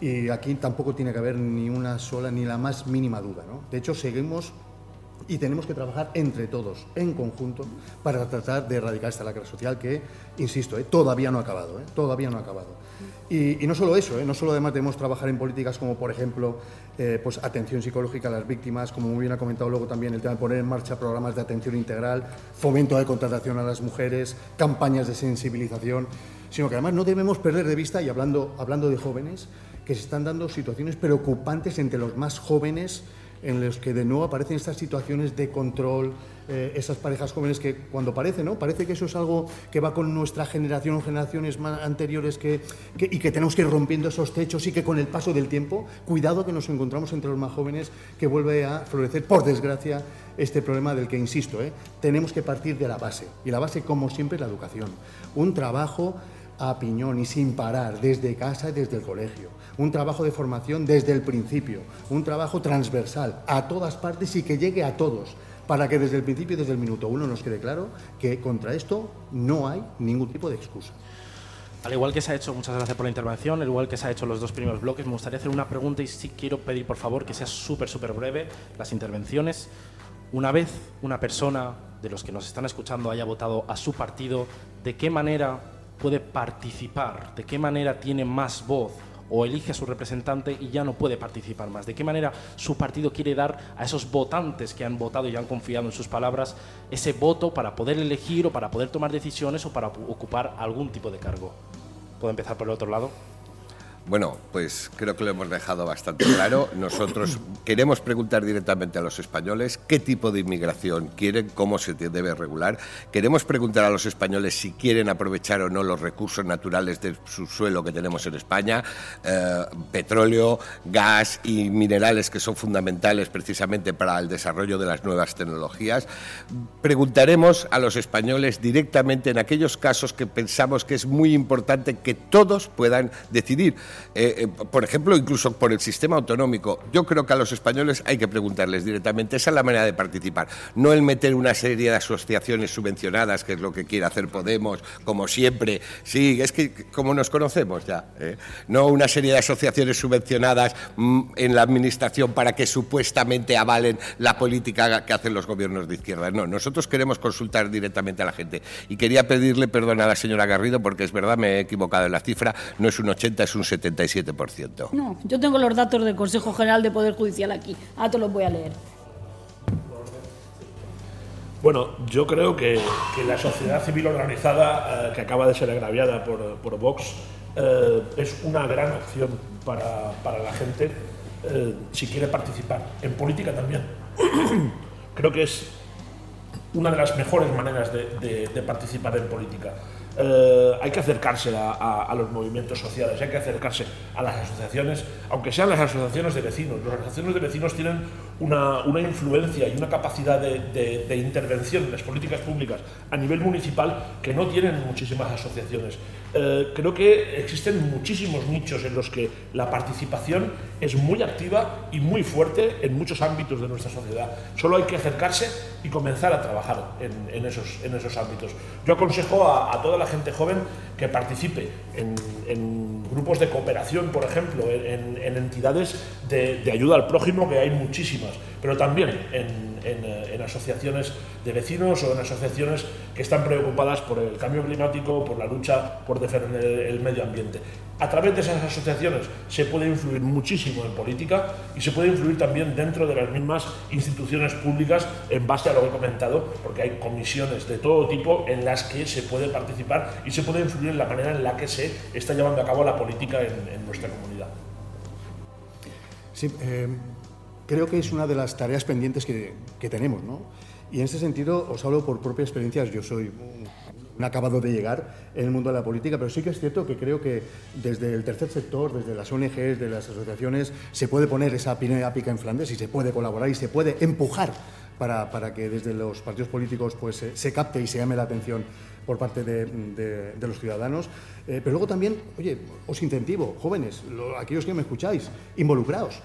[SPEAKER 2] Y aquí tampoco tiene que haber ni una sola, ni la más mínima duda. ¿no? De hecho, seguimos y tenemos que trabajar entre todos, en conjunto, para tratar de erradicar esta lacra social que, insisto, ¿eh? todavía no ha acabado, ¿eh? todavía no ha acabado. Y, no solo eso, ¿eh? no solo además debemos trabajar en políticas como, por ejemplo, pues atención psicológica a las víctimas, como muy bien ha comentado luego también el tema de poner en marcha programas de atención integral, fomento de contratación a las mujeres, campañas de sensibilización, sino que además no debemos perder de vista, y hablando, hablando de jóvenes, que se están dando situaciones preocupantes entre los más jóvenes, en los que de nuevo aparecen estas situaciones de control, eh, esas parejas jóvenes que cuando parece, ¿no? Parece que eso es algo que va con nuestra generación o generaciones más anteriores que, y que tenemos que ir rompiendo esos techos y que con el paso del tiempo, cuidado que nos encontramos entre los más jóvenes que vuelve a florecer, por desgracia, este problema del que insisto, ¿eh? tenemos que partir de la base. Y la base, como siempre, es la educación. Un trabajo a piñón y sin parar, desde casa y desde el colegio. Un trabajo de formación desde el principio, un trabajo transversal a todas partes y que llegue a todos, para que desde el principio y desde el minuto uno nos quede claro que contra esto no hay ningún tipo de excusa.
[SPEAKER 6] Al igual que se ha hecho, muchas gracias por la intervención, al igual que se ha hecho los dos primeros bloques, me gustaría hacer una pregunta y sí quiero pedir por favor que sea súper, súper breve las intervenciones. Una vez una persona de los que nos están escuchando haya votado a su partido, ¿de qué manera puede participar? ¿De qué manera tiene más voz? O elige a su representante y ya no puede participar más. ¿De qué manera su partido quiere dar a esos votantes que han votado y han confiado en sus palabras ese voto para poder elegir o para poder tomar decisiones o para ocupar algún tipo de cargo? ¿Puedo empezar por el otro lado?
[SPEAKER 5] Bueno, pues creo que lo hemos dejado bastante claro. Nosotros queremos preguntar directamente a los españoles qué tipo de inmigración quieren, cómo se debe regular. Queremos preguntar a los españoles si quieren aprovechar o no los recursos naturales del subsuelo que tenemos en España, eh, petróleo, gas y minerales que son fundamentales precisamente para el desarrollo de las nuevas tecnologías. Preguntaremos a los españoles directamente en aquellos casos que pensamos que es muy importante que todos puedan decidir. Eh, eh, por ejemplo, incluso por el sistema autonómico. Yo creo que a los españoles hay que preguntarles directamente, esa es la manera de participar, no el meter una serie de asociaciones subvencionadas, que es lo que quiere hacer Podemos, como siempre. Sí, es que como nos conocemos ya, ¿eh? no una serie de asociaciones subvencionadas mm, en la administración para que supuestamente avalen la política que hacen los gobiernos de izquierda. No, nosotros queremos consultar directamente a la gente. Y quería pedirle perdón a la señora Garrido porque es verdad, me he equivocado en la cifra, no es un 80, es un 70
[SPEAKER 3] no, yo tengo los datos del Consejo General de Poder Judicial aquí. Ah, te los voy a leer.
[SPEAKER 4] Bueno, yo creo que, la sociedad civil organizada eh, que acaba de ser agraviada por, Vox eh, es una gran opción para, la gente eh, si quiere participar. En política también. creo que es una de las mejores maneras de participar en política. Eh, hay que acercarse a, los movimientos sociales, hay que acercarse a las asociaciones, aunque sean las asociaciones de vecinos. Las asociaciones de vecinos tienen una, una influencia y una capacidad de, de, intervención en las políticas públicas a nivel municipal que no tienen muchísimas asociaciones. Eh, creo que existen muchísimos nichos en los que la participación es muy activa y muy fuerte en muchos ámbitos de nuestra sociedad. Solo hay que acercarse y comenzar a trabajar en, en esos, en esos ámbitos. Yo aconsejo a, a, toda la gente joven que participe en, en grupos de cooperación, por ejemplo, en entidades de, de ayuda al prójimo, que hay muchísimas pero también en, en, asociaciones de vecinos o en asociaciones que están preocupadas por el cambio climático, por la lucha por defender el medio ambiente. A través de esas asociaciones se puede influir muchísimo en política y se puede influir también dentro de las mismas instituciones públicas en base a lo que he comentado, porque hay comisiones de todo tipo en las que se puede participar y se puede influir en la manera en la que se está llevando a cabo la política en, nuestra comunidad.
[SPEAKER 2] Sí, eh, creo que es una de las tareas pendientes que, tenemos. ¿no? Y en ese sentido os hablo por propia experiencia. Yo soy un acabado de llegar en el mundo de la política, pero sí que es cierto que creo que desde el tercer sector, desde las ONGs, desde las asociaciones, se puede poner esa pica en Flandes y se puede colaborar y se puede empujar para, para que desde los partidos políticos pues, se capte y se llame la atención por parte de, los ciudadanos. Eh, pero luego también, oye, os incentivo, jóvenes, aquellos que me escucháis, involucraos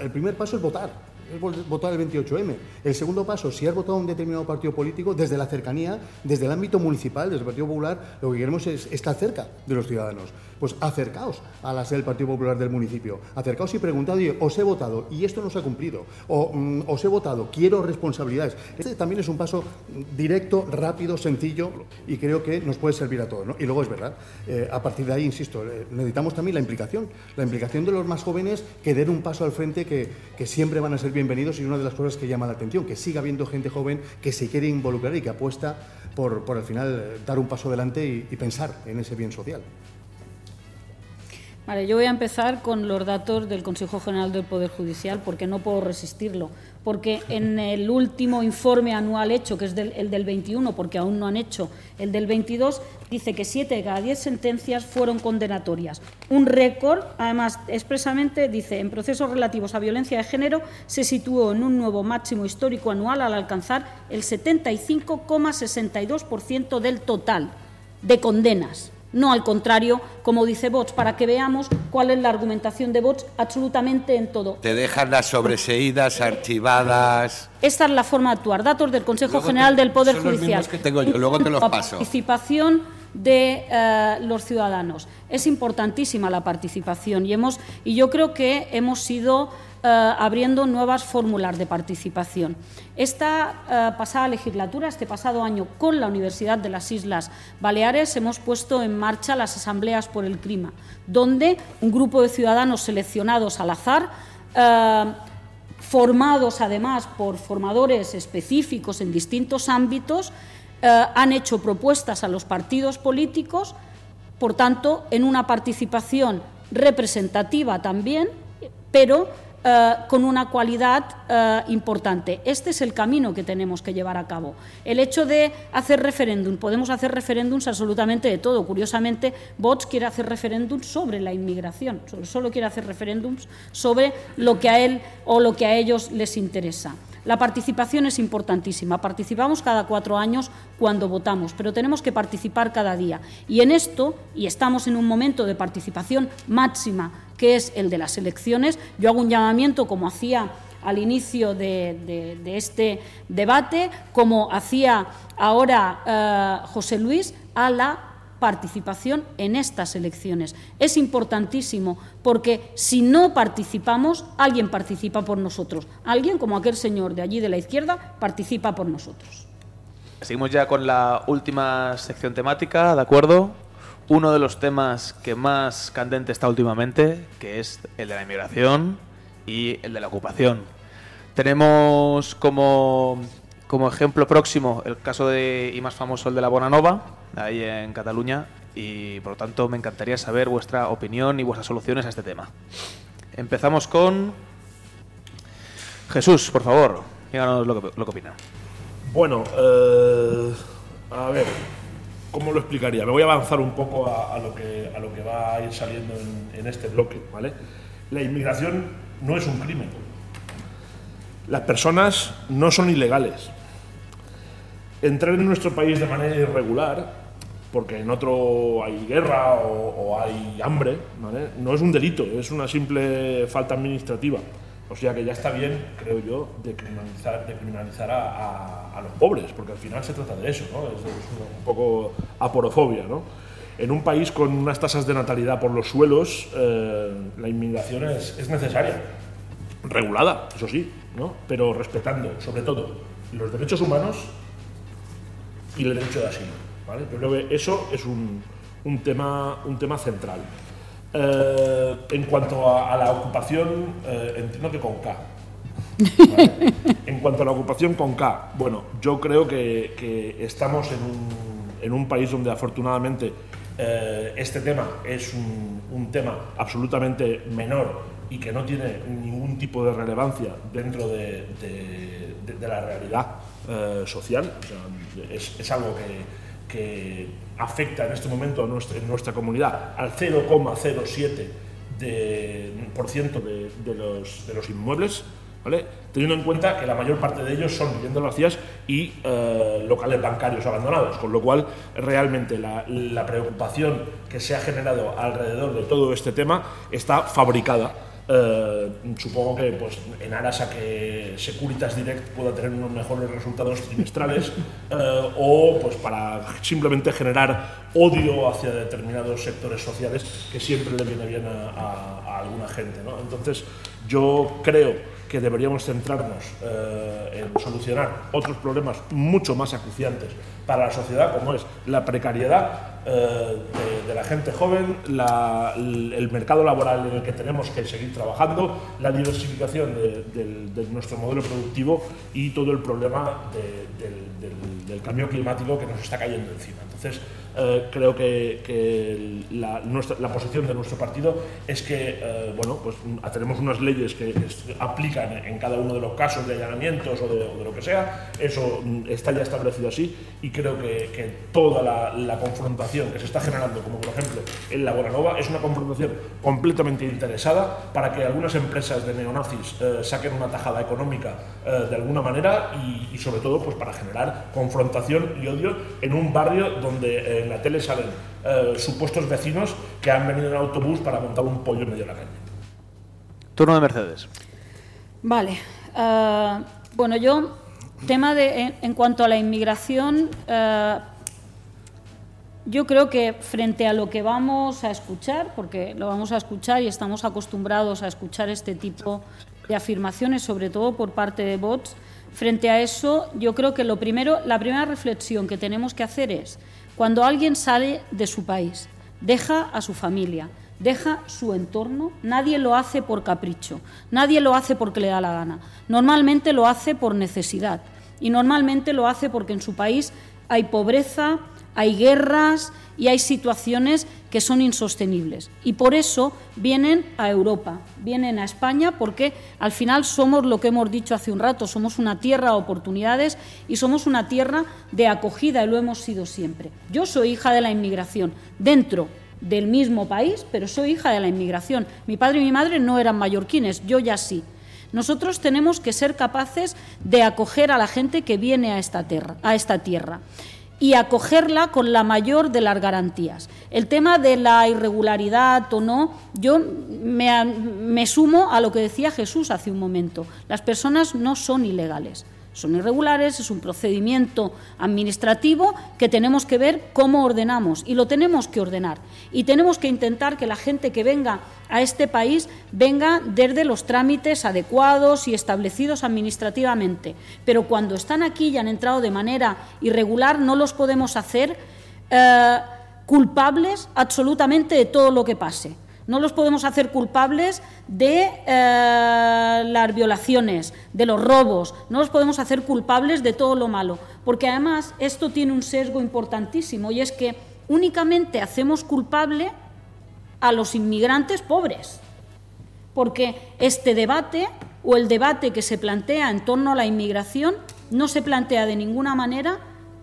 [SPEAKER 2] el primer paso es votar es votar el 28M. El segundo paso, si has votado un determinado partido político, desde la cercanía, desde el ámbito municipal, desde el Partido Popular, lo que queremos es estar cerca de los ciudadanos. Pues acercaos a la sede del Partido Popular del municipio, acercaos y preguntad, os he votado y esto no se ha cumplido, o mm, os he votado, quiero responsabilidades. Este también es un paso directo, rápido, sencillo y creo que nos puede servir a todos. Y luego es verdad, eh, a partir de ahí, insisto, eh, necesitamos también la implicación, la implicación de los más jóvenes que den un paso al frente que, que siempre van a ser bienvenidos y una de las cosas que llama la atención, que siga habiendo gente joven que se quiere involucrar y que apuesta por, por al final eh, dar un paso adelante y pensar en ese bien social.
[SPEAKER 3] Vale, yo voy a empezar con los datos del Consejo General del Poder Judicial porque no puedo resistirlo. Porque en el último informe anual hecho, que es el del 21, porque aún no han hecho el del 22, dice que siete de cada diez sentencias fueron condenatorias. Un récord, además, expresamente dice, en procesos relativos a violencia de género se situó en un nuevo máximo histórico anual al alcanzar el 75,62% del total de condenas no al contrario, como dice Vox, para que veamos cuál es la argumentación de Vox absolutamente en todo.
[SPEAKER 5] Te dejan las sobreseídas archivadas.
[SPEAKER 3] Esta es la forma de actuar. Datos del Consejo General del Poder Judicial.
[SPEAKER 5] que tengo yo, luego te los paso.
[SPEAKER 3] Participación de eh, los ciudadanos. Es importantísima la participación y, hemos, y yo creo que hemos sido eh, abriendo nuevas fórmulas de participación. Esta eh, pasada legislatura, este pasado año, con la Universidad de las Islas Baleares, hemos puesto en marcha las asambleas por el clima, donde un grupo de ciudadanos seleccionados al azar eh, formados además por formadores específicos en distintos ámbitos, han hecho propuestas a los partidos políticos, por tanto, en una participación representativa también, pero eh, con una cualidad eh, importante. Este es el camino que tenemos que llevar a cabo. El hecho de hacer referéndum, podemos hacer referéndums absolutamente de todo. Curiosamente, Vox quiere hacer referéndums sobre la inmigración, solo quiere hacer referéndums sobre lo que a él o lo que a ellos les interesa. La participación es importantísima. Participamos cada cuatro años cuando votamos, pero tenemos que participar cada día. Y en esto, y estamos en un momento de participación máxima, que es el de las elecciones, yo hago un llamamiento, como hacía al inicio de, este debate, como hacía ahora eh, José Luis, a la participación en estas elecciones. Es importantísimo porque si no participamos, alguien participa por nosotros. Alguien, como aquel señor de allí de la izquierda, participa por nosotros.
[SPEAKER 1] Seguimos ya con la última sección temática, ¿de acuerdo? Uno de los temas que más candente está últimamente, que es el de la inmigración y el de la ocupación. Tenemos como, como ejemplo próximo el caso de, y más famoso el de la Bonanova, ahí en Cataluña y por lo tanto me encantaría saber vuestra opinión y vuestras soluciones a este tema. Empezamos con Jesús, por favor, díganos lo que, lo que opina.
[SPEAKER 4] Bueno, eh, a ver, ¿cómo lo explicaría? Me voy a avanzar un poco a, lo, que, va a ir saliendo en, en este bloque, ¿vale? La inmigración no es un crimen. Las personas no son ilegales. Entrar en nuestro país de manera irregular, porque en otro hay guerra o, hay hambre, no es un delito, es una simple falta administrativa. O sea que ya está bien, creo yo, de criminalizar, a, los pobres, porque al final se trata de eso, ¿no? es, un poco aporofobia. ¿no? En un país con unas tasas de natalidad por los suelos, eh, la inmigración es, es necesaria, regulada, eso sí, ¿no? pero respetando, sobre todo, los derechos humanos y el derecho de asilo. ¿vale? Yo creo que eso es un, tema, un tema central. Eh, en cuanto a, la ocupación, eh, entiendo que con K. En cuanto a la ocupación con K, bueno, yo creo que, estamos en un, en un, país donde afortunadamente eh, este tema es un, tema absolutamente menor y que no tiene ningún tipo de relevancia dentro de, la realidad social. es, algo que, que afecta en este momento en nuestra comunidad al 0,07% de, de, los, inmuebles, teniendo en cuenta que la mayor parte de ellos son viviendas vacías y eh, locales bancarios abandonados, con lo cual realmente la preocupación que se ha generado alrededor de todo este tema está fabricada eh, supongo que pues, en aras a que Securitas Direct pueda tener unos mejores resultados trimestrales eh, o pues, para simplemente generar odio hacia determinados sectores sociales que siempre le viene bien a, alguna gente. Entonces, yo creo que deberíamos centrarnos eh, en solucionar otros problemas mucho más acuciantes para la sociedad, como es la precariedad eh, de, la gente joven, el mercado laboral en el que tenemos que seguir trabajando, la diversificación de, nuestro modelo productivo y todo el problema del, cambio climático que nos está cayendo encima. Entonces, eh, creo que, la, posición de nuestro partido es que eh, bueno, pues, tenemos unas leyes que aplican en cada uno de los casos de allanamientos o de, lo que sea, eso mm, está ya establecido así y creo que, toda la, confrontación que se está generando, como por ejemplo en la Nova, es una confrontación completamente interesada para que algunas empresas de neonazis eh, saquen una tajada económica de alguna manera y, y, sobre todo pues, para generar confrontación y odio en un barrio donde en la tele salen eh, supuestos vecinos que han venido en autobús para montar un pollo en medio de la calle.
[SPEAKER 1] Turno de Mercedes.
[SPEAKER 3] Vale. Eh, bueno, yo, tema de, en, cuanto a la inmigración, eh, yo creo que frente a lo que vamos a escuchar, porque lo vamos a escuchar y estamos acostumbrados a escuchar este tipo de afirmaciones, sobre todo por parte de bots, frente a eso, yo creo que lo primero, la primera reflexión que tenemos que hacer es cuando alguien sale de su país, deja a su familia, deja su entorno, nadie lo hace por capricho, nadie lo hace porque le da la gana. Normalmente lo hace por necesidad y normalmente lo hace porque en su país hay pobreza, hay guerras y hay situaciones que son insostenibles. Y por eso vienen a Europa, vienen a España, porque al final somos lo que hemos dicho hace un rato, somos una tierra de oportunidades y somos una tierra de acogida y lo hemos sido siempre. Yo soy hija de la inmigración, dentro del mismo país, pero soy hija de la inmigración. Mi padre y mi madre no eran mallorquines, yo ya sí. Nosotros tenemos que ser capaces de acoger a la gente que viene a esta tierra. A esta tierra y acogerla con la mayor de las garantías. El tema de la irregularidad o no, yo me, sumo a lo que decía Jesús hace un momento. Las personas no son ilegales son irregulares, es un procedimiento administrativo que tenemos que ver cómo ordenamos y lo tenemos que ordenar. Y tenemos que intentar que la gente que venga a este país venga desde los trámites adecuados y establecidos administrativamente. Pero cuando están aquí y han entrado de manera irregular, no los podemos hacer eh, culpables absolutamente de todo lo que pase. No los podemos hacer culpables de eh, las violaciones, de los robos, no los podemos hacer culpables de todo lo malo, porque además esto tiene un sesgo importantísimo y es que únicamente hacemos culpable a los inmigrantes pobres, porque este debate o el debate que se plantea en torno a la inmigración no se plantea de ninguna manera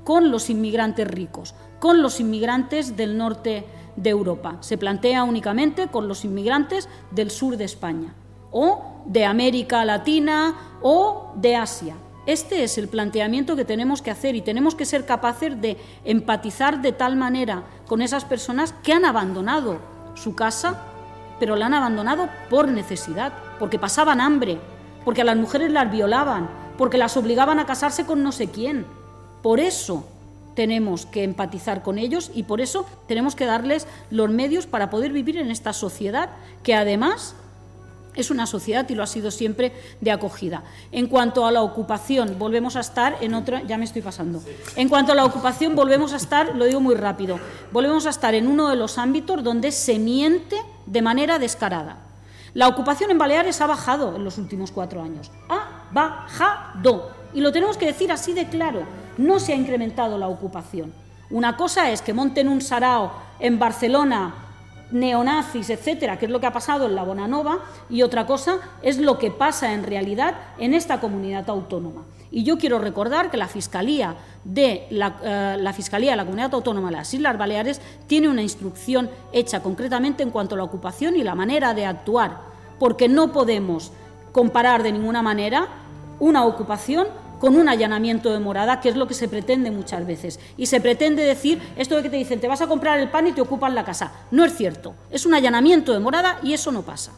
[SPEAKER 3] con los inmigrantes ricos, con los inmigrantes del norte de Europa. Se plantea únicamente con los inmigrantes del sur de España. o de América Latina o de Asia. Este es el planteamiento que tenemos que hacer y tenemos que ser capaces de empatizar de tal manera con esas personas que han abandonado su casa, pero la han abandonado por necesidad, porque pasaban hambre, porque a las mujeres las violaban, porque las obligaban a casarse con no sé quién. Por eso tenemos que empatizar con ellos y por eso tenemos que darles los medios para poder vivir en esta sociedad que además es una sociedad y lo ha sido siempre de acogida. En cuanto a la ocupación, volvemos a estar en otra, ya me estoy pasando. En cuanto a la ocupación, volvemos a estar, lo digo muy rápido, volvemos a estar en uno de los ámbitos donde se miente de manera descarada. La ocupación en Baleares ha bajado en los últimos cuatro años. Ha bajado. Y lo tenemos que decir así de claro. No se ha incrementado la ocupación. Una cosa es que monten un sarao en Barcelona neonazis, etcétera, que es lo que ha pasado en la Bonanova, y otra cosa es lo que pasa en realidad en esta comunidad autónoma. Y yo quiero recordar que la Fiscalía de la, eh, Fiscalía de la Comunidad Autónoma de las Islas Baleares tiene una instrucción hecha concretamente en cuanto a la ocupación y la manera de actuar, porque no podemos comparar de ninguna manera una ocupación con un allanamiento de morada, que es lo que se pretende muchas veces. Y se pretende decir esto de que te dicen, te vas a comprar el pan y te ocupan la casa. No es cierto. Es un allanamiento de morada y eso no pasa.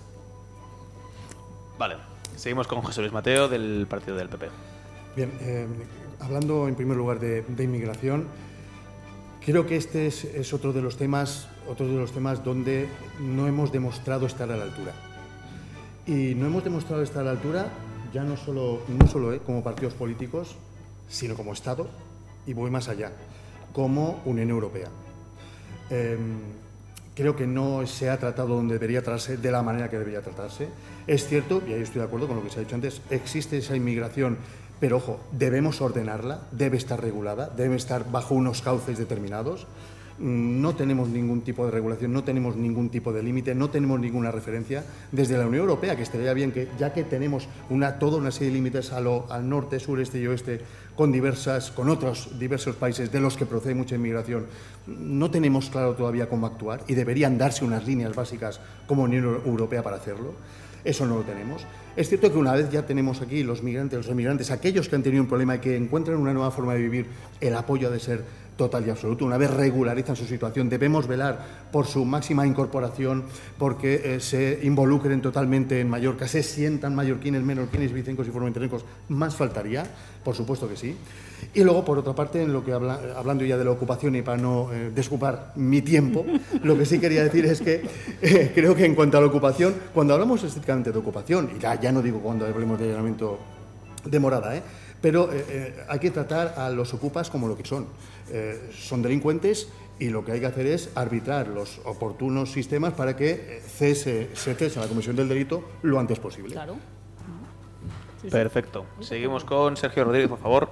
[SPEAKER 1] Vale. Seguimos con José Luis Mateo del partido del PP.
[SPEAKER 2] Bien, eh, hablando en primer lugar de, de inmigración, creo que este es, es, otro de los temas, otro de los temas donde no hemos demostrado estar a la altura. Y no hemos demostrado estar a la altura ya no solo, no solo eh, como partidos políticos, sino como Estado, y voy más allá, como Unión Europea. Eh, creo que no se ha tratado donde debería tratarse, de la manera que debería tratarse. Es cierto, y ahí estoy de acuerdo con lo que se ha dicho antes, existe esa inmigración, pero ojo, debemos ordenarla, debe estar regulada, debe estar bajo unos cauces determinados no tenemos ningún tipo de regulación, no tenemos ningún tipo de límite, no tenemos ninguna referencia desde la Unión Europea, que estaría bien que, ya que tenemos una, toda una serie de límites al norte, sureste y oeste, con, diversas, con otros diversos países de los que procede mucha inmigración, no tenemos claro todavía cómo actuar y deberían darse unas líneas básicas como Unión Europea para hacerlo. Eso no lo tenemos. Es cierto que una vez ya tenemos aquí los migrantes, los emigrantes, aquellos que han tenido un problema y que encuentran una nueva forma de vivir, el apoyo ha de ser total y absoluto. Una vez regularizan su situación, debemos velar por su máxima incorporación, porque eh, se involucren totalmente en Mallorca, se sientan mallorquines, menorquines, vicencos y formenterencos. Más faltaría, por supuesto que sí. Y luego, por otra parte, en lo que habla, hablando ya de la ocupación y para no eh, mi tiempo, lo que sí quería decir es que eh, creo que en cuanto a la ocupación, cuando hablamos estrictamente de ocupación, y ya, ya no digo cuando hablemos de allanamiento de morada, ¿eh? Pero hay que tratar a los ocupas como lo que son. son delincuentes y lo que hay que hacer es arbitrar los oportunos sistemas para que cese, se cese a la comisión del delito lo antes posible.
[SPEAKER 3] Claro.
[SPEAKER 1] Perfecto. Seguimos con Sergio Rodríguez, por favor.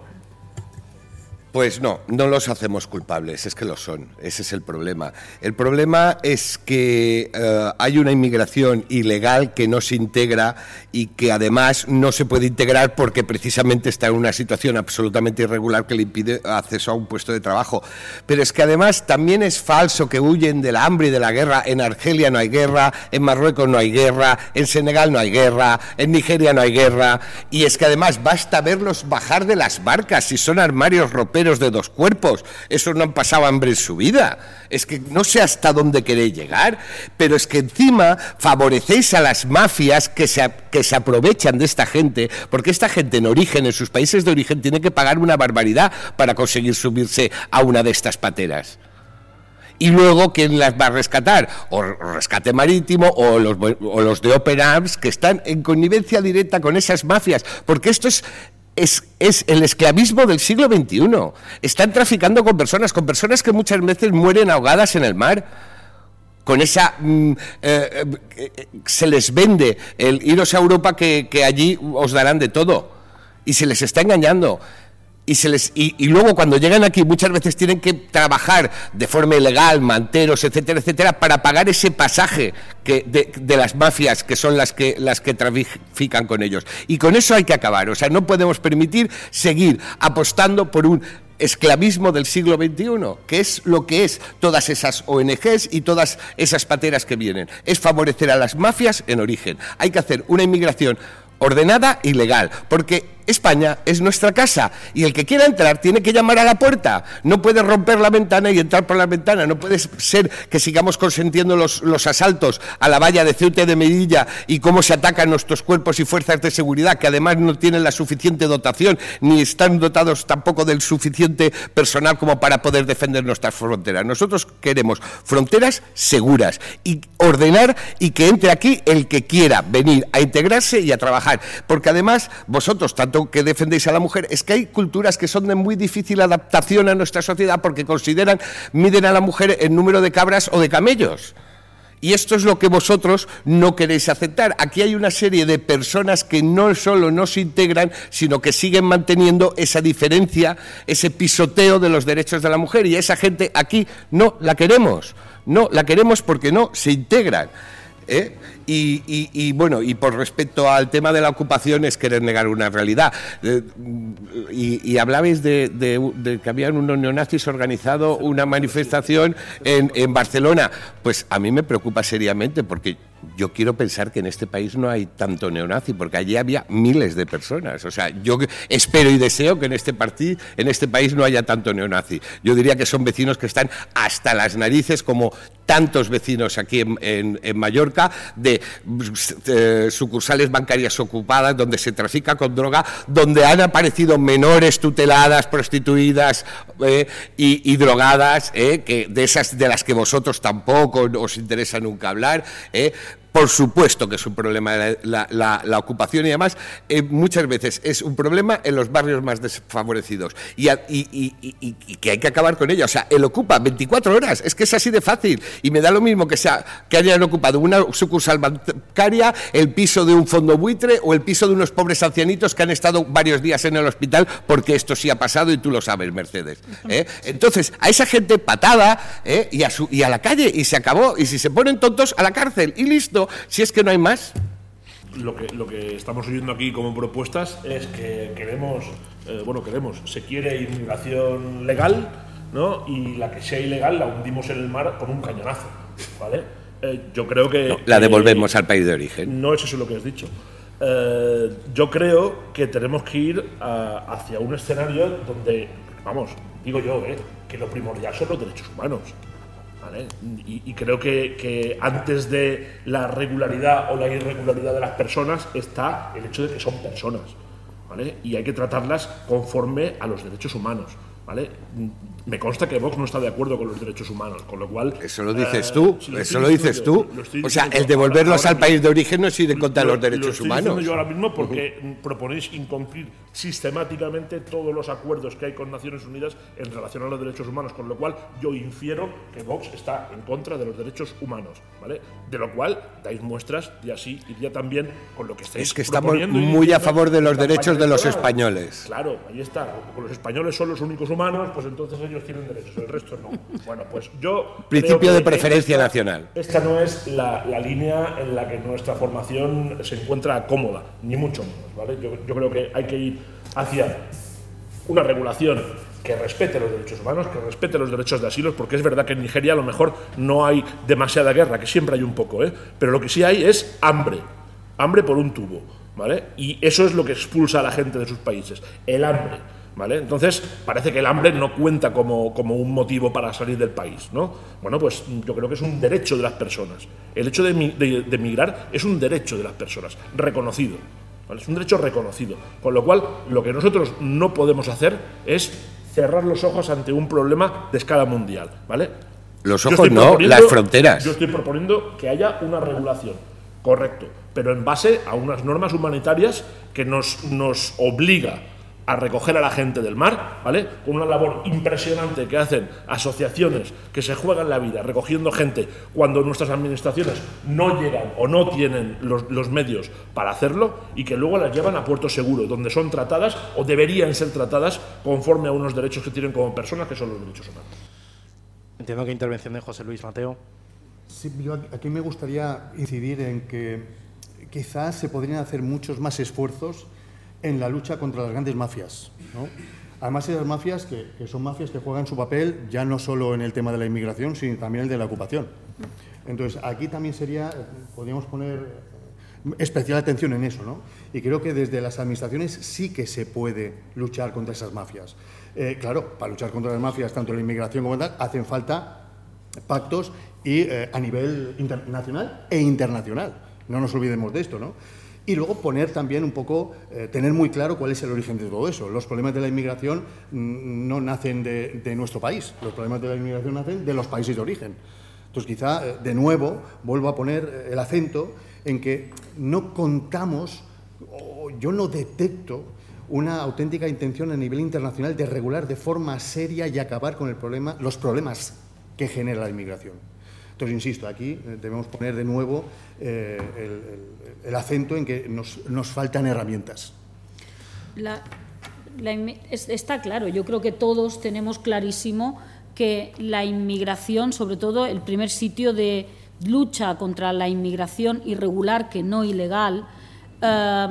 [SPEAKER 5] Pues no, no los hacemos culpables, es que lo son, ese es el problema. El problema es que eh, hay una inmigración ilegal que no se integra y que además no se puede integrar porque precisamente está en una situación absolutamente irregular que le impide acceso a un puesto de trabajo. Pero es que además también es falso que huyen del hambre y de la guerra. En Argelia no hay guerra, en Marruecos no hay guerra, en Senegal no hay guerra, en Nigeria no hay guerra. Y es que además basta verlos bajar de las barcas si son armarios roperos de dos cuerpos. Eso no han pasado hambre en su vida. Es que no sé hasta dónde queréis llegar, pero es que encima favorecéis a las mafias que se, que se aprovechan de esta gente, porque esta gente en origen, en sus países de origen, tiene que pagar una barbaridad para conseguir subirse a una de estas pateras y luego quién las va a rescatar, o rescate marítimo o los, o los de Open Arms que están en connivencia directa con esas mafias, porque esto es es, el esclavismo del siglo XXI. Están traficando con personas, con personas que muchas veces mueren ahogadas en el mar. Con esa. Mm, eh, eh, se les vende el iros a Europa que, que allí os darán de todo. Y se les está engañando y, se les, y, luego cuando llegan aquí muchas veces tienen que trabajar de forma ilegal, manteros, etcétera, etcétera, para pagar ese pasaje que, de, las mafias que son las que, las que trafican con ellos. Y con eso hay que acabar. O sea, no podemos permitir seguir apostando por un esclavismo del siglo XXI, que es lo que es todas esas ONGs y todas esas pateras que vienen. Es favorecer a las mafias en origen. Hay que hacer una inmigración ordenada y legal, porque España es nuestra casa y el que quiera entrar tiene que llamar a la puerta. No puede romper la ventana y entrar por la ventana. No puede ser que sigamos consentiendo los, los asaltos a la valla de Ceuta de Medilla y cómo se atacan nuestros cuerpos y fuerzas de seguridad, que además no tienen la suficiente dotación ni están dotados tampoco del suficiente personal como para poder defender nuestras fronteras. Nosotros queremos fronteras seguras y ordenar y que entre aquí el que quiera venir a integrarse y a trabajar. Porque además vosotros, tanto que defendéis a la mujer, es que hay culturas que son de muy difícil adaptación a nuestra sociedad porque consideran, miden a la mujer en número de cabras o de camellos. Y esto es lo que vosotros no queréis aceptar. Aquí hay una serie de personas que no solo no se integran, sino que siguen manteniendo esa diferencia, ese pisoteo de los derechos de la mujer. Y esa gente aquí no la queremos. No la queremos porque no se integran. ¿Eh? Y, bueno, y por respecto al tema de la ocupación es querer negar una realidad. Eh, y, hablabais de, que habían unos neonazis organizado una manifestación en, en Barcelona. Pues a mí me preocupa seriamente porque yo quiero pensar que en este país no hay tanto neonazi, porque allí había miles de personas. O sea, yo espero y deseo que en este, en este país no haya tanto neonazi. Yo diría que son vecinos que están hasta las narices, como tantos vecinos aquí en, Mallorca, de, sucursales bancarias ocupadas, donde se trafica con droga, donde han aparecido menores tuteladas, prostituidas eh, y, drogadas, eh, que de esas de las que vosotros tampoco os interesa nunca hablar. Eh, por supuesto que es un problema la, ocupación y además eh, muchas veces es un problema en los barrios más desfavorecidos y, que hay que acabar con ella. O sea, él ocupa 24 horas, es que es así de fácil y me da lo mismo que, sea, que hayan ocupado una sucursal bancaria, el piso de un fondo buitre o el piso de unos pobres ancianitos que han estado varios días en el hospital porque esto sí ha pasado y tú lo sabes, Mercedes. ¿eh? Entonces, a esa gente patada ¿eh? y, a y a la calle y se acabó y si se ponen tontos a la cárcel y listo si es que no hay más.
[SPEAKER 4] Lo que, lo que estamos oyendo aquí como propuestas es que queremos, eh, bueno, queremos, se quiere inmigración legal, ¿no? Y la que sea ilegal la hundimos en el mar con un cañonazo, ¿vale? Eh, yo creo que...
[SPEAKER 5] la devolvemos al país de origen.
[SPEAKER 4] No es eso lo que has dicho. Eh, yo creo que tenemos que ir hacia un escenario donde, vamos, digo yo, que lo primordial son los derechos humanos. Y, creo que, antes de la regularidad o la irregularidad de las personas está el hecho de que son personas, ¿vale? Y hay que tratarlas conforme a los derechos humanos, ¿vale? Me consta que Vox no está de acuerdo con los derechos humanos, con lo cual...
[SPEAKER 5] Eso lo dices tú, eh, eso lo dices tú. o sea, el devolverlos al país de origen no es ir en contra de los derechos lo estoy
[SPEAKER 4] humanos. yo ahora mismo porque proponéis incumplir sistemáticamente todos los acuerdos que hay con Naciones Unidas en relación a los derechos humanos, con lo cual yo infiero que Vox está en contra de los derechos humanos, ¿vale? De lo cual dais muestras y así iría también con lo que estáis
[SPEAKER 5] Es que estamos muy a favor de los derechos de los españoles.
[SPEAKER 4] Claro, ahí está. Los españoles son los únicos humanos, pues entonces ellos tienen derechos, el resto no. Bueno, pues yo...
[SPEAKER 5] Principio de preferencia nacional.
[SPEAKER 4] Esta no es la, línea en la que nuestra formación se encuentra cómoda, ni mucho menos, ¿vale? Yo, yo creo que hay que ir hacia una regulación que respete los derechos humanos, que respete los derechos de asilo, porque es verdad que en Nigeria a lo mejor no hay demasiada guerra, que siempre hay un poco, ¿eh? pero lo que sí hay es hambre, hambre por un tubo, ¿vale? Y eso es lo que expulsa a la gente de sus países, el hambre. ¿Vale? Entonces, parece que el hambre no cuenta como, como, un motivo para salir del país, ¿no? Bueno, pues yo creo que es un derecho de las personas. El hecho de, de, de emigrar es un derecho de las personas, reconocido. Es un derecho reconocido. Con lo cual, lo que nosotros no podemos hacer es cerrar los ojos ante un problema de escala mundial. ¿vale?
[SPEAKER 5] Los ojos no, las fronteras.
[SPEAKER 4] Yo estoy proponiendo que haya una regulación, correcto, pero en base a unas normas humanitarias que nos, nos obliga a recoger a la gente del mar, ¿vale? Con una labor impresionante que hacen asociaciones que se juegan la vida recogiendo gente cuando nuestras administraciones no llegan o no tienen los, medios para hacerlo y que luego las llevan a puerto seguro, donde son tratadas o deberían ser tratadas conforme a unos derechos que tienen como personas, que son los derechos humanos.
[SPEAKER 6] Entiendo que intervención de José Luis Mateo.
[SPEAKER 2] Sí, yo aquí me gustaría incidir en que quizás se podrían hacer muchos más esfuerzos en la lucha contra las grandes mafias. Además, esas mafias que, que, son mafias que juegan su papel ya no solo en el tema de la inmigración, sino también el de la ocupación. Entonces, aquí también sería, podríamos poner especial atención en eso, ¿no? Y creo que desde las administraciones sí que se puede luchar contra esas mafias. Eh, claro, para luchar contra las mafias, tanto la inmigración como tal, hacen falta pactos y eh, a nivel internacional e internacional. No nos olvidemos de esto, ¿no? Y luego poner también un poco, eh, tener muy claro cuál es el origen de todo eso. Los problemas de la inmigración mm, no nacen de, nuestro país, los problemas de la inmigración nacen de los países de origen. Entonces, quizá, de nuevo, vuelvo a poner el acento en que no contamos, o yo no detecto una auténtica intención a nivel internacional de regular de forma seria y acabar con el problema, los problemas que genera la inmigración. Entonces, insisto, aquí eh, debemos poner de nuevo eh, el, acento en que nos, nos faltan herramientas.
[SPEAKER 3] Está claro, yo creo que todos tenemos clarísimo que la inmigración, sobre todo el primer sitio de lucha contra la inmigración irregular que no ilegal, eh,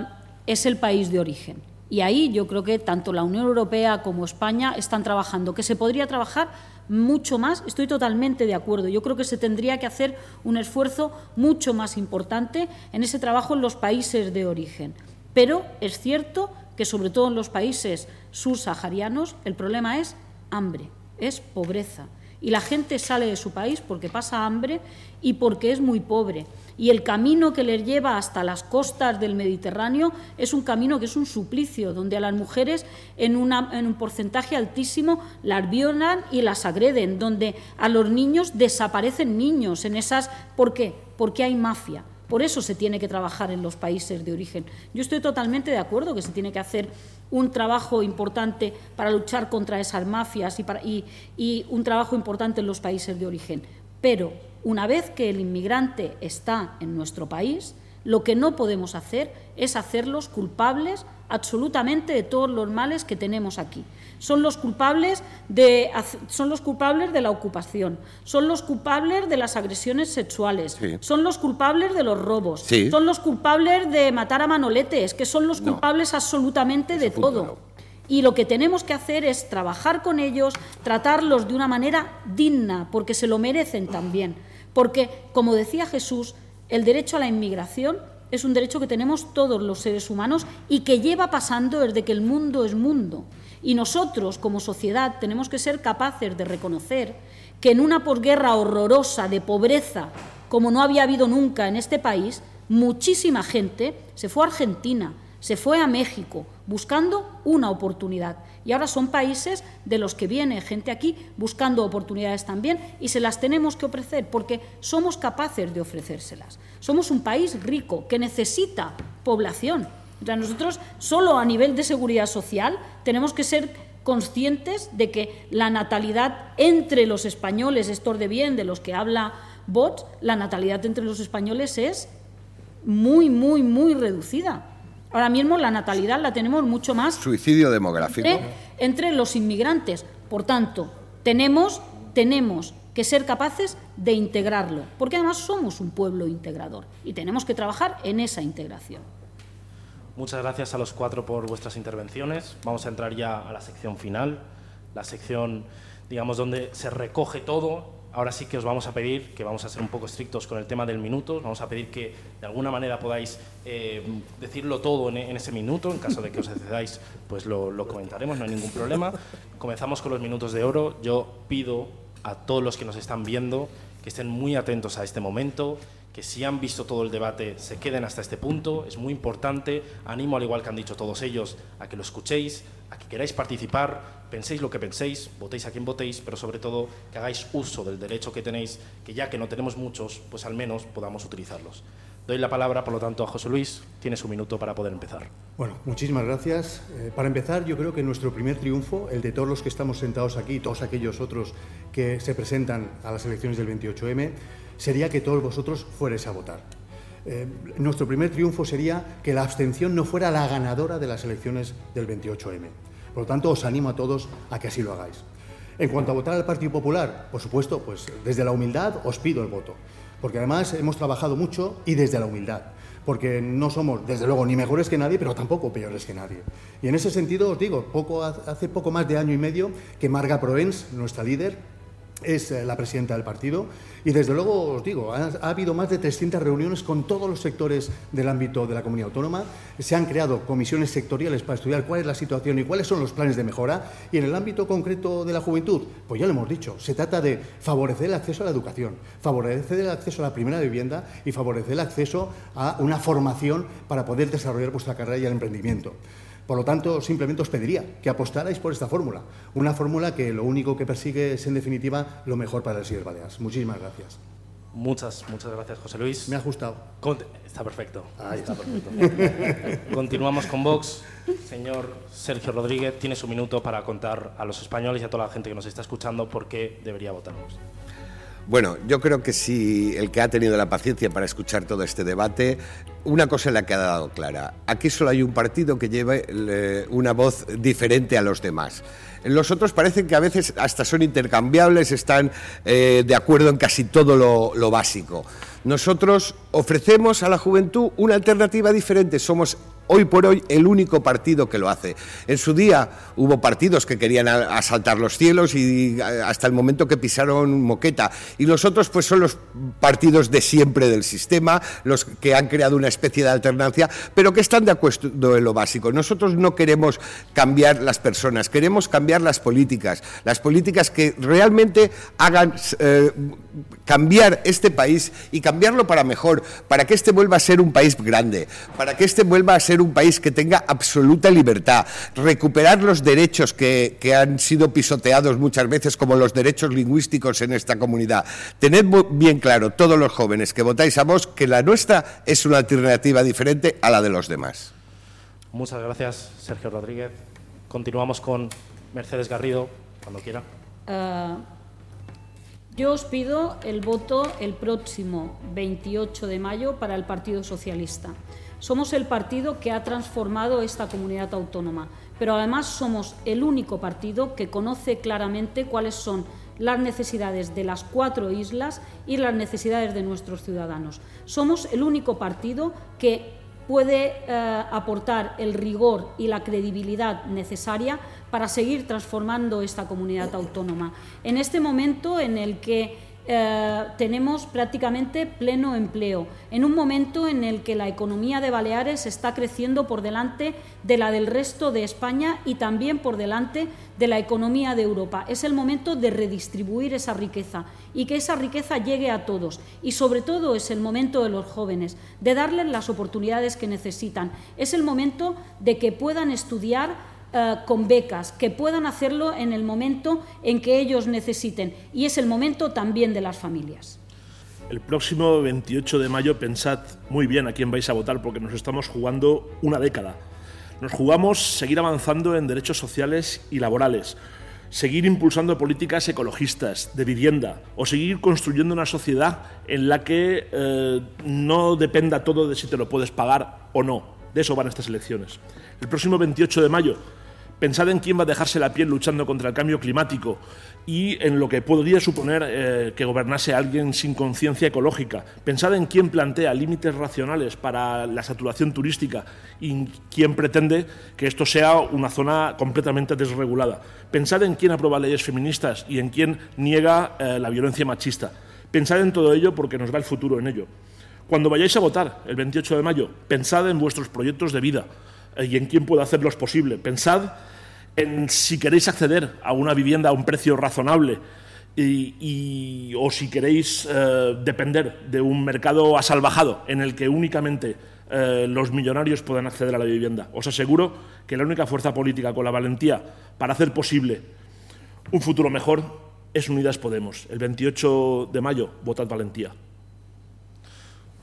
[SPEAKER 3] es el país de origen. Y ahí yo creo que tanto la Unión Europea como España están trabajando, que se podría trabajar mucho más, estoy totalmente de acuerdo. Yo creo que se tendría que hacer un esfuerzo mucho más importante en ese trabajo en los países de origen. Pero es cierto que sobre todo en los países subsaharianos el problema es hambre, es pobreza. Y la gente sale de su país porque pasa hambre y porque es muy pobre. Y el camino que les lleva hasta las costas del Mediterráneo es un camino que es un suplicio, donde a las mujeres en, un porcentaje altísimo las violan y las agreden, donde a los niños desaparecen niños en esas... ¿Por qué? Porque hay mafia. Por eso se tiene que trabajar en los países de origen. Yo estoy totalmente de acuerdo que se tiene que hacer un trabajo importante para luchar contra esas mafias y, y un trabajo importante en los países de origen. Pero una vez que el inmigrante está en nuestro país, lo que no podemos hacer es hacerlos culpables absolutamente de todos los males que tenemos aquí. Son los culpables de, son los culpables de la ocupación, son los culpables de las agresiones sexuales, sí. son los culpables de los robos, sí. son los culpables de matar a manoletes, que son los culpables no. absolutamente de todo. No. Y lo que tenemos que hacer es trabajar con ellos, tratarlos de una manera digna, porque se lo merecen también. Porque, como decía Jesús, el derecho a la inmigración es un derecho que tenemos todos los seres humanos y que lleva pasando desde que el mundo es mundo. Y nosotros, como sociedad, tenemos que ser capaces de reconocer que en una posguerra horrorosa de pobreza, como no había habido nunca en este país, muchísima gente se fue a Argentina, se fue a México, buscando una oportunidad. Y ahora son países de los que viene gente aquí buscando oportunidades también y se las tenemos que ofrecer porque somos capaces de ofrecérselas. Somos un país rico que necesita población. O nosotros solo a nivel de seguridad social tenemos que ser conscientes de que la natalidad entre los españoles, estos de bien de los que habla Bot, la natalidad entre los españoles es muy, muy, muy reducida. Ahora mismo la natalidad la tenemos mucho más.
[SPEAKER 5] Suicidio demográfico.
[SPEAKER 3] Entre, entre los inmigrantes. Por tanto, tenemos, tenemos que ser capaces de integrarlo, porque además somos un pueblo integrador y tenemos que trabajar en esa integración.
[SPEAKER 6] Muchas gracias a los cuatro por vuestras intervenciones. Vamos a entrar ya a la sección final, la sección, digamos, donde se recoge todo ahora sí que os vamos a pedir que vamos a ser un poco estrictos con el tema del minuto. Vamos a pedir que de alguna manera podáis eh, decirlo todo en, ese minuto. En caso de que os excedáis, pues lo, comentaremos, no hay ningún problema. Comenzamos con los minutos de oro. Yo pido a todos los que nos están viendo que estén muy atentos a este momento, que si han visto todo el debate se queden hasta este punto. Es muy importante. Animo, al igual que han dicho todos ellos, a que lo escuchéis, a que queráis participar, penséis lo que penséis, votéis a quien votéis, pero sobre todo que hagáis uso del derecho que tenéis, que ya que no tenemos muchos, pues al menos podamos utilizarlos. Doy la palabra, por lo tanto, a José Luis. Tiene su minuto para poder empezar.
[SPEAKER 2] Bueno, muchísimas gracias. Eh, para empezar, yo creo que nuestro primer triunfo, el de todos los que estamos sentados aquí y todos aquellos otros que se presentan a las elecciones del 28M, sería que todos vosotros fuerais a votar. Eh, nuestro primer triunfo sería que la abstención no fuera la ganadora de las elecciones del 28M. Por lo tanto, os animo a todos a que así lo hagáis. En cuanto a votar al Partido Popular, por supuesto, pues desde la humildad os pido el voto, porque además hemos trabajado mucho y desde la humildad. porque no somos, desde luego, ni mejores que nadie, pero tampoco peores que nadie. Y en ese sentido os digo, poco, hace poco más de año y medio que Marga Proens, nuestra líder, es eh, la presidenta del partido. Y desde luego os digo, ha, habido más de 300 reuniones con todos los sectores del ámbito de la comunidad autónoma, se han creado comisiones sectoriales para estudiar cuál es la situación y cuáles son los planes de mejora. Y en el ámbito concreto de la juventud, pues ya lo hemos dicho, se trata de favorecer el acceso a la educación, favorecer el acceso a la primera vivienda y favorecer el acceso a una formación para poder desarrollar vuestra carrera y el emprendimiento. Por lo tanto, simplemente os pediría que apostarais por esta fórmula, una fórmula que lo único que persigue es, en definitiva, lo mejor para el Silver Baleares. Muchísimas gracias.
[SPEAKER 6] Muchas, muchas gracias, José Luis.
[SPEAKER 2] Me ha gustado.
[SPEAKER 6] está perfecto. está perfecto. Continuamos con Vox. Señor Sergio Rodríguez, tiene su minuto para contar a los españoles y a toda la gente que nos está escuchando por qué debería votar Vox.
[SPEAKER 5] Bueno, yo creo que si el que ha tenido la paciencia para escuchar todo este debate, una cosa le ha quedado clara. Aquí solo hay un partido que lleve una voz diferente a los demás. Los otros parecen que a veces hasta son intercambiables, están eh, de acuerdo en casi todo lo básico. Nosotros ofrecemos a la juventud una alternativa diferente. Somos hoy por hoy el único partido que lo hace. En su día hubo partidos que querían asaltar los cielos y hasta el momento que pisaron moqueta. Y los otros pues son los partidos de siempre del sistema, los que han creado una especie de alternancia, pero que están de acuerdo en lo básico. Nosotros no queremos cambiar las personas, queremos cambiar las políticas, las políticas que realmente hagan eh, cambiar este país y cambiarlo para mejor, para que este vuelva a ser un país grande, para que este vuelva a ser un país que tenga absoluta libertad, recuperar los derechos que, han sido pisoteados muchas veces, como los derechos lingüísticos en esta comunidad. Tened bien claro, todos los jóvenes que votáis a vos, que la nuestra es una alternativa diferente a la de los demás.
[SPEAKER 6] Muchas gracias, Sergio Rodríguez. Continuamos con Mercedes Garrido, cuando quiera. Eh,
[SPEAKER 3] yo os pido el voto el próximo 28 de mayo para el Partido Socialista. Somos el partido que ha transformado esta comunidad autónoma, pero además somos el único partido que conoce claramente cuáles son las necesidades de las cuatro islas y las necesidades de nuestros ciudadanos. Somos el único partido que puede eh, aportar el rigor y la credibilidad necesaria para seguir transformando esta comunidad autónoma. En este momento en el que eh, tenemos prácticamente pleno empleo, en un momento en el que la economía de Baleares está creciendo por delante de la del resto de España y también por delante de la economía de Europa. Es el momento de redistribuir esa riqueza y que esa riqueza llegue a todos. Y sobre todo es el momento de los jóvenes, de darles las oportunidades que necesitan. Es el momento de que puedan estudiar eh, con becas, que puedan hacerlo en el momento en que ellos necesiten. Y es el momento también de las familias.
[SPEAKER 4] El próximo 28 de mayo pensad muy bien a quién vais a votar porque nos estamos jugando una década. Nos jugamos seguir avanzando en derechos sociales y laborales, seguir impulsando políticas ecologistas, de vivienda, o seguir construyendo una sociedad en la que eh, no dependa todo de si te lo puedes pagar o no. De eso van estas elecciones. El próximo 28 de mayo Pensad en quién va a dejarse la piel luchando contra el cambio climático y en lo que podría suponer eh, que gobernase alguien sin conciencia ecológica. Pensad en quién plantea límites racionales para la saturación turística y quién pretende que esto sea una zona completamente desregulada. Pensad en quién aprueba leyes feministas y en quién niega eh, la violencia machista. Pensad en todo ello porque nos va el futuro en ello. Cuando vayáis a votar el 28 de mayo, pensad en vuestros proyectos de vida y en quién puede hacerlos posible. Pensad en si queréis acceder a una vivienda a un precio razonable y, o si queréis eh, depender de un mercado asalvajado en el que únicamente eh, los millonarios puedan acceder a la vivienda. Os aseguro que la única fuerza política con la valentía para hacer posible un futuro mejor es Unidas Podemos. El 28 de mayo, votad valentía.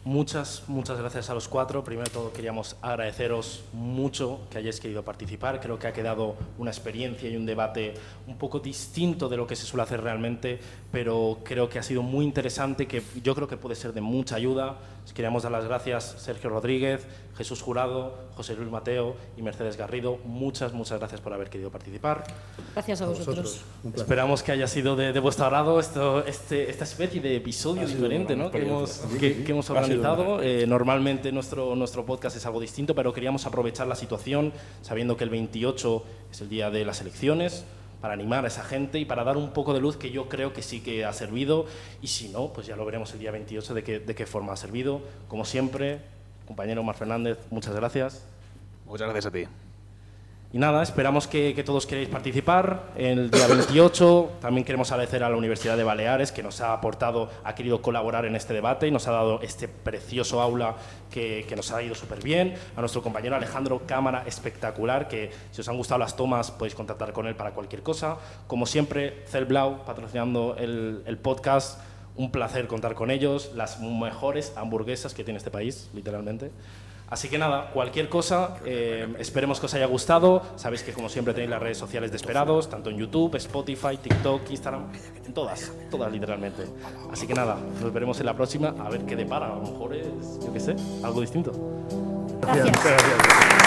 [SPEAKER 6] Muchas, muchas gracias a los cuatro. Primero de todo queríamos agradeceros mucho que hayáis querido participar. Creo que ha quedado una experiencia y un debate un poco distinto de lo que se suele hacer realmente, pero creo que ha sido muy interesante, que yo creo que puede ser de mucha ayuda. Queríamos dar las gracias Sergio Rodríguez, Jesús Jurado, José Luis Mateo y Mercedes Garrido. Muchas, muchas gracias por haber querido participar.
[SPEAKER 3] Gracias a vosotros.
[SPEAKER 6] Esperamos que haya sido de, vuestro agrado esto, este, esta especie de episodio diferente ¿no? que, hemos, que, hemos organizado organizado. Eh, normalmente nuestro, nuestro podcast es algo distinto, pero queríamos aprovechar la situación sabiendo que el 28 es el día de las elecciones para animar a esa gente y para dar un poco de luz que yo creo que sí que ha servido y si no, pues ya lo veremos el día 28 de qué, de qué forma ha servido. Como siempre, compañero Omar Fernández, muchas gracias.
[SPEAKER 1] Muchas gracias a ti.
[SPEAKER 6] Y nada, esperamos que, todos queréis participar el día 28. También queremos agradecer a la Universidad de Baleares que nos ha aportado, ha querido colaborar en este debate y nos ha dado este precioso aula que, nos ha ido súper bien. A nuestro compañero Alejandro Cámara, espectacular, que si os han gustado las tomas podéis contactar con él para cualquier cosa. Como siempre, Celblau, patrocinando el, el podcast. Un placer contar con ellos, las mejores hamburguesas que tiene este país, literalmente. Así que nada, cualquier cosa, eh, esperemos que os haya gustado. Sabéis que como siempre tenéis las redes sociales de Esperados, tanto en YouTube, Spotify, TikTok, Instagram, en todas, todas literalmente. Así que nada, nos veremos en la próxima a ver qué depara. A lo mejor es, yo qué sé, algo distinto.
[SPEAKER 3] Gracias.